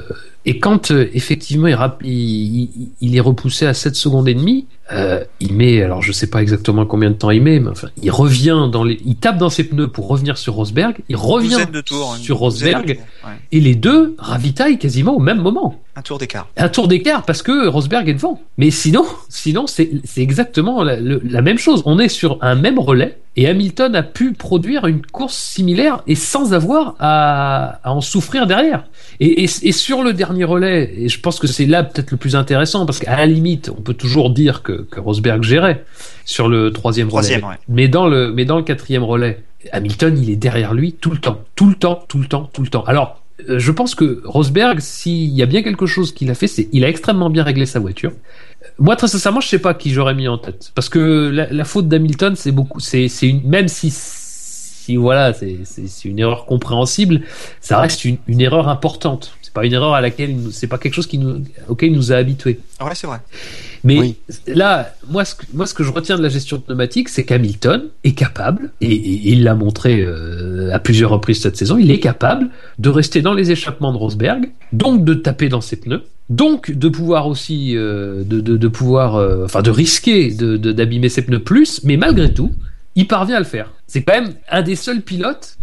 et quand euh, effectivement il, est repoussé à 7 secondes et demie, euh, il met, alors je sais pas exactement combien de temps il met, mais enfin, il revient dans les, il tape dans ses pneus pour revenir sur Rosberg, il revient de tours. sur Rosberg tours, ouais. et les deux ravitaillent quasiment au même moment. Un tour d'écart. Un tour d'écart parce que Rosberg est devant. Mais sinon, sinon c'est c'est exactement la, le- la même chose. On est sur un même relais et Hamilton a pu produire une course similaire et sans avoir à, à en souffrir derrière. Et, et, et sur le dernier relais, et je pense que c'est là peut-être le plus intéressant parce qu'à la limite, on peut toujours dire que, que Rosberg gérait sur le troisième, Troisième, relais. ouais. Mais dans le mais dans le quatrième relais, Hamilton, il est derrière lui tout le temps, tout le temps, tout le temps, tout le temps. Alors euh, je pense que Rosberg, s'il y a bien quelque chose qu'il a fait, c'est il a extrêmement bien réglé sa voiture. Euh, Moi, très sincèrement, je sais pas qui j'aurais mis en tête, parce que la, la faute d'Hamilton, c'est beaucoup, c'est c'est une, même si si voilà, c'est une erreur compréhensible, ça reste une, une erreur importante. C'est pas une erreur à laquelle il nous- c'est pas quelque chose qui nous auquel il nous a habitués. Ah Ouais, c'est vrai. Mais Oui. là, moi ce, que, moi, ce que je retiens de la gestion pneumatique, c'est qu'Hamilton est capable, et, il l'a montré euh, à plusieurs reprises cette saison, il est capable de rester dans les échappements de Rosberg, donc de taper dans ses pneus, donc de pouvoir aussi, euh, de, de, de pouvoir, euh, enfin de risquer de- de- d'abîmer ses pneus plus, mais malgré tout, il parvient à le faire. C'est quand même un des seuls pilotes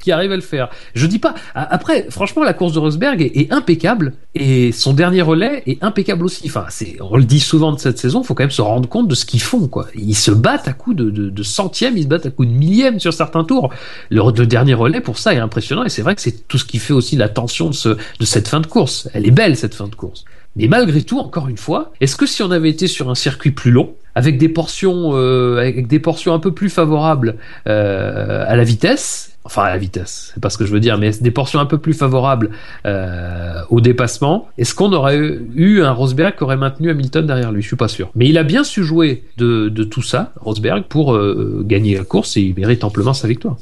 qui arrive à le faire. Je dis pas. Après, franchement, la course de Rosberg est, impeccable et son dernier relais est impeccable aussi. Enfin, c'est, on le dit souvent de cette saison. Faut quand même se rendre compte de ce qu'ils font, quoi. Ils se battent à coups de, de, de centièmes, ils se battent à coups de millièmes sur certains tours. Le, le dernier relais, pour ça, est impressionnant et c'est vrai que c'est tout ce qui fait aussi la tension de, ce, de cette fin de course. Elle est belle cette fin de course. Mais malgré tout, encore une fois, est-ce que si on avait été sur un circuit plus long, avec des portions, euh, avec des portions un peu plus favorables euh, à la vitesse, enfin à la vitesse, c'est pas ce que je veux dire, mais des portions un peu plus favorables euh, au dépassement, est-ce qu'on aurait eu un Rosberg qui aurait maintenu Hamilton derrière lui? Je suis pas sûr. Mais il a bien su jouer de, tout ça, Rosberg, pour euh, gagner la course et il mérite amplement sa victoire.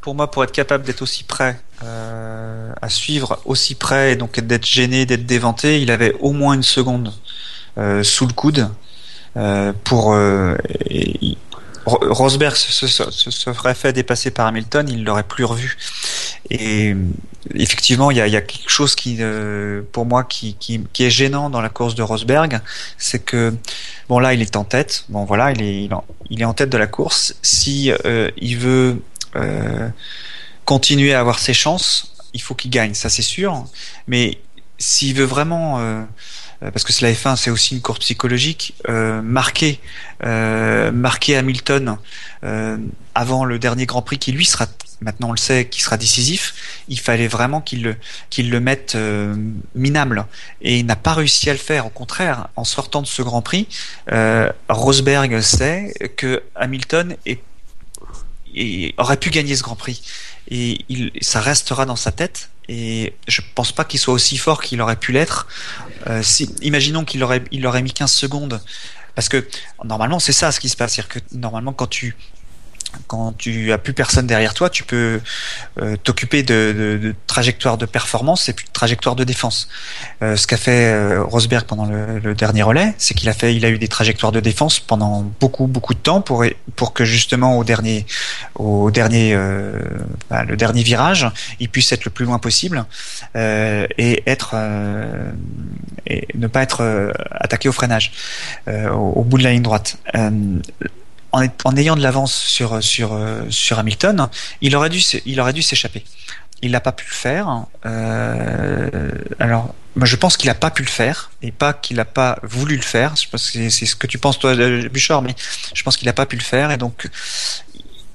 Pour moi, pour être capable d'être aussi près, euh, à suivre aussi près, et donc d'être gêné, d'être déventé, il avait au moins une seconde sous le coude pour. Rosberg se, se, se- se serait fait dépasser par Hamilton, il l'aurait plus revu. Et effectivement, il y a, y a quelque chose qui, euh, pour moi, qui, qui, qui est gênant dans la course de Rosberg, c'est que bon là, il est en tête. Bon voilà, il est, il en, est en tête de la course. Si euh, il veut euh, continuer à avoir ses chances, il faut qu'il gagne, ça c'est sûr. Mais s'il veut vraiment, euh, parce que c'est la F1, c'est aussi une course psychologique, euh, marquer, euh, marquer Hamilton euh, avant le dernier Grand Prix qui lui sera, maintenant on le sait, qui sera décisif, il fallait vraiment qu'il le, qu'il le mette euh, minable. Et il n'a pas réussi à le faire. Au contraire, en sortant de ce Grand Prix, euh, Rosberg sait que Hamilton est aurait pu gagner ce Grand Prix et il, ça restera dans sa tête. Et je pense pas qu'il soit aussi fort qu'il aurait pu l'être. Euh, si, imaginons qu'il aurait, il aurait mis 15 secondes. Parce que normalement, c'est ça ce qui se passe. C'est-à-dire que normalement, quand tu quand tu as plus personne derrière toi, tu peux euh, t'occuper de, de, de trajectoire de performance et puis de trajectoire de défense. Euh, ce qu'a fait euh, Rosberg pendant le, dernier relais, c'est qu'il a fait, il a eu des trajectoires de défense pendant beaucoup beaucoup de temps pour pour que justement au dernier au dernier bah, le dernier virage, il puisse être le plus loin possible et être et ne pas être attaqué au freinage au bout de la ligne droite. En, ayant de l'avance sur sur sur Hamilton, il aurait dû il aurait dû s'échapper. Il n'a pas pu le faire. Euh, alors, je pense qu'il n'a pas pu le faire et pas qu'il n'a pas voulu le faire. Je pense que c'est ce que tu penses toi, euh, Bouchard, mais je pense qu'il n'a pas pu le faire et donc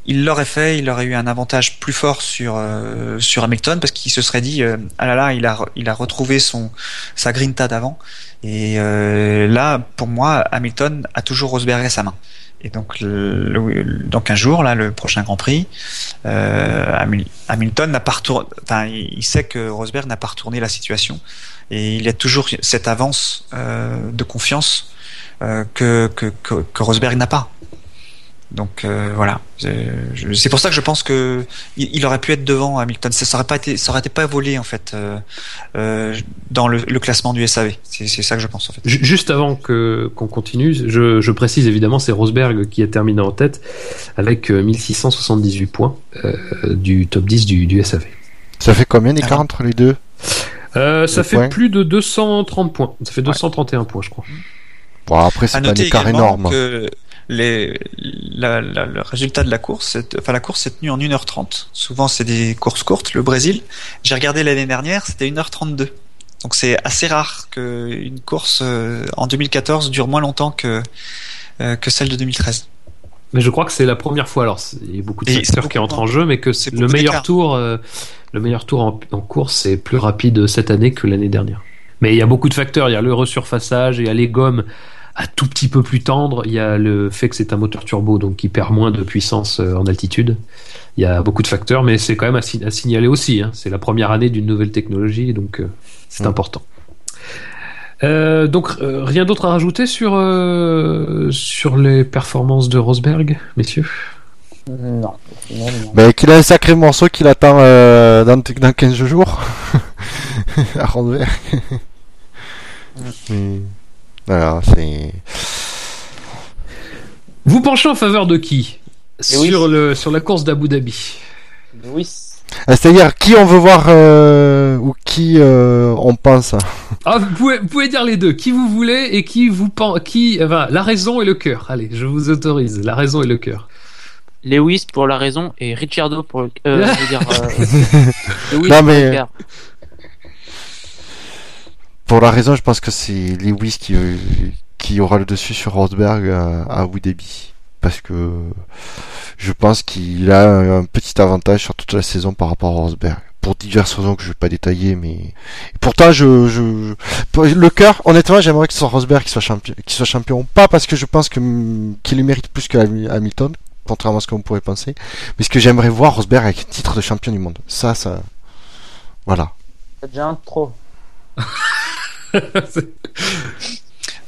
il l'aurait fait. Il aurait eu un avantage plus fort sur euh, sur Hamilton parce qu'il se serait dit ah là là, il a il a retrouvé son sa grinta d'avant et là, pour moi, Hamilton a toujours Rosberg à sa main. Et donc, le, jour, là, le prochain Grand Prix, euh, Hamil- Hamilton n'a pas retourné. Enfin, il sait que Rosberg n'a pas retourné la situation, et il a toujours cette avance euh, de confiance euh, que Rosberg n'a pas. Donc euh, voilà, C'est- pour ça que je pense que il, il aurait pu être devant Hamilton. Ça, ça aurait pas été, ça aurait été pas volé en fait euh, euh, dans le, le classement du SAV. C'est ça que je pense en fait. Ju- Juste avant que qu'on continue, je, je précise évidemment, c'est Rosberg qui a terminé en tête avec euh, 1678 points euh, du top 10 du, du SAV. Ça fait combien d'écart Ah. entre les deux? Euh, ça Le fait point. plus de 230 points. Ça fait 231 points, je crois. Bon, après, c'est pas un écart énorme. que les, la, la- le résultat de la course, enfin la course s'est tenue en 1h30. Souvent c'est des courses courtes. Le Brésil, j'ai regardé l'année dernière, c'était 1h32. Donc c'est assez rare qu'une course euh, en 2014 dure moins longtemps que euh, que celle de 2013. Mais je crois que c'est la première fois. Alors, il y a beaucoup de facteurs qui entrent en jeu, mais que le meilleur tour, euh, le meilleur tour en, en course, c'est plus rapide cette année que l'année dernière. Mais il y a beaucoup de facteurs. Il y a le resurfaçage, il y a les gommes un tout petit peu plus tendres. Il y a le fait que c'est un moteur turbo, donc qui perd moins de puissance euh, en altitude. Il y a beaucoup de facteurs, mais c'est quand même à, si- à signaler aussi. hein. C'est la première année d'une nouvelle technologie, donc euh, c'est Mm. important. Euh, donc euh, rien d'autre à rajouter sur euh, sur les performances de Rosberg, messieurs? Non, non. Ben, qu'il a un sacré morceau qui l'attend euh, dans, dans 15 jours. à Rosberg. Mais, Voilà, c'est. Vous penchez en faveur de qui? Oui. sur le sur la course d'Abu Dhabi Louis, Ah, C'est-à-dire qui on veut voir euh, ou qui euh, on pense? Ah, vous pouvez, vous pouvez dire les deux, qui vous voulez et qui vous pen- qui enfin, la raison et le cœur. Allez, je vous autorise, la raison et le cœur. Lewis pour la raison et Ricciardo pour le. Euh, je veux dire. Euh, Lewis Non, pour le cœur. Pour la raison, je pense que c'est Lewis qui, qui aura le dessus sur Rosberg à, à Abu Dhabi. Parce que je pense qu'il a un, petit avantage sur toute la saison par rapport à Rosberg. Pour diverses raisons que je vais pas détailler, mais pourtant je, le cœur, honnêtement, j'aimerais que ce soit Rosberg qui soit champion, qui soit champion. Pas parce que je pense que qu'il le mérite plus que Hami- Hamilton, contrairement à ce qu'on pourrait penser, mais ce que j'aimerais voir Rosberg avec titre de champion du monde. Ça, ça, voilà. c'est déjà un de trop.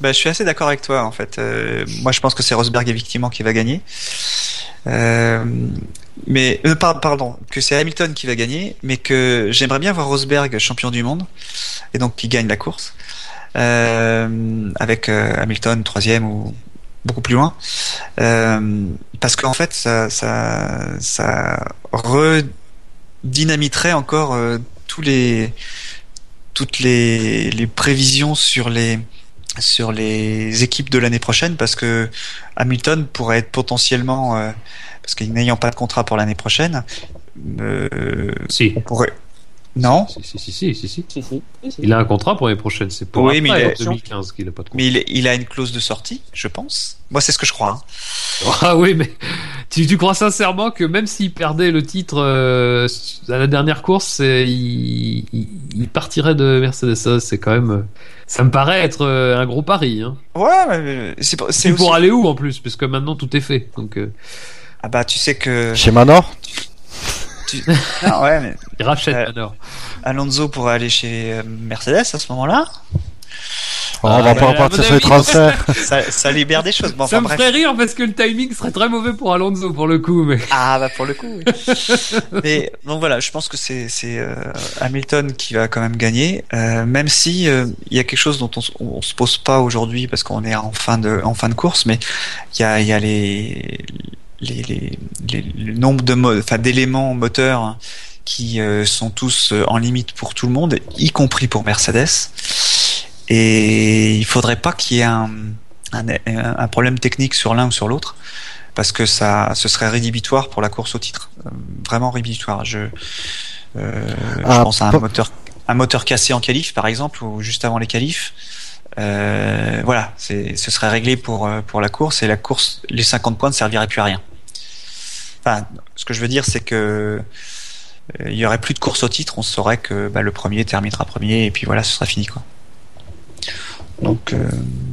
Bah, je suis assez d'accord avec toi en fait. Euh, moi, je pense que c'est Rosberg effectivement qui va gagner. Euh, mais euh, par- pardon, que c'est Hamilton qui va gagner, mais que j'aimerais bien voir Rosberg champion du monde et donc qui gagne la course euh, avec euh, Hamilton troisième ou beaucoup plus loin. Parce qu'en fait, ça, ça, ça redynamiterait encore tous les toutes les, les prévisions sur les sur les équipes de l'année prochaine parce que Hamilton pourrait être potentiellement euh, parce qu'il n'ayant pas de contrat pour l'année prochaine euh, Si. on pourrait non Si, si, si, si, si, si. Si. Il a un contrat pour l'année prochaine, c'est pour Oui, mais il en est- 2015 qu'il a pas de contrat. mais il, il a une clause de sortie je pense moi c'est ce que je crois hein. Ah oui, mais tu, tu crois sincèrement que même s'il perdait le titre euh, à la dernière course, il, il, il partirait de Mercedes Ça, C'est quand même, ça me paraît être euh, un gros pari. Hein. ouais mais c'est aussi- pour aller où en plus, parce que maintenant tout est fait. Donc, euh, Ah bah tu sais que Chez Manor? Tu... non, ouais, mais Il rachète Euh, Manor. Alonso pourrait aller chez euh, Mercedes à ce moment-là. Oh, On va bah, pas repartir sur les transferts. Ça, ça libère des choses. Bon, Ça enfin, me bref. ferait rire parce que le timing serait très mauvais pour Alonso pour le coup, mais. Ah bah pour le coup. Oui. Mais donc voilà, je pense que c'est euh, Hamilton qui va quand même gagner, euh, même si euh, il y a quelque chose dont on, on se pose pas aujourd'hui parce qu'on est en fin de en fin de course, mais il y a il y a les les, les, les- le nombre de mo- enfin d'éléments moteurs qui euh, sont tous euh, en limite pour tout le monde, y compris pour Mercedes. Et il faudrait pas qu'il y ait un, un, un problème technique sur l'un ou sur l'autre parce que ça, ce serait rédhibitoire pour la course au titre. Euh, vraiment rédhibitoire. Je, euh, Ah, je pense à un moteur, un moteur cassé en qualif, par exemple, ou juste avant les qualifs. Euh, voilà, ce serait réglé pour pour la course et la course, les 50 points ne serviraient plus à rien. Enfin, ce que je veux dire, c'est que euh, il y aurait plus de course au titre. On saurait que bah, le premier terminera premier et puis voilà, ce sera fini quoi. Donc, euh,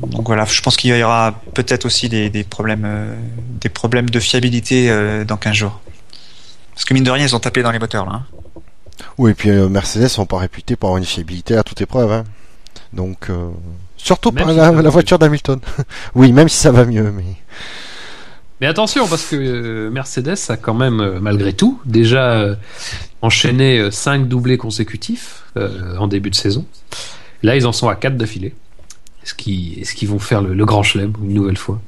donc voilà, je pense qu'il y aura peut-être aussi des, des problèmes, euh, des problèmes de fiabilité euh, dans 15 jours. Parce que mine de rien, ils ont tapé dans les moteurs là. hein. Oui, et puis euh, Mercedes sont pas réputés pour avoir une fiabilité à toute épreuve. Hein. Donc, euh, surtout Même par si la, voiture d'Hamilton. oui, même si ça va mieux, mais Mais attention, parce que euh, Mercedes a quand même, euh, malgré tout, déjà euh, enchaîné 5 doublés consécutifs euh, en début de saison. Là, ils en sont à 4 d'affilée. Est-ce qu'ils est-ce qu'ils vont faire le, le grand chelem une nouvelle fois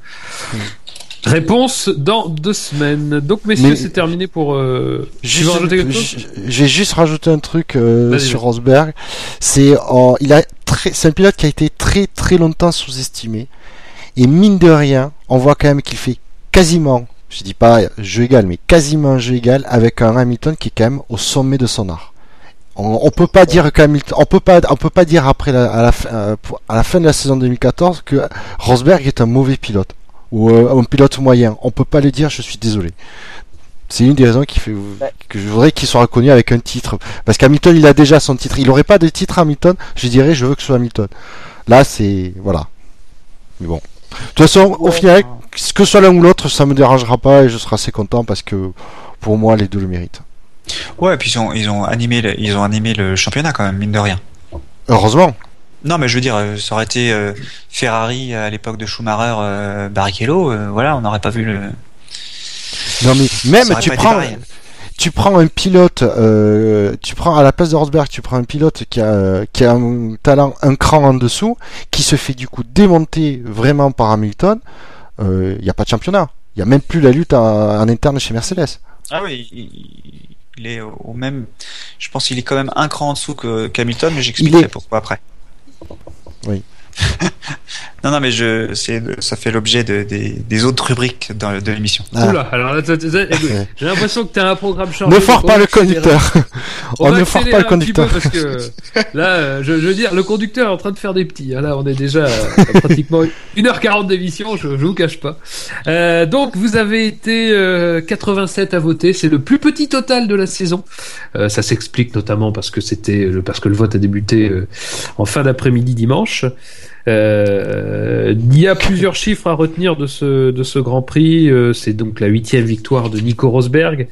Réponse dans deux semaines. Donc, messieurs, c'est terminé pour. Euh... J'ai juste rajouté un truc euh, sur. Rosberg. C'est euh, il a très, c'est un pilote qui a été très très longtemps sous-estimé. Et mine de rien, on voit quand même qu'il fait quasiment, je dis pas jeu égal, mais quasiment jeu égal avec un Hamilton qui est quand même au sommet de son art. On, on peut pas dire qu'Hamilton, on peut pas, on peut pas dire après la, à, la, fin- euh, pour- à la fin de la saison 2014 que Rosberg est un mauvais pilote ou euh, un pilote moyen. On peut pas le dire. Je suis désolé. C'est une des raisons qui fait que je voudrais qu'il soit reconnu avec un titre. Parce qu'Hamilton, il a déjà son titre. Il aurait pas de titre Hamilton. Je dirais, je veux que ce soit Hamilton. Là, c'est voilà. Mais bon. De toute façon, au final, que ce soit l'un ou l'autre, ça me dérangera pas et je serai assez content parce que pour moi, les deux le méritent. Ouais, et puis ils ont, ils ont animé, le, ils ont animé le championnat quand même, mine de rien. Heureusement. Non, mais je veux dire, euh, ça aurait été euh, Ferrari à l'époque de Schumacher, euh, Barrichello, euh, voilà, on n'aurait pas vu le. Non mais même tu prends, tu prends un pilote, tu prends à la place de Rosberg, tu prends un pilote qui a, qui a un talent un cran en dessous, qui se fait du coup démonter vraiment par Hamilton. Il n'y a pas de championnat. Il n'y a même plus la lutte en, interne chez Mercedes. Ah oui, il, il est au même. Je pense qu'il est quand même un cran en dessous que qu'Hamilton, mais j'expliquerai est- pourquoi après. Oui. non, non, mais je, ça fait l'objet de, des, des autres rubriques dans, de l'émission. Ah. Oula, alors j'ai l'impression que t'as un programme chargé. Ne On pas le conducteur. On, On va ne accélérer pas le conducteur. parce que là, euh, je, je veux dire, le conducteur est en train de faire des petits. hein. Là, on est déjà à pratiquement 1h40 d'émission, je, je vous cache pas. Euh, donc, vous avez été euh, 87 à voter. C'est le plus petit total de la saison. Euh, ça s'explique notamment parce que c'était le parce que le vote a débuté euh, en fin d'après-midi dimanche. Euh, il y a plusieurs chiffres à retenir de ce de ce Grand Prix. Euh, c'est donc la huitième victoire de Nico Rosberg,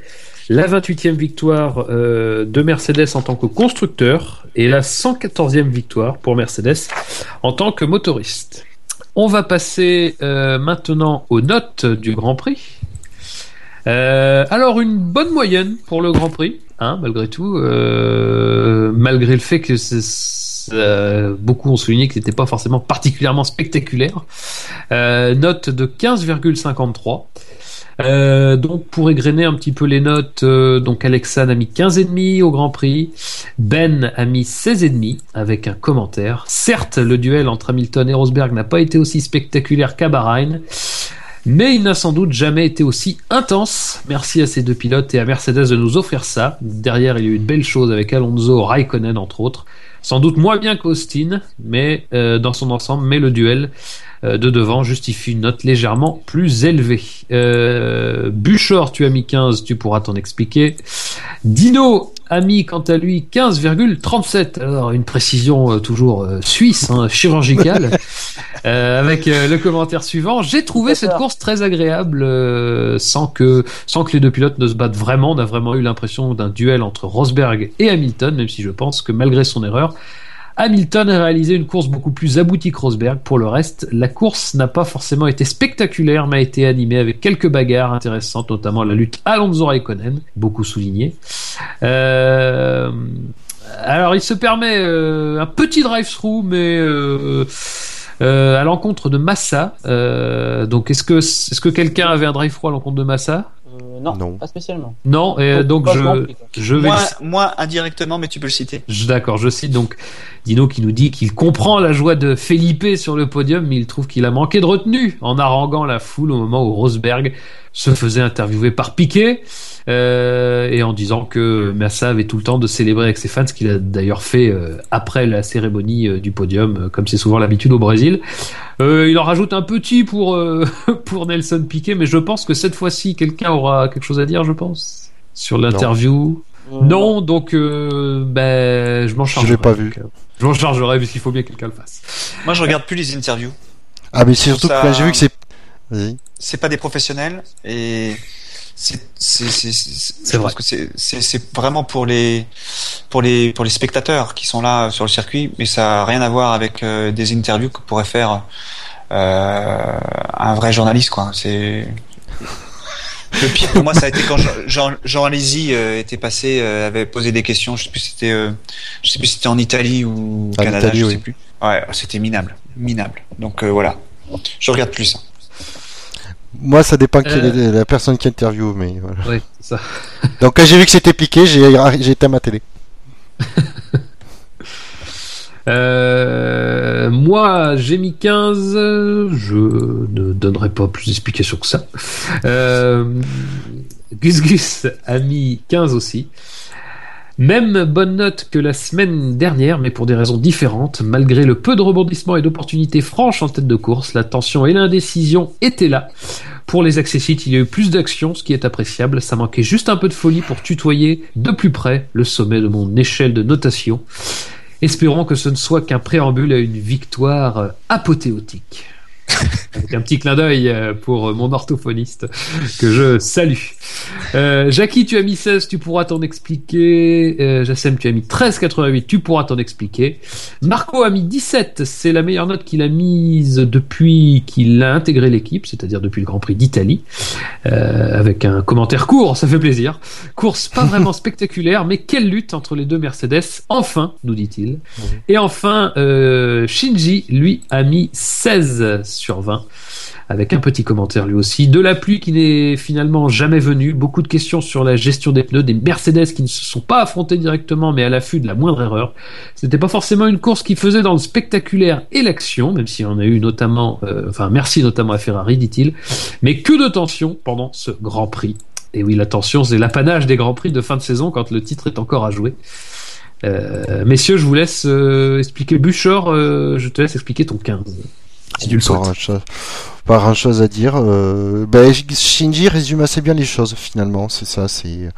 la 28e victoire euh, de Mercedes en tant que constructeur et la 114e victoire pour Mercedes en tant que motoriste. On va passer maintenant aux notes du Grand Prix. Alors une bonne moyenne pour le Grand Prix, hein, malgré tout, malgré le fait que c'est, euh, beaucoup ont souligné que c'était pas forcément particulièrement spectaculaire. Euh, note de 15,53. Euh, donc pour égrener un petit peu les notes, euh, donc a mis 15,5 au Grand Prix, Ben a mis 16,5 avec un commentaire. Certes, le duel entre Hamilton et Rosberg n'a pas été aussi spectaculaire qu'à Bahreïn, mais il n'a sans doute jamais été aussi intense. Merci à ces deux pilotes et à Mercedes de nous offrir ça. Derrière, il y a eu de belles choses avec Alonso, Raikkonen entre autres. Sans doute moins bien qu'Austin, mais euh, dans son ensemble, mais le duel euh, de devant justifie une note légèrement plus élevée. Euh, tu as mis 15, tu pourras t'en expliquer. Dino Ami, quant à lui, 15,37. Alors, une précision euh, toujours euh, suisse, hein, chirurgicale, Euh, avec le commentaire suivant. J'ai trouvé cette course très agréable, sans que sans que les deux pilotes ne se battent vraiment. On a vraiment eu l'impression d'un duel entre Rosberg et Hamilton, même si je pense que malgré son erreur, Hamilton a réalisé une course beaucoup plus aboutie que Rosberg. Pour le reste, la course n'a pas forcément été spectaculaire, mais a été animée avec quelques bagarres intéressantes, notamment la lutte Alonso-Raikkonen, beaucoup souligné. Euh, alors, il se permet euh, un petit drive-through, mais euh, à l'encontre de Massa. Donc, est-ce que est-ce que quelqu'un avait un drive-through à l'encontre de Massa? Non, Non. pas spécialement. Non. Et donc je vais Moi, moi, indirectement, mais tu peux le citer. D'accord, je cite donc Dino qui nous dit qu'il comprend la joie de Felipe sur le podium, mais il trouve qu'il a manqué de retenue en haranguant la foule au moment où Rosberg se faisait interviewer par Piquet euh, et en disant que Massa avait tout le temps de célébrer avec ses fans, ce qu'il a d'ailleurs fait euh, après la cérémonie euh, du podium, euh, comme c'est souvent l'habitude au Brésil. Euh, il en rajoute un petit pour euh, pour Nelson Piquet, mais je pense que cette fois-ci quelqu'un aura quelque chose à dire, je pense, sur l'interview. Euh, Non, donc euh, ben je m'en Je chargerai. l'ai pas vu. Je m'en chargerai parce qu'il faut bien que quelqu'un le fasse. Moi, je regarde plus les interviews. Ah, mais c'est surtout Ça- que j'ai vu que c'est. Vas-y. C'est pas des professionnels et c'est c'est vrai. que vraiment pour les pour les pour les spectateurs qui sont là sur le circuit, mais ça a rien à voir avec euh, des interviews que pourrait faire euh, un vrai journaliste quoi. C'est le pire pour moi, ça a été quand Jean, Jean, Alési euh, était passé, euh, avait posé des questions. Je sais plus si c'était, euh, je sais plus si c'était en Italie ou au Canada, Italie, je oui. sais plus. Ouais, c'était minable, minable. Donc euh, voilà, je regarde plus ça. Moi, ça dépend qui Euh. la personne qui interviewe, mais voilà. Oui, c'est ça. Donc, quand j'ai vu que c'était piqué, j'ai éteint ma télé. Euh, moi, j'ai mis 15. euh, Je ne donnerai pas plus d'explications que ça. Euh, Gus Gus a mis 15 aussi. Même bonne note que la semaine dernière, mais pour des raisons différentes. Malgré le peu de rebondissements et d'opportunités franches en tête de course, la tension et l'indécision étaient là. Pour les accessites, il y a eu plus d'action, ce qui est appréciable. Ça manquait juste un peu de folie pour tutoyer de plus près le sommet de mon échelle de notation. Espérons que ce ne soit qu'un préambule à une victoire apothéotique. Avec un petit clin d'œil euh, pour mon orthophoniste que je salue. Euh, Jackie, tu as mis 16, tu pourras t'en expliquer. Euh, Jassem, tu as mis 13,88, tu pourras t'en expliquer. Marco a mis 17, c'est la meilleure note qu'il a mise depuis qu'il a intégré l'équipe, c'est-à-dire depuis le Grand Prix d'Italie. Euh, avec un commentaire court, ça fait plaisir. Course pas vraiment spectaculaire, mais quelle lutte entre les deux Mercedes, enfin, nous dit-il. Et enfin, euh, Shinji, lui, a mis 16 sur 20, avec un petit commentaire lui aussi. De la pluie qui n'est finalement jamais venue, beaucoup de questions sur la gestion des pneus, des Mercedes qui ne se sont pas affrontés directement, mais à l'affût de la moindre erreur. C'était pas forcément une course qui faisait dans le spectaculaire et l'action, même si on a eu notamment, euh, enfin merci notamment à Ferrari, dit-il, mais que de tension pendant ce Grand Prix. Et oui, la tension, c'est l'apanage des Grands Prix de fin de saison quand le titre est encore à jouer. Euh, messieurs, je vous laisse euh, expliquer. Euh, je te laisse expliquer ton 15. Si tu le Pas souhaites. Pas grand chose à dire. Euh, ben, Shinji résume assez bien les choses finalement. C'est ça. C'est. Il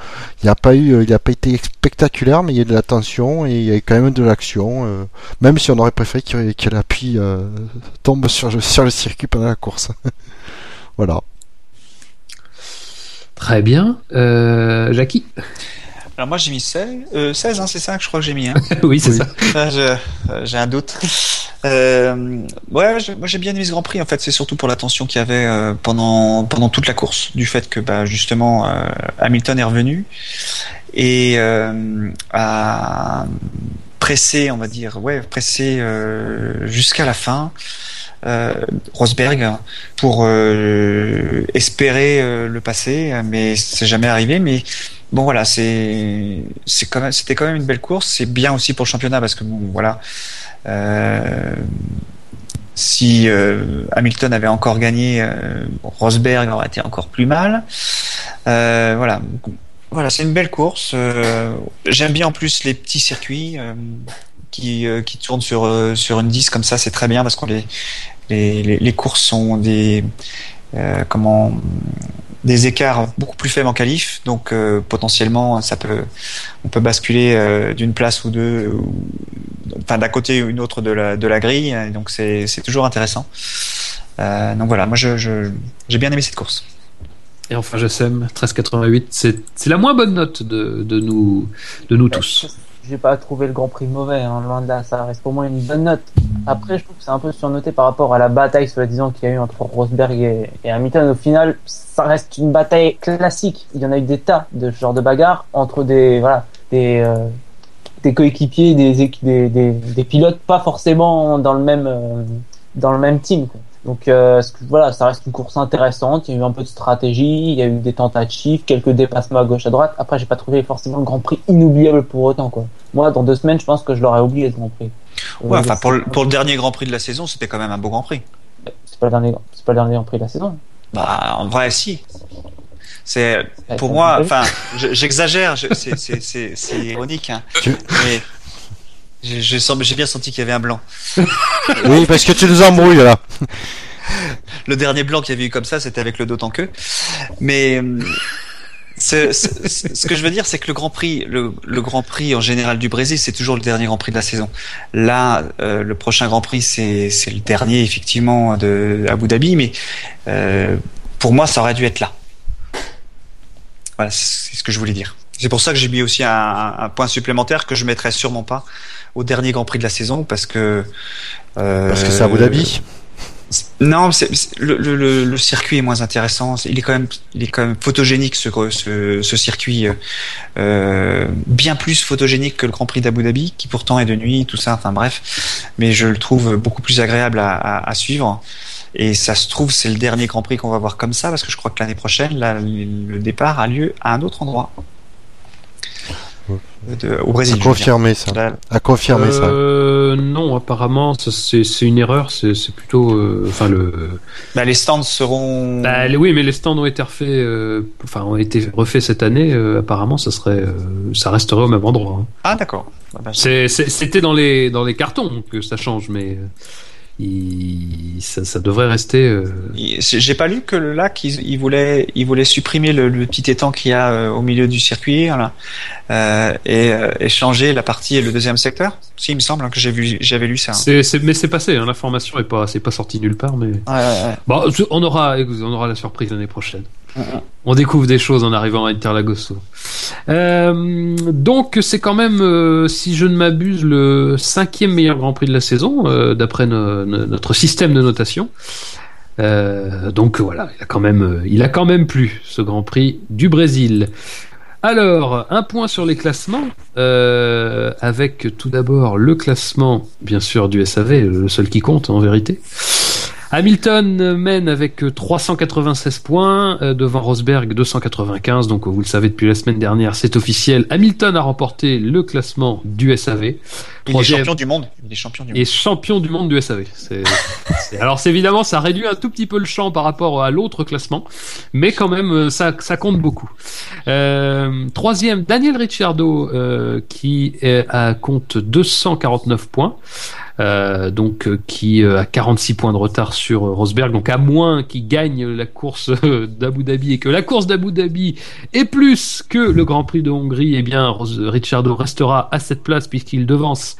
n'y a pas eu. Il a pas été spectaculaire, mais il y a de la tension et il y a quand même de l'action. euh, même si on aurait préféré qu'il que l'appui euh, tombe sur le, sur le circuit pendant la course. voilà. Très bien. Euh, Jackie? Alors moi j'ai mis 16, euh, 16 hein, c'est ça que je crois que j'ai mis. Hein. Oui, c'est Oui. ça. Ah, euh, j'ai un doute. Euh, ouais, je- moi j'ai bien aimé ce Grand Prix. En fait, c'est surtout pour l'attention qu'il y avait euh, pendant pendant toute la course, du fait que bah, justement euh, Hamilton est revenu et euh, a pressé, on va dire, ouais, pressé euh, jusqu'à la fin. Euh, Rosberg pour euh, espérer euh, le passer, mais c'est jamais arrivé. Mais bon, voilà, c'est c'est c'était quand même une belle course. C'est bien aussi pour le championnat parce que bon, voilà. Si Hamilton avait encore gagné, Rosberg aurait été encore plus mal. Voilà, voilà, c'est une belle course. J'aime bien en plus les petits circuits qui euh, qui tournent sur euh, sur une 10 comme ça, c'est très bien parce qu'on les les, les courses sont des euh, comment des écarts beaucoup plus faibles en qualif, donc euh, potentiellement ça peut on peut basculer euh, d'une place ou deux, ou- enfin d'un côté ou une autre de la de la grille, et donc c'est c'est toujours intéressant. Euh, donc voilà, moi je je- j'ai bien aimé cette course. Et enfin, JSM 1388, c'est c'est la moins bonne note de, de nous de nous tous. J'ai pas trouvé le Grand Prix mauvais, hein, loin de là, ça reste pour moi une bonne note. Après, je trouve que c'est un peu surnoté par rapport à la bataille, soi-disant, qu'il y a eu entre Rosberg et, et Hamilton. Au final, ça reste une bataille classique. Il y en a eu des tas de ce genre de bagarres entre des, voilà, des, euh, des coéquipiers, des, des, des, des pilotes, pas forcément dans le même, euh, dans le même team. Quoi. Donc euh, ce que- voilà, ça reste une course intéressante. Il y a eu un peu de stratégie, il y a eu des tentatives, quelques dépassements à gauche à droite. Après, j'ai pas trouvé forcément le Grand Prix inoubliable pour autant. Quoi. Moi, dans deux semaines, je pense que je l'aurais oublié ce Grand Prix. Ouais, enfin pour le, pour le dernier Grand Prix de la saison, c'était quand même un beau Grand Prix. c'est pas le dernier, c'est pas le dernier Grand Prix de la saison. Bah en vrai si. C'est pour moi, enfin, je- j'exagère, je- c'est- c'est c'est- c'est ironique, hein. Tu- mais j'ai j'ai sens- j'ai bien senti qu'il y avait un blanc. Oui, parce que tu nous embrouilles là. Le dernier blanc qu'il y avait eu comme ça, c'était avec le dos en queue. Mais euh, c'est- c'est- ce que je veux dire, c'est que le Grand Prix, le, le Grand Prix en général du Brésil, c'est toujours le dernier Grand Prix de la saison. Là, euh, le prochain Grand Prix, c'est c'est le dernier effectivement de Abu Dhabi, mais euh, pour moi, ça aurait dû être là. Voilà, c'est ce que je voulais dire. C'est pour ça que j'ai mis aussi un, un point supplémentaire que je mettrai sûrement pas au dernier Grand Prix de la saison parce que euh, Parce que c'est Abu Dhabi? non, le, le, le, le circuit est moins intéressant. Il est quand même, il est quand même photogénique ce, ce, ce circuit, euh, euh, bien plus photogénique que le Grand Prix d'Abu Dhabi, qui pourtant est de nuit, tout ça. Enfin bref, mais je le trouve beaucoup plus agréable à, à, à suivre. Et ça se trouve, c'est le dernier Grand Prix qu'on va voir comme ça, parce que je crois que l'année prochaine, là, le départ a lieu à un autre endroit. De- au Brésil. À confirmer ça. Là, À confirmer ça. Euh, non, apparemment, ça, c'est une erreur. C'est plutôt, euh, enfin le. bah, les stands seront. Bah, les- oui, mais les stands ont été refaits, euh, enfin ont été refaits cette année. euh, apparemment, ça serait, euh, ça resterait au même endroit. hein. Ah d'accord. Bah, bah, C'était dans les dans les cartons que ça change, mais euh, il- ça, ça devrait rester. euh, J'ai pas lu que le lac, il, il voulait, il voulait supprimer le, le petit étang qu'il y a euh, au milieu du circuit, euh, et, et changer la partie et le deuxième secteur. Si, il me semble hein, que j'ai vu, j'avais lu ça. mais c'est passé. Hein, L'information est pas, c'est pas sorti nulle part, mais. Ouais, ouais, ouais. Bon, je- on aura, on aura la surprise l'année prochaine. Mhm. On découvre des choses en arrivant à Interlagos. Euh, donc c'est quand même, euh, si je ne m'abuse, le cinquième meilleur Grand Prix de la saison, euh, d'après no- no- notre système de notation. Donc voilà, il a quand même, il a quand même plu ce Grand Prix du Brésil. Alors, un point sur les classements, avec tout d'abord le classement, bien sûr, du SAV, le seul qui compte en vérité. Hamilton mène avec 396 points euh, devant Rosberg 295. Donc vous le savez depuis la semaine dernière, c'est officiel. Hamilton a remporté le classement du SAV. Il est champion du monde. Il est champion du monde. Et champion du monde du SAV. C'est- alors c'est évidemment ça réduit un tout petit peu le champ par rapport à l'autre classement, mais quand même euh, ça, ça compte beaucoup. Euh, troisième, Daniel Ricciardo euh, qui est à compte 249 points. Euh, donc euh, qui euh, a 46 points de retard sur Rosberg, donc à moins qu'il gagne la course d'Abu Dhabi et que la course d'Abu Dhabi est plus que le Grand Prix de Hongrie, eh bien Ricciardo restera à cette place puisqu'il devance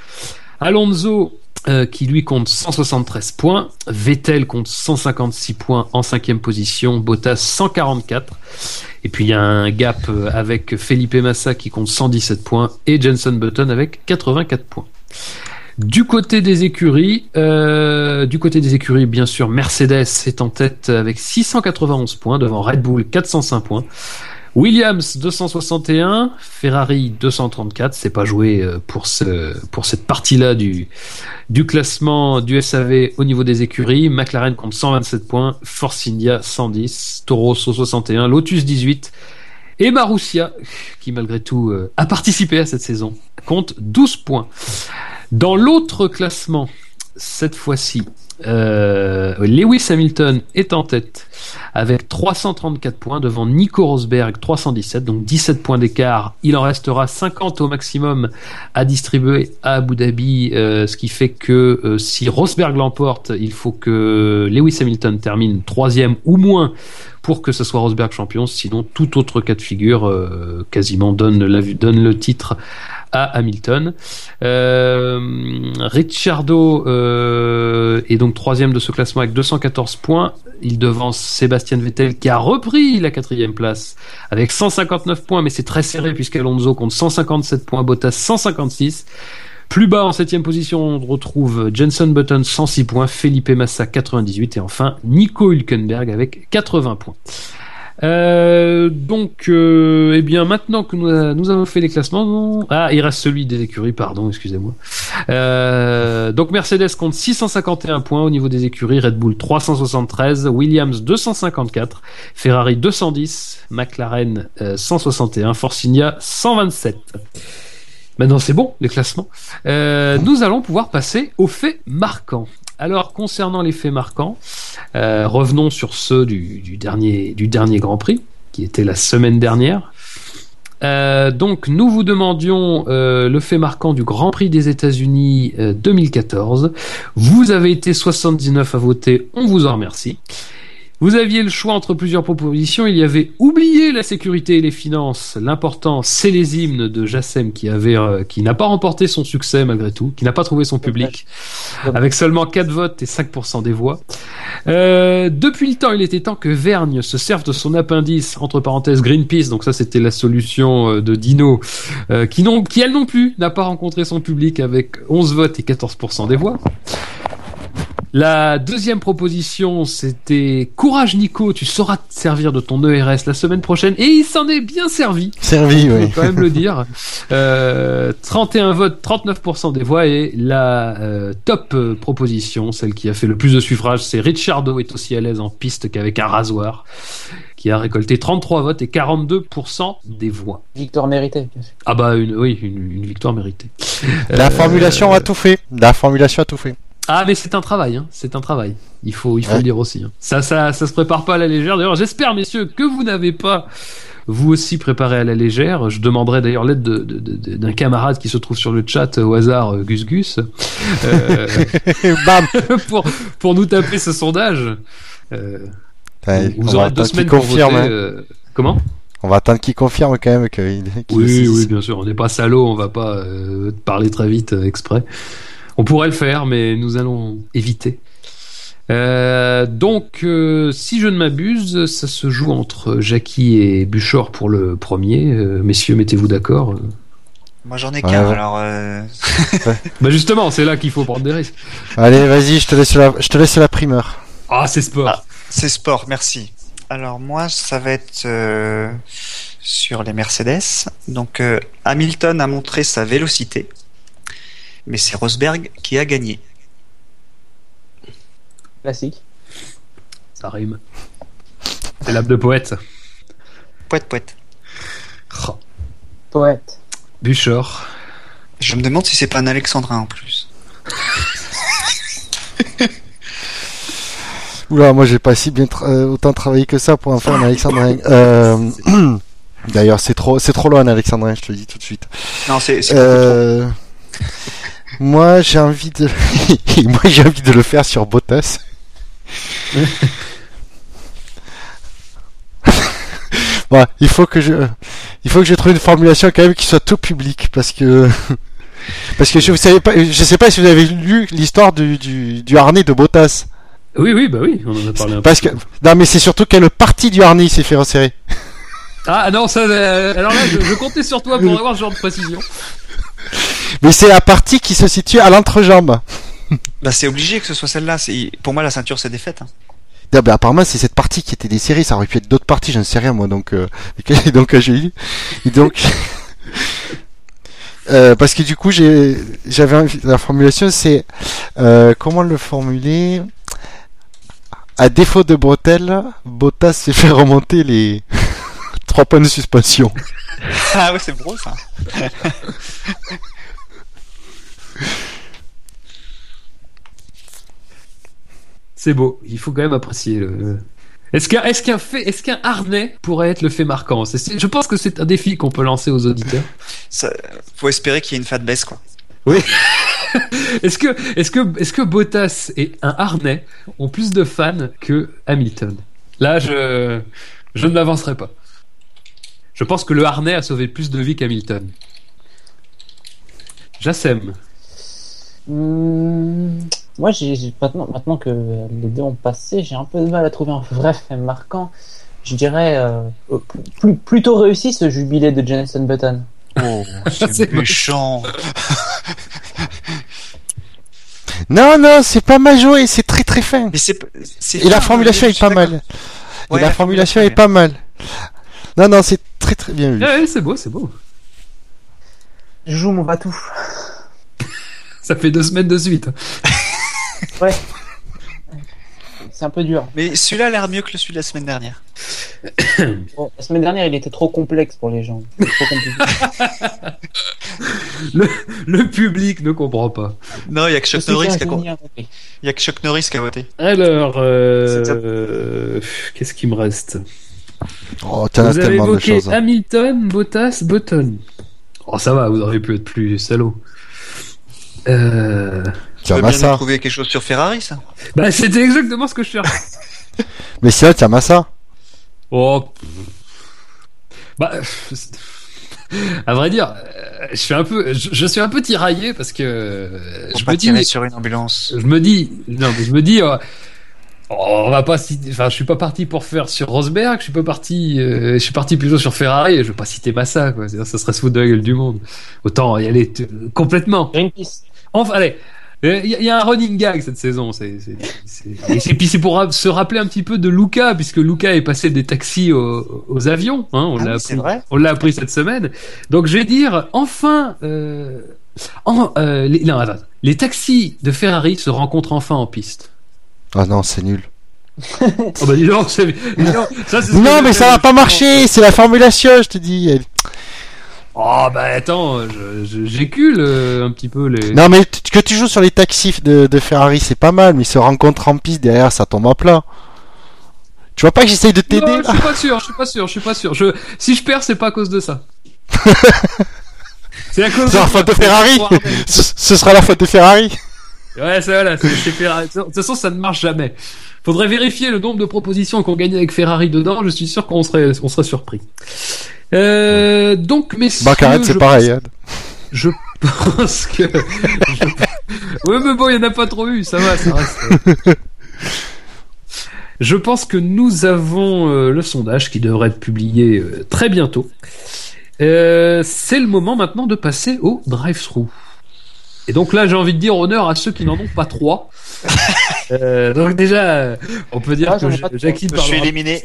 Alonso euh, qui lui compte 173 points, Vettel compte 156 points en cinquième position, Bottas 144. Et puis il y a un gap euh, avec Felipe Massa qui compte 117 points et Jenson Button avec 84 points. Du côté des écuries, euh, du côté des écuries, bien sûr, Mercedes est en tête avec 691 points devant Red Bull 405 points. Williams 261, Ferrari 234, c'est pas joué euh, pour ce pour cette partie-là du du classement du SAV au niveau des écuries. McLaren compte 127 points, Force India 110, Toro Rosso 61, Lotus 18 et Marussia qui malgré tout euh, a participé à cette saison compte 12 points. Dans l'autre classement, cette fois-ci, Euh, Lewis Hamilton est en tête avec 334 points devant Nico Rosberg 317, donc 17 points d'écart. Il en restera 50 au maximum à distribuer à Abu Dhabi, euh, ce qui fait que euh, si Rosberg l'emporte, il faut que Lewis Hamilton termine troisième ou moins pour que ce soit Rosberg champion. Sinon, tout autre cas de figure quasiment donne, donne le titre à Hamilton. Euh, Ricciardo euh, est donc troisième de ce classement avec 214 points. Il devance Sébastien Vettel qui a repris la quatrième place avec 159 points, mais c'est très serré puisqu'Alonso compte 157 points, Bottas 156. Plus bas en septième position, on retrouve Jenson Button 106 points, Felipe Massa 98 et enfin Nico Hülkenberg avec 80 points. Euh, donc, euh, eh bien, maintenant que nous, nous avons fait les classements, ah, il reste celui des écuries, pardon, excusez-moi. Euh, donc, Mercedes compte 651 points au niveau des écuries, Red Bull 373, Williams 254, Ferrari 210, McLaren euh, 161, Force India 127. Maintenant, c'est bon, les classements. Euh, nous allons pouvoir passer aux faits marquants. Alors, concernant les faits marquants, euh, revenons sur ceux du, dernier, Grand Prix, qui était la semaine dernière. Euh, donc, nous vous demandions euh, le fait marquant du Grand Prix des États-Unis euh, 2014. Vous avez été 79 à voter, on vous en remercie. Vous aviez le choix entre plusieurs propositions. Il y avait oublié la sécurité et les finances. L'important, c'est les hymnes de Jassem qui avait, euh, qui n'a pas remporté son succès malgré tout, qui n'a pas trouvé son public, avec seulement 4 votes et 5% des voix. Euh, depuis le temps, il était temps que Vergne se serve de son appendice, entre parenthèses Greenpeace, donc ça c'était la solution euh, de Dino, euh, qui, non, qui elle non plus n'a pas rencontré son public avec 11 votes et 14% des voix. La deuxième proposition, c'était Courage Nico, tu sauras te servir de ton ERS la semaine prochaine. Et il s'en est bien servi. Servi, On peut oui. quand même le dire. Euh, 31 votes, 39% des voix. Et la euh, top euh, proposition, celle qui a fait le plus de suffrages, c'est Ricciardo est aussi à l'aise en piste qu'avec un rasoir, qui a récolté 33 votes et 42% des voix. Victoire méritée, bien sûr. Ah bah une, oui, une, une victoire méritée. La Euh, formulation a tout fait. La formulation a tout fait. Ah mais c'est un travail, hein. c'est un travail. Il faut, il faut Ouais. le dire aussi. hein. Ça, ça, ça se prépare pas à la légère. D'ailleurs, j'espère, messieurs, que vous n'avez pas vous aussi préparé à la légère. Je demanderai d'ailleurs l'aide de- de- de- d'un camarade qui se trouve sur le chat euh, au hasard, euh, Gus Gus, euh, Bam pour pour nous taper ce sondage. Euh, Ouais, vous on va aurez deux attendre qu'il semaines pour confirme. voter. hein. euh, Comment? On va attendre qu'il confirme quand même qu'il. qu'il- Oui, oui, bien sûr. On n'est pas salaud, on va pas parler très vite exprès. On pourrait le faire, mais nous allons éviter. Euh, donc, euh, si je ne m'abuse, ça se joue entre Jackie et Buchor pour le premier. Euh, messieurs, mettez-vous d'accord. Moi j'en ai Ouais, qu'un, ouais. alors euh, Bah justement, c'est là qu'il faut prendre des risques. Allez, vas-y, je te laisse la, je te laisse la primeur. Ah, c'est sport. c'est sport, merci. Alors moi ça va être euh, sur les Mercedes. Donc euh, Hamilton a montré sa vélocité, mais c'est Rosberg qui a gagné. Classique. Ça rime. C'est l'âme de poète. Poète poète. Oh. Poète. Buchor. Je me demande si c'est pas un Alexandrin en plus. Oula, moi j'ai pas si bien tra- euh, autant travaillé que ça pour en faire un alexandrin. Euh, D'ailleurs, c'est trop, c'est trop loin un alexandrin, je te le dis tout de suite. Non, c'est. Euh, moi j'ai envie de, moi j'ai envie de le faire sur Bottas. Bon, il faut que je, il faut que je trouve une formulation quand même qui soit tout public parce que, parce que je vous savez pas, je sais pas si vous avez lu l'histoire du, du, du harnais de Bottas. Oui, oui, bah oui, on en a parlé un peu. Parce que, non mais c'est surtout quelle partie du harnais s'est fait resserrer. Ah non, ça. euh, alors là, je, je comptais sur toi pour avoir ce genre de précision. Mais c'est la partie qui se situe à l'entrejambe. Bah c'est obligé que ce soit celle-là. Pour moi la ceinture c'est défaite. Hein. Ah, bah, apparemment c'est cette partie qui était desserrée, ça aurait pu être d'autres parties, je ne sais rien moi donc euh, donc euh, j'ai eu et donc euh, parce que du coup j'ai j'avais envie- la formulation c'est euh, comment le formuler? À défaut de bretelles, Bottas s'est fait remonter les trois points de suspension. ah ouais c'est gros ça. C'est beau. Il faut quand même apprécier le. Est-ce qu'un est-ce qu'un fait est-ce qu'un harnais pourrait être le fait marquant? Je pense que c'est un défi qu'on peut lancer aux auditeurs. Ça, faut espérer qu'il y ait une fat baisse, quoi. Est-ce que est-ce que est-ce que Bottas et un harnais ont plus de fans que Hamilton? Là, je je ne m'avancerai pas. Je pense que le harnais a sauvé plus de vies qu'Hamilton. Jassem. Hmm, moi, j'ai maintenant, maintenant que les deux ont passé, j'ai un peu de mal à trouver un vrai fait marquant. Je dirais euh, plus, plutôt réussi ce jubilé de Jenson Button. Oh, C'est méchant. Non, non, c'est pas mal joué, c'est très très fin. Mais c'est, c'est Et la formulation est pas mal. Ouais, Et la formulation est pas mal. Non, non, c'est très très bien vu. Ouais, c'est beau, c'est beau. Je joue mon batou. Ça fait deux semaines de suite. Ouais. C'est un peu dur. Mais celui-là a l'air mieux que le celui de la semaine dernière. Bon, la semaine dernière, il était trop complexe pour les gens. Trop compliqué. Le, le public ne comprend pas. Non, il y a que Chuck Norris qui a, il y a que Chuck Norris qui a voté. Alors, euh, euh, qu'est-ce qui me reste? Oh, as Vous avez de évoqué choses. hein. Hamilton, Bottas, Button. Oh, ça va, vous auriez pu être plus salaud. Euh... Tiens, Tu vas bien Massa. trouver quelque chose sur Ferrari, ça? Bah, c'était exactement ce que je cherchais. Mais sinon, tiens, Massa. Oh. Bah, à vrai dire, euh, je suis un peu, je, je suis un peu tiraillé parce que euh, je me dis, sur une ambulance. je me dis, non, mais je me dis, euh, oh, on va pas citer, enfin, je suis pas parti pour faire sur Rosberg, je suis pas parti, euh, je suis parti plutôt sur Ferrari, et je vais pas citer Massa, quoi. Ça serait se foutre de la gueule du monde. Autant y aller complètement. Greenpeace. Enfin, allez. Il y, a- y a un running gag cette saison. C'est, et puis c'est pour ra- se rappeler un petit peu de Luca, puisque Luca est passé des taxis aux, aux avions. Hein, on Ah l'a oui, appris. On l'a appris cette semaine. Donc je vais dire, enfin, euh, en, euh, les, non, attends. les taxis de Ferrari se rencontrent enfin en piste. Ah non, c'est nul. Oh bah dis donc, c'est, ça, que Non, mais ça va pas marcher, c'est la formulation, je te dis. Oh bah attends, je, je- j'écule euh, un petit peu les. Non, mais t- que tu joues sur les taxis de, de Ferrari, c'est pas mal, mais ils se rencontrent en piste, derrière, ça tombe à plat. Tu vois pas que j'essaye de t'aider Non, je suis pas sûr, je suis pas sûr, je suis pas sûr. Je, si je perds, c'est pas à cause de ça. c'est à cause C'est la faute de Ferrari ce, ce sera la faute de Ferrari Ouais, c'est voilà, c'est Ferrari. De toute façon, ça ne marche jamais. Faudrait vérifier le nombre de propositions qu'on gagnait avec Ferrari dedans. Je suis sûr qu'on serait, on serait surpris. Euh, donc, messieurs, Bancarette, c'est pareil. pense- hein. Je pense que. je- Ouais, mais bon, il n'y en a pas trop eu, ça va, ça reste. Je pense que nous avons euh, le sondage qui devrait être publié euh, très bientôt. Euh, c'est le moment maintenant de passer au drive-thru. Et donc là, j'ai envie de dire honneur à ceux qui n'en ont pas trois. Euh, donc déjà, on peut dire Ah, que pas trois. Jackie Je suis éliminé.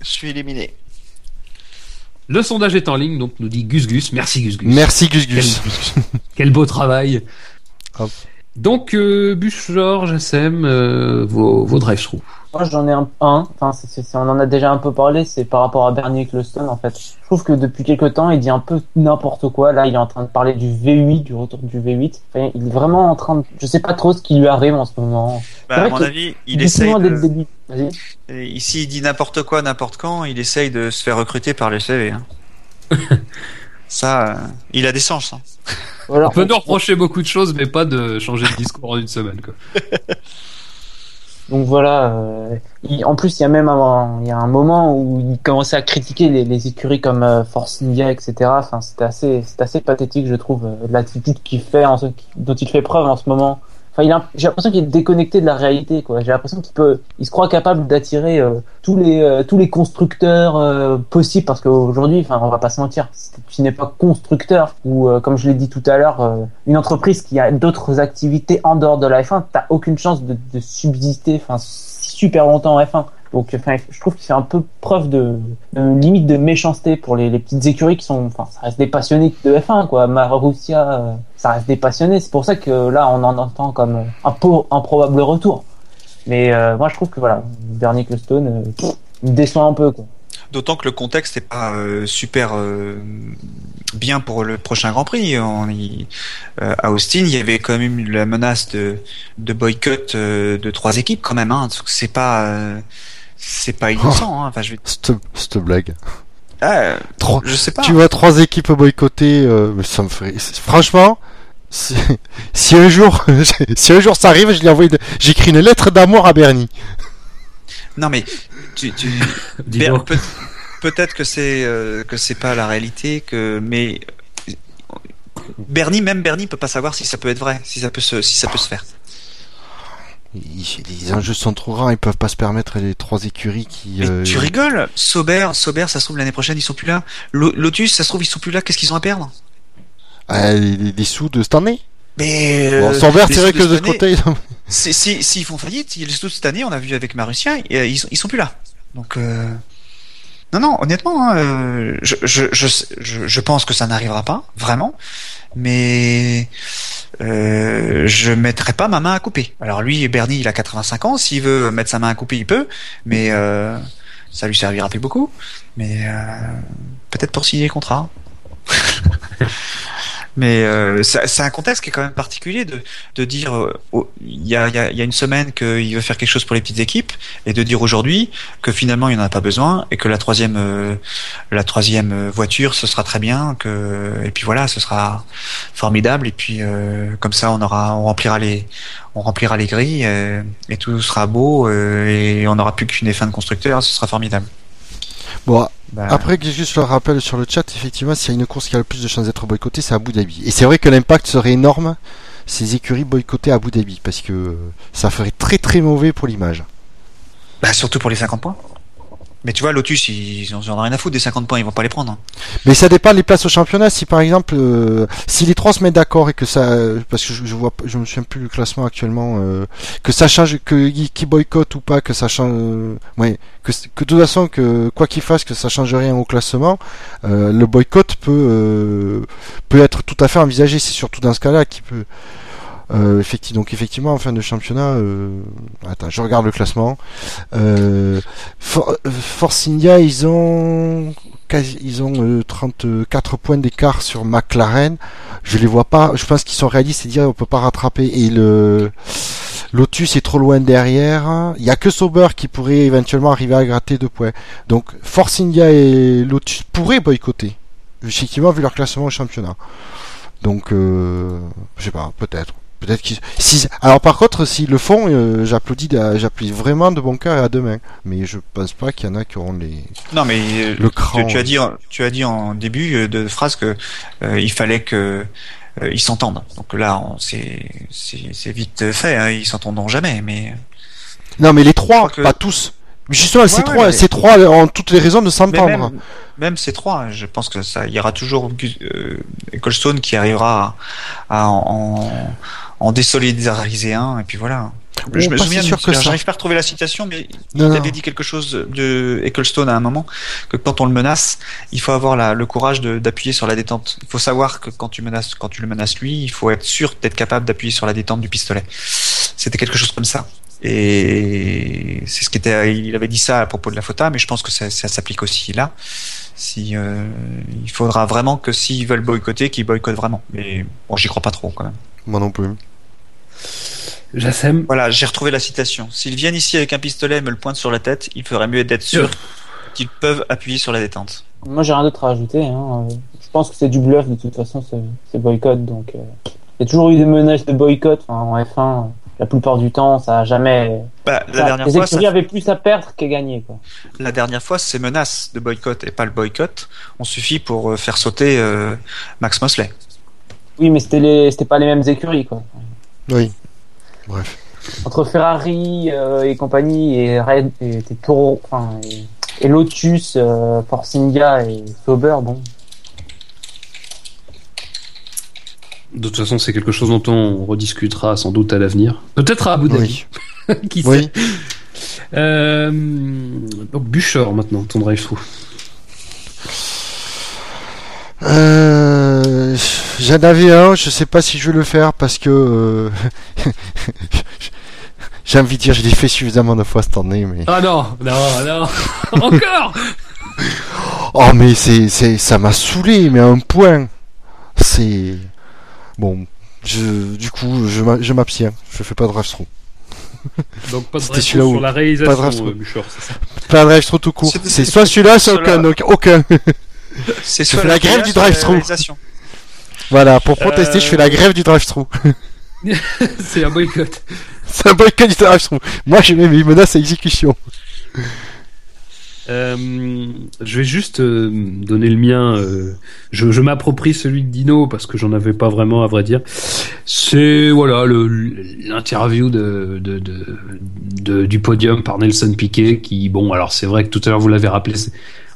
Je suis éliminé. Le sondage est en ligne, donc nous dit Gus Gus. Merci Gus Gus. Merci Gus Gus. Quel, quel beau travail. Hop. Donc, euh, Bûche, Georges, SM, euh, vos, vos drive-thru. Moi, j'en ai un, un. Enfin, on en a déjà un peu parlé. C'est par rapport à Bernie Ecclestone, en fait. Je trouve que depuis quelques temps, il dit un peu n'importe quoi. Là, il est en train de parler du V8, du retour du V8. Enfin, il est vraiment en train de, je sais pas trop ce qui lui arrive en ce moment. Bah, à mon que- avis, il essaye de... Ici, il dit n'importe quoi, n'importe quand, il essaye de se faire recruter par le CV. Hein. Ça, euh, il a des sens. Hein. Voilà. On peut nous reprocher beaucoup de choses, mais pas de changer de discours en une semaine. Quoi. Donc voilà. euh, en plus, il y a même un, il y a un moment où il commençait à critiquer les, écuries comme euh, Force India, etc. Enfin, c'était assez, c'est assez pathétique, je trouve, euh, l'attitude qu'il fait, en ce, dont il fait preuve en ce moment. Enfin, il a- j'ai l'impression qu'il est déconnecté de la réalité, quoi. J'ai l'impression qu'il peut, il se croit capable d'attirer euh, tous les euh, tous les constructeurs euh, possibles, parce qu'aujourd'hui, enfin, on va pas se mentir, si tu n'es pas constructeur ou euh, comme je l'ai dit tout à l'heure, euh, une entreprise qui a d'autres activités en dehors de la F1, t'as aucune chance de, de subsister, enfin, super longtemps en F1. Donc, je trouve qu'il fait un peu preuve de, limite de méchanceté pour les, petites écuries qui sont, enfin, ça reste des passionnés de F1, quoi. Marussia, euh, ça reste des passionnés. C'est pour ça que là, on en entend comme un peu improbable retour. Mais euh, moi, je trouve que voilà, Bernie Ecclestone, euh, me déçoit un peu, quoi. D'autant que le contexte n'est pas euh, super bien pour le prochain Grand Prix. À Austin, il y avait quand même la menace de, boycott de trois équipes quand même. Hein. C'est pas c'est pas innocent. Hein. Enfin, je vais... Cette, cette blague. Ah, Trois, je sais pas. tu vois trois équipes boycottées, euh, mais ça me ferait. Franchement, si, si un jour, si un jour ça arrive, je lui envoie, une- j'écris une lettre d'amour à Bernie. Non mais tu, tu... Dis Ber- donc. peut- peut-être que c'est euh, que c'est pas la réalité que mais Bernie même Bernie peut pas savoir si ça peut être vrai, si ça peut se si ça peut se faire. Ils- Les enjeux sont trop grands, ils peuvent pas se permettre les trois écuries qui. Mais euh, tu rigoles Sauber, Sauber, ça se trouve l'année prochaine ils sont plus là. Lo- Lotus, ça se trouve ils sont plus là. Qu'est-ce qu'ils ont à perdre? Ah, les, sous de cette année? Mais Bon, euh, Sauber, c'est vrai que de ce côté. ils ont- Si si s'ils font faillite, les sous de cette année, on a vu avec Marussia, euh, ils sont ils sont plus là. Donc euh, non non, honnêtement, hein, euh, je, je, je je je pense que ça n'arrivera pas vraiment, mais euh, je mettrai pas ma main à couper. Alors lui, Bernie, il a 85 ans, s'il veut mettre sa main à couper, il peut, mais euh, ça lui servira plus beaucoup. Mais euh, peut-être pour signer le contrat. Mais euh, c'est un contexte qui est quand même particulier de, de dire euh, il y, a, y, a, y a une semaine qu'il veut faire quelque chose pour les petites équipes et de dire aujourd'hui que finalement il n'y en a pas besoin et que la troisième euh, la troisième voiture ce sera très bien que et puis voilà ce sera formidable et puis euh, comme ça on aura on remplira les on remplira les grilles et tout sera beau et on n'aura plus qu'une fin de constructeur ce sera formidable. Bon, Bah, Après, que juste le rappel sur le chat, effectivement, s'il y a une course qui a le plus de chances d'être boycottée, c'est Abu Dhabi. Et c'est vrai que l'impact serait énorme ces écuries boycottées à Abu Dhabi, parce que ça ferait très très mauvais pour l'image. bah, surtout pour les 50 points. Mais tu vois Lotus ils, ils en ont rien à foutre des 50 points ils vont pas les prendre. hein. Mais ça dépend des places au championnat. Si par exemple, euh, si les trois se mettent d'accord et que ça, parce que je, je vois, je me souviens plus du classement actuellement, euh, que ça change, que qui boycotte ou pas, que ça change, euh, ouais, que, que de toute façon que quoi qu'il fasse, que ça change rien au classement, euh, le boycott peut euh, peut être tout à fait envisagé. C'est surtout dans ce cas-là qui peut. Euh, effectivement, donc effectivement en fin de championnat, euh, attends, je regarde le classement. Euh, For- euh, Force India, ils ont quasi- ils ont euh, 34 points d'écart sur McLaren. Je les vois pas. Je pense qu'ils sont réalistes, c'est-à-dire on peut pas rattraper. Et le Lotus est trop loin derrière. Il y a que Sauber qui pourrait éventuellement arriver à gratter deux points. Donc Force India et Lotus pourraient boycotter. Effectivement, vu leur classement au championnat. Donc, euh, je sais pas, peut-être. Peut-être qu'ils. Si... Alors par contre, s'ils le font, euh, j'applaudis, de- j'applaudis vraiment de bon cœur et à demain. Mais je pense pas qu'il y en a qui auront les Non mais euh, le cran. tu, tu as dit en- tu as dit en début euh, de phrase que euh, il fallait que ils s'entendent. Donc là c'est c'est c'est vite fait hein, ils s'entendront jamais mais Non, mais les trois, que- pas tous. Justement, ces Ouais, trois, ouais, mais- ces trois ont toutes les raisons de s'entendre. même même ces trois, je pense que ça il y aura toujours euh, Ecclestone qui arrivera à, à en, en désolidariser un et puis voilà. Oh, je me souviens, si sûr que j'arrive pas à retrouver la citation, mais Non, il non. avait dit quelque chose de Ecclestone à un moment, que quand on le menace, il faut avoir la- le courage d'appuyer sur la détente. Il faut savoir que quand tu menaces, quand tu le menaces lui, il faut être sûr d'être capable d'appuyer sur la détente du pistolet. C'était quelque chose comme ça. Et c'est ce qui était, il avait dit ça à propos de la FOTA, mais je pense que ça, ça s'applique aussi là. Si euh, il faudra vraiment que s'ils veulent boycotter, qu'ils boycottent vraiment. Mais bon, j'y crois pas trop quand même. Moi non plus. Jassem, Voilà, j'ai retrouvé la citation. S'ils viennent ici avec un pistolet et me le pointent sur la tête, il ferait mieux d'être sûr qu'ils peuvent appuyer sur la détente. Moi, j'ai rien d'autre à rajouter. Hein. Je pense que c'est du bluff de toute façon, ce, ce boycott. Donc, euh, il y a toujours eu des menaces de boycott en F1. La plupart du temps, ça a jamais. Bah, la dernière les fois, ça- écuries avaient plus à perdre qu'à gagner. Quoi. la dernière fois, ces menaces de boycott et pas le boycott ont suffi pour euh, faire sauter euh, Max Mosley. Oui, mais c'était les, pas les mêmes écuries. Quoi. Oui. Bref. Entre Ferrari euh, et compagnie et Red et, et Toro, enfin, et, et Lotus, euh, Force India et Sauber, bon. de toute façon, c'est quelque chose dont on rediscutera sans doute à l'avenir. Peut-être à Abu Dhabi. Oui. Qui sait Oui. Euh, donc, Bûcheur maintenant, ton drive-through. Euh, J'en avais un, je sais pas si je vais le faire parce que euh, j'ai envie de dire, je l'ai fait suffisamment de fois cette année, mais Ah non, non, non, encore Oh mais c'est c'est ça m'a saoulé mais à un point. C'est bon. Je du coup je m'a- je m'abstiens. Je fais pas de drive-through. Donc pas de C'était drive celui-là où- sur la pas de réalisation, drive-through. euh, Bouchard, c'est ça Pas de drive-through tout court. C'est- soit celui-là, soit aucun. donc aucun. C'est Je soit fais la grève du réalisation. Voilà pour protester je fais la grève du drive-through. C'est un boycott. c'est un boycott du drive-through. Moi j'ai mis mes menaces à exécution. Euh, je vais juste euh, donner le mien. euh, je je m'approprie celui de Dino parce que j'en avais pas vraiment à vrai dire. C'est voilà l'interview de, de, de, de- du podium par Nelson Piquet qui bon alors c'est vrai que tout à l'heure vous l'avez rappelé.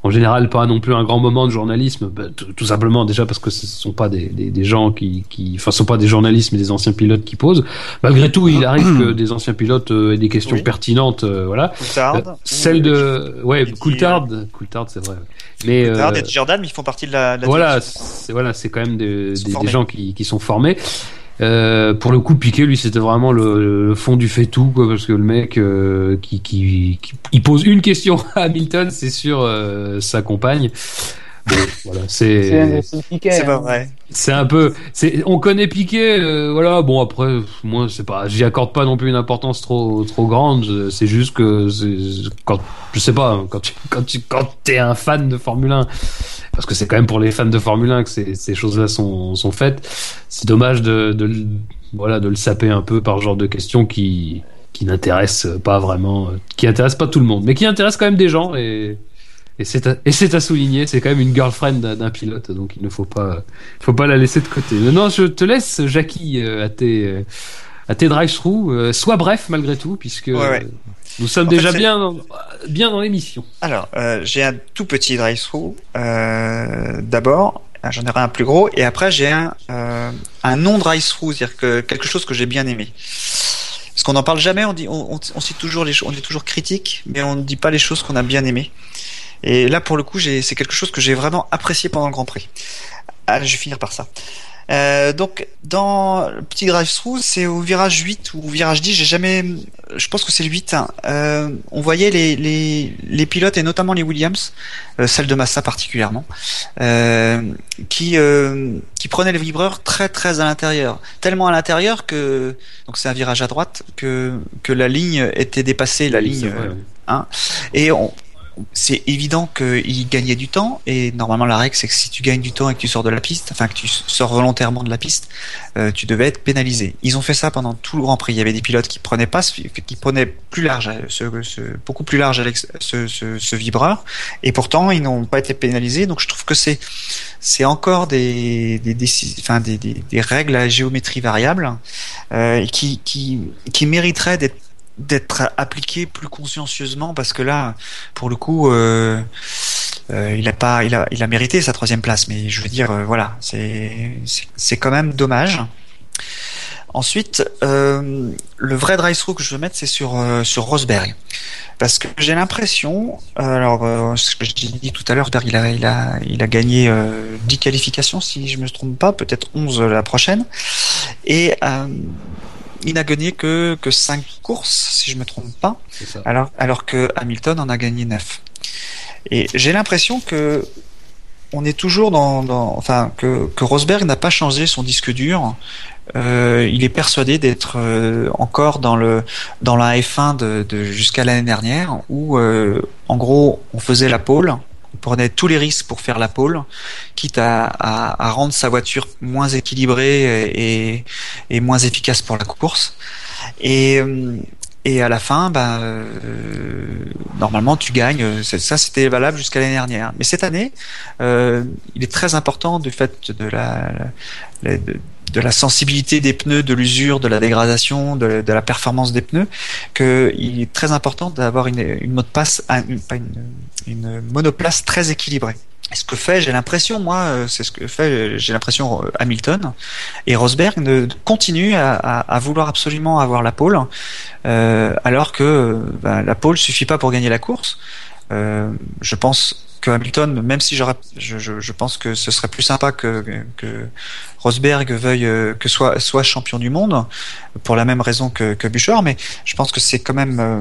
En général, pas non plus un grand moment de journalisme, bah, tout, tout simplement déjà parce que ce sont pas des, des, des gens qui, qui, enfin, ce sont pas des journalistes mais des anciens pilotes qui posent. Malgré tout, il arrive que des anciens pilotes euh, aient des questions Oui. pertinentes, euh, voilà. Coulthard. Euh, celle de ouais Coulthard Coulthard c'est vrai mais Coulthard euh, et Jordan, mais ils font partie de la, la voilà c'est voilà c'est quand même des, des, gens qui, qui sont formés euh, pour le coup Piqué lui c'était vraiment le, le fond du fait tout quoi parce que le mec euh, qui, qui, qui- il pose une question à Hamilton c'est sur euh, sa compagne voilà C'est c'est Piquet, pas hein. vrai. c'est un peu, c'est, on connaît Piqué, euh, voilà. Bon après, moi c'est pas, j'y accorde pas non plus une importance trop trop grande. C'est juste que quand, je sais pas, quand tu quand tu quand t'es un fan de Formule 1, parce que c'est quand même pour les fans de Formule 1 que ces, ces choses-là sont sont faites. C'est dommage de, voilà de le saper un peu par ce genre de questions qui qui n'intéressent pas vraiment, euh, qui intéressent pas tout le monde, mais qui intéressent quand même des gens et et c'est à, souligner, c'est quand même une girlfriend d'un pilote, donc il ne faut pas, faut pas la laisser de côté. Maintenant, je te laisse, Jackie, euh, à tes, à tes drive-through. euh, sois bref malgré tout, puisque Ouais, ouais. nous sommes En déjà fait, bien, dans- bien dans l'émission. Alors, euh, j'ai un tout petit drive-through euh, d'abord. Ah, J'en aurai un plus gros et après j'ai un euh, un non drive-through, c'est-à-dire que quelque chose que j'ai bien aimé. Parce qu'on n'en parle jamais, on dit on, on, on cite toujours les on est toujours critique, mais on ne dit pas les choses qu'on a bien aimées. Et là pour le coup, j'ai c'est quelque chose que j'ai vraiment apprécié pendant le Grand Prix. Ah, je vais finir par ça. Euh, donc dans le petit drive-through, c'est au virage 8 ou au virage 10, j'ai jamais je pense que c'est le 8. hein. Euh, on voyait les, les, les pilotes et notamment les Williams, euh, celle de Massa particulièrement, euh, qui euh, qui prenaient le vibreur très très à l'intérieur, tellement à l'intérieur que donc c'est un virage à droite que que la ligne était dépassée, la ligne ouais. et on c'est évident qu'il gagnait du temps et normalement la règle c'est que si tu gagnes du temps et que tu sors de la piste, enfin que tu sors volontairement de la piste, euh, tu devais être pénalisé. Ils ont fait ça pendant tout le Grand Prix. Il y avait des pilotes qui prenaient pas, qui prenaient plus large, beaucoup plus large ce, vibreur, et pourtant ils n'ont pas été pénalisés. Donc je trouve que c'est encore des règles à géométrie variable euh, qui qui qui mériteraient d'être d'être appliquées plus consciencieusement parce que là pour le coup euh, euh, il a pas il a il a mérité sa troisième place. Mais je veux dire euh, voilà c'est c'est- quand même dommage. Ensuite le vrai drive through que je veux mettre c'est sur sur Rosberg. Parce que j'ai l'impression alors ce que j'ai dit tout à l'heure il a il a il a gagné euh, 10 qualifications si je me trompe pas peut-être 11 la prochaine. Et il n'a gagné que que 5 courses si je me trompe pas ça. alors, alors que Hamilton en a gagné 9. Et j'ai l'impression que on est toujours dans, dans enfin que, que Rosberg n'a pas changé son disque dur. Euh, il est persuadé d'être euh, encore dans le dans la F1 de, de jusqu'à l'année dernière où euh, en gros on faisait la pole, prenait tous les risques pour faire la pole, quitte à, à, rendre sa voiture moins équilibrée et, et moins efficace pour la course. Et euh, et à la fin, ben, euh, normalement, tu gagnes. Ça, c'était valable jusqu'à l'année dernière. Mais cette année, euh, il est très important du fait de la, de la sensibilité des pneus, de l'usure, de la dégradation, de, la performance des pneus, qu'il est très important d'avoir une, mot de passe, un- une, monoplace très équilibrée. Et ce que fait, j'ai l'impression, moi, euh, c'est ce que fait, euh, j'ai l'impression euh, Hamilton et Rosberg ne continue à, vouloir absolument avoir la pole, alors que ben, la pole suffit pas pour gagner la course. Euh, je pense que Hamilton, même si je, je, je pense que ce serait plus sympa que, que Rosberg veuille euh, que soit soit champion du monde pour la même raison que, que mais je pense que c'est quand même euh,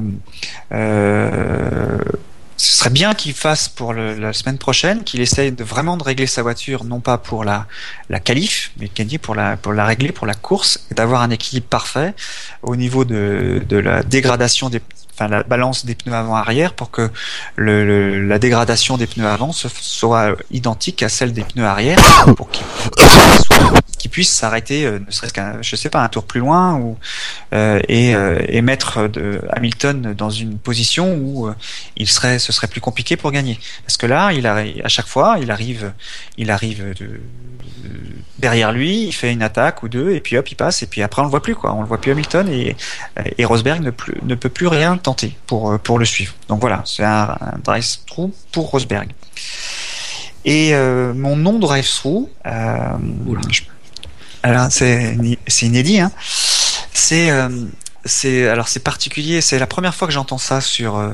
euh, ce serait bien qu'il fasse pour le- la semaine prochaine, qu'il essaye de vraiment de régler sa voiture, non pas pour la, la qualif, mais gagner pour la, pour la régler pour la course, et d'avoir un équilibre parfait au niveau de, de la dégradation des, enfin la balance des pneus avant-arrière pour que la dégradation des pneus avant soit identique à celle des pneus arrière pour qu'ils qu'ils puissent s'arrêter, euh, ne serait-ce qu'un, je sais pas, un tour plus loin ou euh, et, euh, et mettre Hamilton dans une position où il serait, ce serait plus compliqué pour gagner. Parce que là, il arri- à chaque fois, il arrive, il arrive de- derrière lui, il fait une attaque ou deux, et puis hop, il passe, et puis après on le voit plus quoi, on le voit plus Hamilton et, et Rosberg ne, plus, ne peut plus rien tenter pour euh, pour le suivre. Donc voilà, c'est un, un drive-through pour Rosberg. Et euh, mon non drive-through, euh, je- alors c'est c'est inédit, hein. C'est euh, c'est alors c'est particulier, c'est la première fois que j'entends ça sur euh,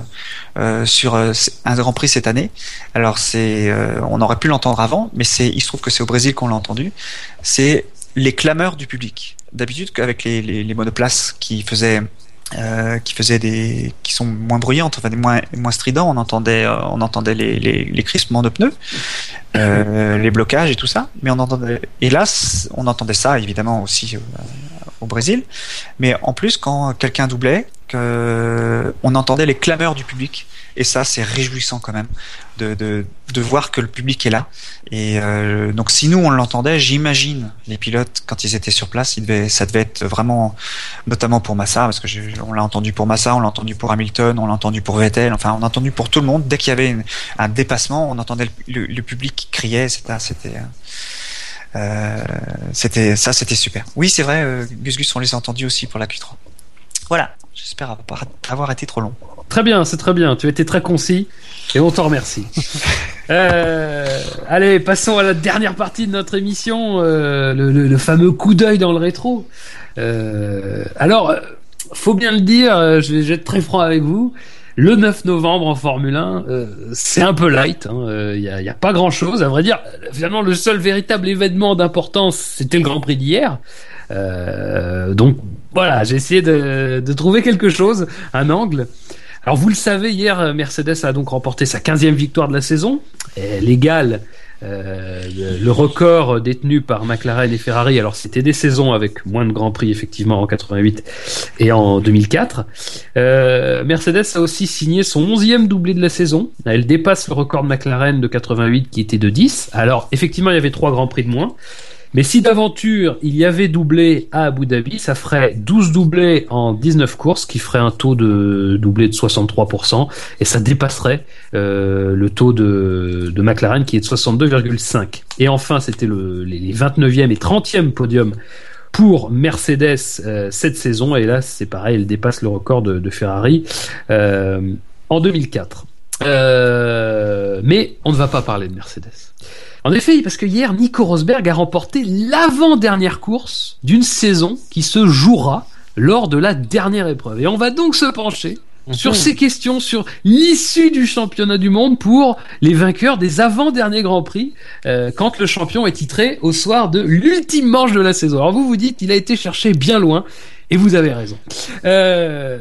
euh, sur euh, un Grand Prix cette année. Alors c'est on aurait pu l'entendre avant, mais il se trouve que c'est au Brésil qu'on l'a entendu. C'est les clameurs du public. D'habitude qu'avec les, les, les monoplaces qui faisaient qui faisaient des qui sont moins bruyantes, enfin moins moins stridents, on entendait on entendait les, les, les crispements de pneus, les blocages et tout ça, mais c- on entendait ça évidemment aussi au Brésil, mais en plus quand quelqu'un doublait, on entendait les clameurs du public. Et ça c'est réjouissant quand même de, voir que le public est là. Et euh, donc si nous on l'entendait j'imagine les pilotes quand ils étaient sur place ça devait être vraiment notamment pour Massa parce que je- on l'a entendu pour Massa on l'a entendu pour Hamilton on l'a entendu pour Vettel enfin on a entendu pour tout le monde. Dès qu'il y avait un dépassement on entendait le, public qui criait. C'était c'était euh, c'était ça c'était super oui c'est vrai euh, Gus Gus on les a entendus aussi pour la Q3 voilà j'espère avoir, été trop long Très bien, c'est très bien. Tu as été très concis et on t'en remercie. Euh, allez, passons à la dernière partie de notre émission, euh, le, le- le fameux coup d'œil dans le rétro. Euh, alors, euh, faut bien le dire, euh, je vais, je vais être très franc avec vous. Le 9 novembre en Formule 1, euh, c'est un peu light. Il hein, euh, y, a, y a pas grand-chose. À vrai dire, finalement, le seul véritable événement d'importance, c'était le Grand Prix d'hier. Euh, donc voilà, j'ai essayé de, de trouver quelque chose, un angle. Alors vous le savez, hier Mercedes a donc remporté sa 15e victoire de la saison, Elle euh, le, record détenu par McLaren et Ferrari. Alors c'était des saisons avec moins de grands prix effectivement en 88 et en 2004. Euh, Mercedes a aussi signé son 11e doublé de la saison. Elle dépasse le record de McLaren de 88 qui était de 10. Alors effectivement il y avait trois grands prix de moins. Mais si d'aventure il y avait doublé à Abu Dhabi, ça ferait 12 doublés en 19 courses, qui ferait un taux de doublé de 63%, et ça dépasserait euh, le taux de, McLaren qui est de 62,5. Et enfin, c'était le, les, les 29e et 30e podiums pour Mercedes euh, cette saison, et là c'est pareil, elle dépasse le record de, Ferrari euh, en 2004. Euh, mais on ne va pas parler de Mercedes. En effet, parce que hier, Nico Rosberg a remporté l'avant-dernière course d'une saison qui se jouera lors de la dernière épreuve. Et on va donc se pencher sur ces questions, sur l'issue du championnat du monde pour les vainqueurs des avant-derniers Grands Prix, euh, quand le champion est titré au soir de l'ultime manche de la saison. Alors vous vous dites, il a été cherché bien loin, et vous avez raison. Euh,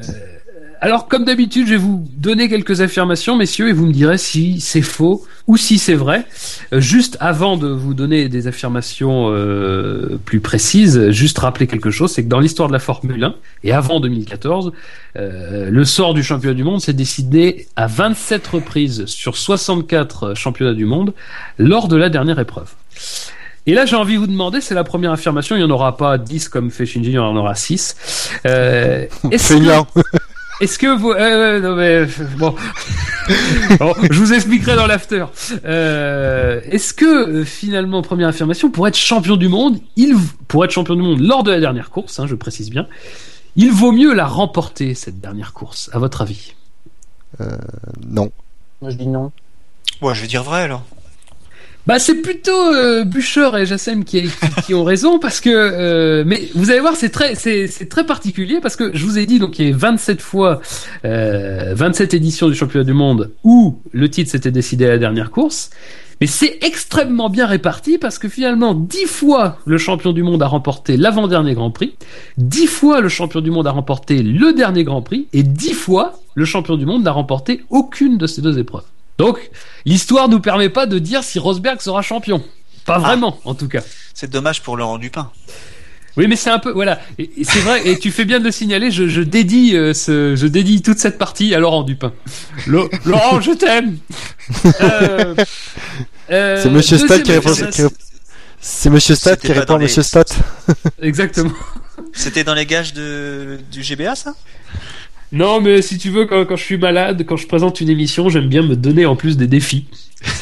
alors, comme d'habitude, je vais vous donner quelques affirmations, messieurs, et vous me direz si c'est faux ou si c'est vrai. Euh, juste avant de vous donner des affirmations euh, plus précises, juste rappeler quelque chose, c'est que dans l'histoire de la Formule 1, et avant 2014, euh, le sort du championnat du monde s'est décidé à 27 reprises sur 64 championnats du monde lors de la dernière épreuve. Et là, j'ai envie de vous demander, c'est la première affirmation, il n'y en aura pas 10 comme fait Shinji, il y en aura 6. Euh, est-ce que-. Est-ce que vous... euh, non mais... Bon. Bon, je vous expliquerai dans l'after. Euh, Est-ce que, euh, finalement, première affirmation, pour être champion du monde, il... Pour être champion du monde lors de la dernière course, hein, je précise bien, il vaut mieux la remporter, cette dernière course, à votre avis? Non. Moi je dis non. Ouais, je vais dire vrai alors. Bah c'est plutôt euh, et Jassem qui, ont raison parce que euh, mais vous allez voir c'est très particulier parce que je vous ai dit donc il y a 27 fois euh, 27 éditions du championnat du monde où le titre s'était décidé à la dernière course mais c'est extrêmement bien réparti parce que finalement 10 fois le champion du monde a remporté l'avant-dernier Grand Prix 10 fois le champion du monde a remporté le dernier Grand Prix et 10 fois le champion du monde n'a remporté aucune de ces deux épreuves. Donc, l'histoire nous permet pas de dire si Rosberg sera champion. Pas vraiment, en tout cas. C'est dommage pour Laurent Dupin. Oui, mais c'est un peu, voilà. C'est vrai, et tu fais bien de le signaler, je, je dédie euh, ce, je dédie toute cette partie à Laurent Dupin. Laurent, je t'aime! Euh, euh, C'est Monsieur Stat qui répond. C'est Monsieur Stat qui répond les- Monsieur Stat. Exactement. C'était dans les gages de, du GBA, ça? Non, mais si tu veux, quand, quand je suis malade, quand je présente une émission, j'aime bien me donner en plus des défis.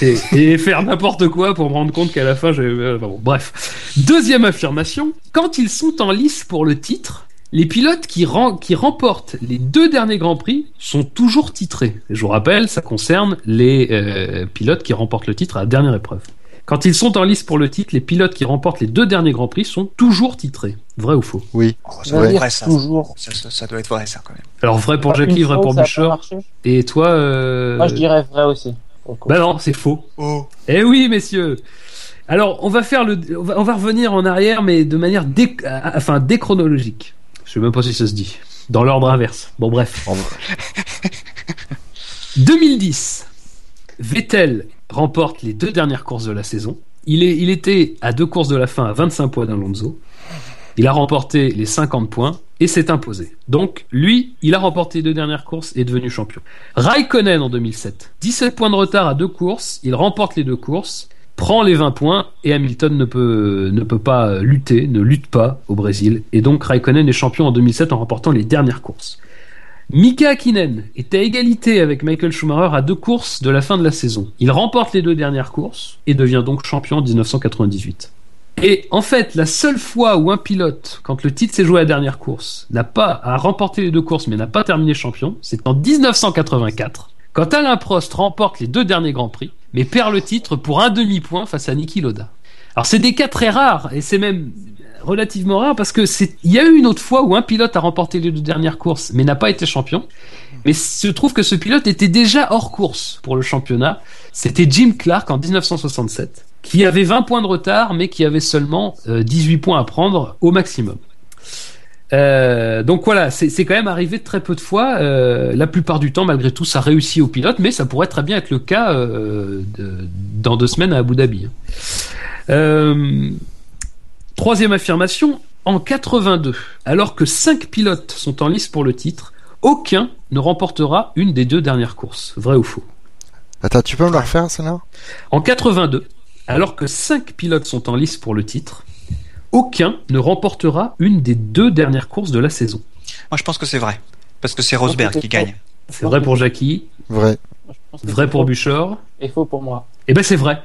Et, et faire n'importe quoi pour me rendre compte qu'à la fin, j'ai... euh, bon, bref. Deuxième affirmation. Quand ils sont en lice pour le titre, les pilotes qui, qui remportent les deux derniers Grands Prix sont toujours titrés. Et je vous rappelle, ça concerne les euh, pilotes qui remportent le titre à la dernière épreuve. Quand ils sont en lice pour le titre, les pilotes qui remportent les deux derniers Grands Prix sont toujours titrés. Vrai ou faux? Oui. oh, Ça doit vais être dire vrai, ça. toujours. Ça, ça- ça doit être vrai, ça, quand même. Alors vrai pour Jackie, vrai pour marché. Et toi euh... Moi, je dirais vrai aussi. Bah non, c'est faux. Oh Eh oui, messieurs. Alors, on va faire le, on va, on va revenir en arrière, mais de manière dé, euh, enfin déchronologique. Je sais même pas si ça se dit. Dans l'ordre inverse. Bon, bref. 2010. Vettel remporte les deux dernières courses de la saison. Il, était à deux courses de la fin à 25 points d'Alonso. Il a remporté les 50 points et s'est imposé. Donc, lui, il a remporté les deux dernières courses et est devenu champion. Raikkonen en 2007. 17 points de retard à deux courses. Il remporte les deux courses, prend les 20 points et Hamilton ne peut, ne peut pas lutter, ne lutte pas au Brésil. Et donc, Raikkonen est champion en 2007 en remportant les dernières courses. Mika Hakkinen est à égalité avec Michael Schumacher à deux courses de la fin de la saison. Il remporte les deux dernières courses et devient donc champion en 1998. Et en fait, la seule fois où un pilote, quand le titre s'est joué à la dernière course, n'a pas a remporté les deux courses mais n'a pas terminé champion, c'est en 1984, quand Alain Prost remporte les deux derniers grands prix, mais perd le titre pour un demi-point face à Niki Loda. Alors c'est des cas très rares et c'est même relativement rare parce que c'est il y a eu une autre fois où un pilote a remporté les deux dernières courses mais n'a pas été champion. Mais se trouve que ce pilote était déjà hors course pour le championnat. C'était Jim Clark en 1967 qui avait 20 points de retard mais qui avait seulement euh, 18 points à prendre au maximum. Euh, donc voilà, c'est c'est quand même arrivé très peu de fois. Euh, la plupart du temps, malgré tout, ça réussit au pilote, mais ça pourrait très bien être le cas euh, dans deux semaines à Abu Dhabi. Euh, troisième affirmation, en 82, alors que cinq pilotes sont en lice pour le titre, aucun ne remportera une des deux dernières courses. Vrai ou faux? Attends, tu peux me la refaire, celle-là? En 82, alors que cinq pilotes sont en lice pour le titre, aucun ne remportera une des deux dernières courses de la saison. Moi, je pense que c'est vrai. Parce que c'est Rosberg qui gagne. C'est vrai pour Jackie, Vrai. Vrai pour. Bûcher. Et faux pour moi. Eh ben c'est vrai.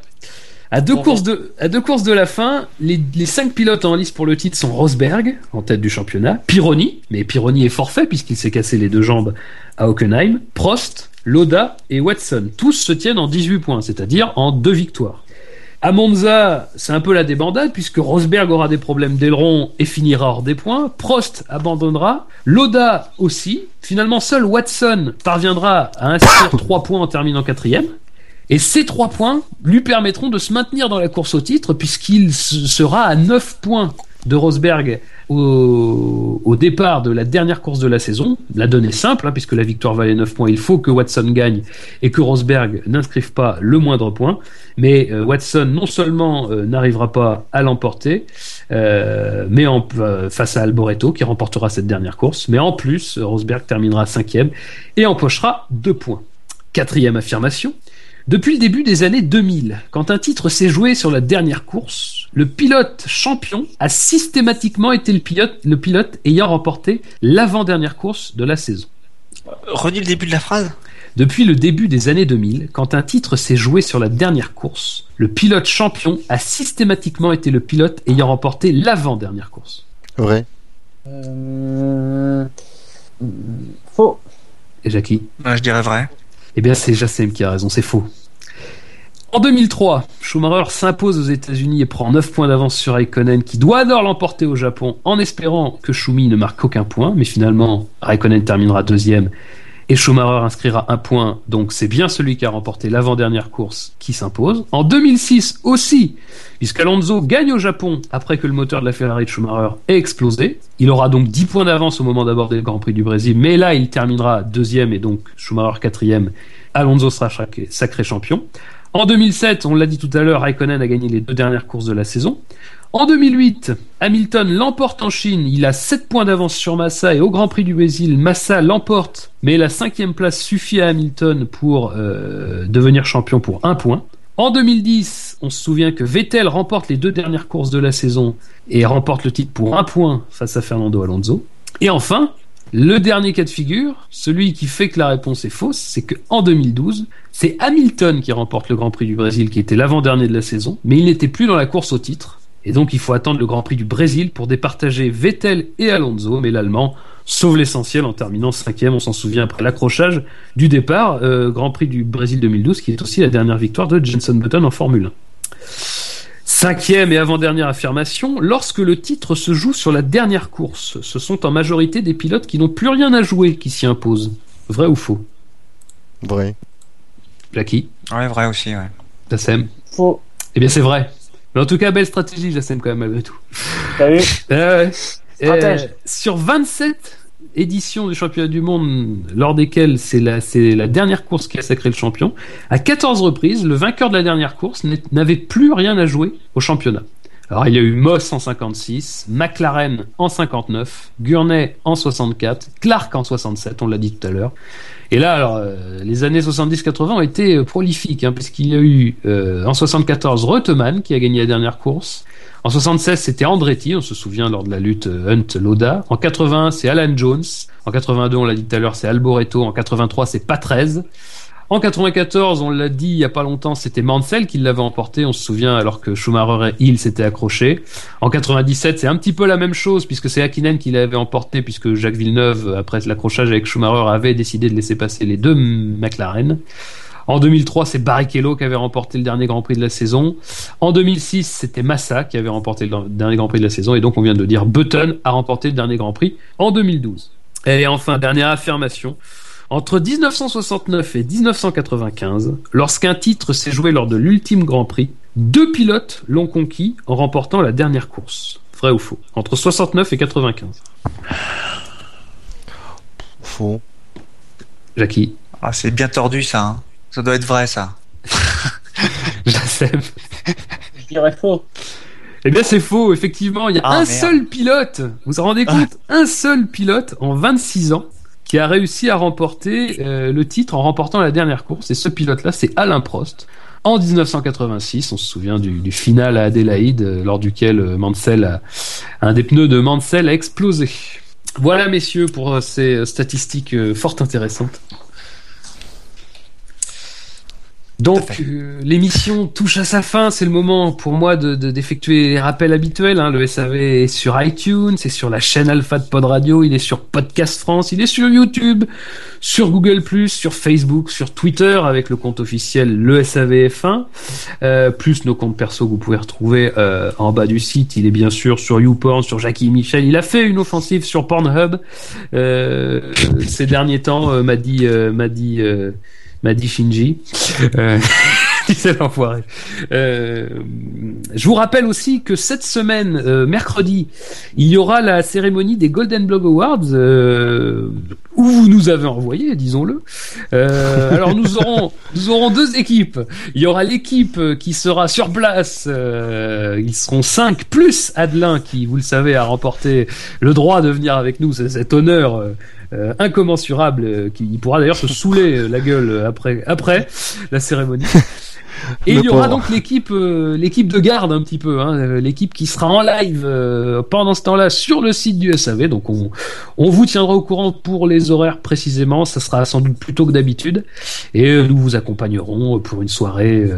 À deux, courses de, à deux courses de la fin, les, les cinq pilotes en lice pour le titre sont Rosberg, en tête du championnat, Pironi, mais Pironi est forfait puisqu'il s'est cassé les deux jambes à Hockenheim, Prost, Loda et Watson. Tous se tiennent en 18 points, c'est-à-dire en deux victoires. À Monza, c'est un peu la débandade puisque Rosberg aura des problèmes d'aileron et finira hors des points. Prost abandonnera. Loda aussi. Finalement, seul Watson parviendra à inscrire 3 points en terminant quatrième. Et ces 3 points lui permettront de se maintenir dans la course au titre puisqu'il sera à 9 points de Rosberg au, départ de la dernière course de la saison. La donne est simple, hein, puisque la victoire valait 9 points. Il faut que Watson gagne et que Rosberg n'inscrive pas le moindre point. Mais euh, Watson non seulement euh, n'arrivera pas à l'emporter, euh, mais en, face à Alboreto qui remportera cette dernière course, mais en plus Rosberg terminera cinquième et empochera deux points. Quatrième affirmation. Depuis le début des années 2000, quand un titre s'est joué sur la dernière course, le pilote champion a systématiquement été le pilote, le pilote ayant remporté l'avant-dernière course de la saison. Redis le début de la phrase. Depuis le début des années 2000, quand un titre s'est joué sur la dernière course, le pilote champion a systématiquement été le pilote ayant remporté l'avant-dernière course. Vrai. Euh... Faux. Et Jackie? Ouais, je dirais vrai. Eh bien, c'est Jassem qui a raison, c'est faux. En 2003, Schumacher s'impose aux États-Unis et prend 9 points d'avance sur Raikkonen qui doit alors l'emporter au Japon en espérant que Schumi ne marque aucun point, mais finalement Raikkonen terminera deuxième et Schumacher inscrira un point, donc c'est bien celui qui a remporté l'avant-dernière course qui s'impose. En 2006 aussi, puisqu'Alonso gagne au Japon après que le moteur de la Ferrari de Schumacher ait explosé. Il aura donc 10 points d'avance au moment d'aborder le Grand Prix du Brésil, mais là il terminera deuxième et donc Schumacher quatrième. Alonso sera sacré, champion. En 2007, on l'a dit tout à l'heure, Raikkonen a gagné les deux dernières courses de la saison. En 2008, Hamilton l'emporte en Chine. Il a 7 points d'avance sur Massa et au Grand Prix du Brésil, Massa l'emporte, mais la cinquième place suffit à Hamilton pour euh, devenir champion pour un point. En 2010, on se souvient que Vettel remporte les deux dernières courses de la saison et remporte le titre pour un point face à Fernando Alonso. Et enfin, le dernier cas de figure, celui qui fait que la réponse est fausse, c'est que en 2012, c'est Hamilton qui remporte le Grand Prix du Brésil, qui était l'avant-dernier de la saison, mais il n'était plus dans la course au titre. Et donc il faut attendre le Grand Prix du Brésil pour départager Vettel et Alonso, mais l'Allemand sauve l'essentiel en terminant cinquième, on s'en souvient après l'accrochage du départ, euh, Grand Prix du Brésil 2012, qui est aussi la dernière victoire de Jenson Button en Formule 1. Cinquième et avant-dernière affirmation, lorsque le titre se joue sur la dernière course, ce sont en majorité des pilotes qui n'ont plus rien à jouer qui s'y imposent. Vrai ou faux? Vrai. Lucky Ouais, vrai aussi, ouais. Tassem? Faux. Eh bien c'est vrai. Mais en tout cas, belle stratégie, Jassem, quand même, malgré tout. T'as vu Euh, Stratège. euh, sur 27 éditions du championnat du monde, lors desquelles c'est la, c'est la dernière course qui a sacré le champion, à 14 reprises, le vainqueur de la dernière course n'avait plus rien à jouer au championnat. Alors il y a eu Moss en 56, McLaren en 59, Gurney en 64, Clark en 67, on l'a dit tout à l'heure. Et là, alors, euh, les années 70-80 ont été euh, prolifiques, hein, puisqu'il y a eu euh, en 74 Reutemann qui a gagné la dernière course. En 76, c'était Andretti, on se souvient lors de la lutte euh, Hunt-Loda. En 81, c'est Alan Jones. En 82, on l'a dit tout à l'heure, c'est Alboreto. En 83, c'est Patrese. En 94, on l'a dit il y a pas longtemps, c'était Mansell qui l'avait emporté, on se souvient, alors que Schumacher et Hill s'étaient accrochés. En 97, c'est un petit peu la même chose, puisque c'est Hakkinen qui l'avait emporté, puisque Jacques Villeneuve, après l'accrochage avec Schumacher, avait décidé de laisser passer les deux McLaren. En 2003, c'est Barrichello qui avait remporté le dernier Grand Prix de la saison. En 2006, c'était Massa qui avait remporté le dernier Grand Prix de la saison. Et donc, on vient de dire Button a remporté le dernier Grand Prix en 2012. Et enfin, dernière affirmation. Entre 1969 et 1995, lorsqu'un titre s'est joué lors de l'ultime Grand Prix, deux pilotes l'ont conquis en remportant la dernière course. Vrai ou faux? Entre 69 et 95. Faux. Jackie. Ah, c'est bien tordu, ça. hein. Ça doit être vrai, ça. Jacem. Je dirais faux. Eh bien, c'est faux, effectivement. Il y a Ah, un merde. seul pilote, vous vous rendez compte? Un seul pilote en 26 ans qui a réussi à remporter euh, le titre en remportant la dernière course. Et ce pilote-là, c'est Alain Prost. En 1986, on se souvient du, final à Adélaïde, euh, lors duquel euh, Mansell un des pneus de Mansell a explosé. Voilà, messieurs, pour ces statistiques fort intéressantes. Donc euh, l'émission touche à sa fin, c'est le moment pour moi de de- d'effectuer les rappels habituels. Hein. Le SAV est sur iTunes, c'est sur la chaîne Alpha de Pod Radio, il est sur Podcast France, il est sur YouTube, sur Google+, sur Facebook, sur Twitter avec le compte officiel le SAVF1, euh, plus nos comptes perso que vous pouvez retrouver euh, en bas du site. Il est bien sûr sur YouPorn, sur Jackie Michel. Il a fait une offensive sur Pornhub euh, ces derniers temps, m'a dit m'a dit euh, m'a dit Shinji. Euh, c'est l'enfoiré. Euh, je vous rappelle aussi que cette semaine, euh, mercredi, il y aura la cérémonie des Golden Blog Awards euh, où vous nous avez envoyé, disons-le. Alors nous aurons nous aurons deux équipes. Il y aura l'équipe qui sera sur place. ils seront cinq plus Adelin qui, vous le savez, a remporté le droit de venir avec nous. C'est cet honneur. Euh, incommensurable euh, qui il pourra d'ailleurs se saouler euh, la gueule après après la cérémonie. Et Le il y aura pauvre. donc l'équipe l'équipe de garde un petit peu hein, l'équipe qui sera en live pendant ce temps-là sur le site du SAV donc on on vous tiendra au courant pour les horaires précisément ça sera sans doute plus tôt que d'habitude et nous vous accompagnerons pour une soirée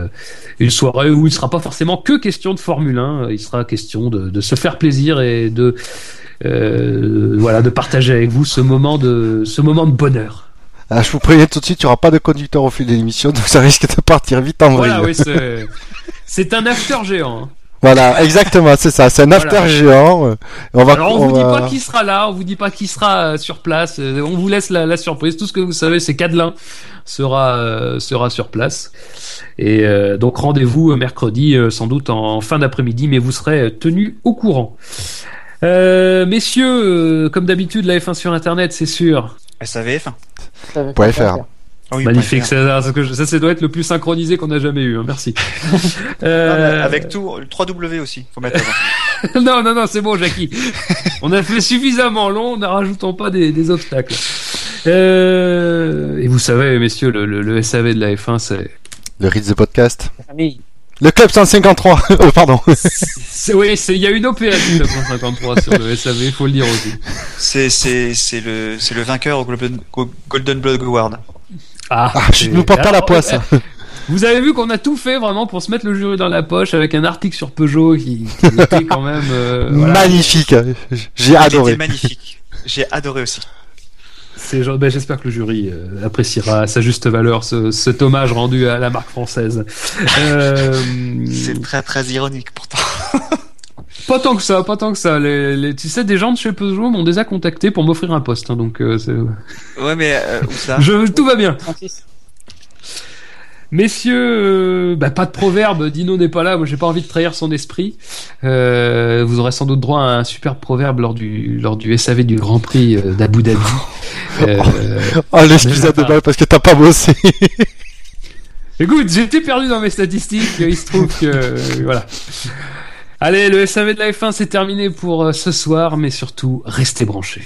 une soirée où il ne sera pas forcément que question de Formule 1 il sera question de, de se faire plaisir et de euh, voilà de partager avec vous ce moment de ce moment de bonheur Ah, je vous préviens tout de suite, il n'y aura pas de conducteur au fil de l'émission, donc ça risque de partir vite en vrille. Voilà, oui, c'est un after géant. hein. Voilà, exactement, c'est ça. C'est un after Voilà. géant. euh, On va, Alors on, vous dit pas qui sera là, on vous dit pas qui sera euh, sur place. On vous laisse la, la surprise. Tout ce que vous savez, c'est qu'Adelin sera euh, sera sur place. Et euh, donc rendez-vous mercredi, sans doute en, fin d'après-midi, mais vous serez tenus au courant. Euh, messieurs, euh, comme d'habitude, la F1 sur Internet, c'est sûr. SAVF. Ça va Point faire FR. faire. Ah oui, Magnifique, ça, ça, que- ça, ça doit être le plus synchronisé qu'on a jamais eu. hein, merci. Non, Euh, Avec tout, le 3W aussi, faut mettre avant. non, non, non, c'est bon, Jackie. On a fait suffisamment long, ne rajoutons pas des, des obstacles. Euh, et vous savez, messieurs, le, le, le SAV de la F1, c'est, Le Ritz de podcast. La famille. Le Club 153. oh, pardon. c'est, oui, c'est, il y a une OPS du 953 sur le SAV, faut le dire aussi. C'est, c'est, c'est le, c'est le vainqueur au Golden, au Golden Blood Award. Ah, Ah, je nous porte pas la poisse. euh, Vous avez vu qu'on a tout fait vraiment pour se mettre le jury dans la poche avec un article sur Peugeot qui, qui était quand même, euh, voilà. Magnifique. J'ai Il adoré. était magnifique. J'ai adoré aussi. C'est genre- ben, j'espère que le jury euh, appréciera à sa juste valeur ce, cet hommage rendu à la marque française. Euh, C'est très très ironique pourtant. pas tant que ça, pas tant que ça. Les, les- tu sais, des gens de chez Peugeot m'ont déjà contacté pour m'offrir un poste, hein, donc euh, Ouais, mais euh, où ça? Je, tout va bien. 36. Messieurs, euh, bah, pas de proverbe. Dino n'est pas là. Moi, j'ai pas envie de trahir son esprit. Euh, vous aurez sans doute droit à un super proverbe lors du lors du SAV du Grand Prix euh, d'Abu Dhabi. Oh, l'excuse de balle parce que t'as pas bossé. Écoute, j'étais perdu dans mes statistiques. Il se trouve que euh, voilà. Allez, le SAV de la F1 c'est terminé pour ce soir, mais surtout restez branchés.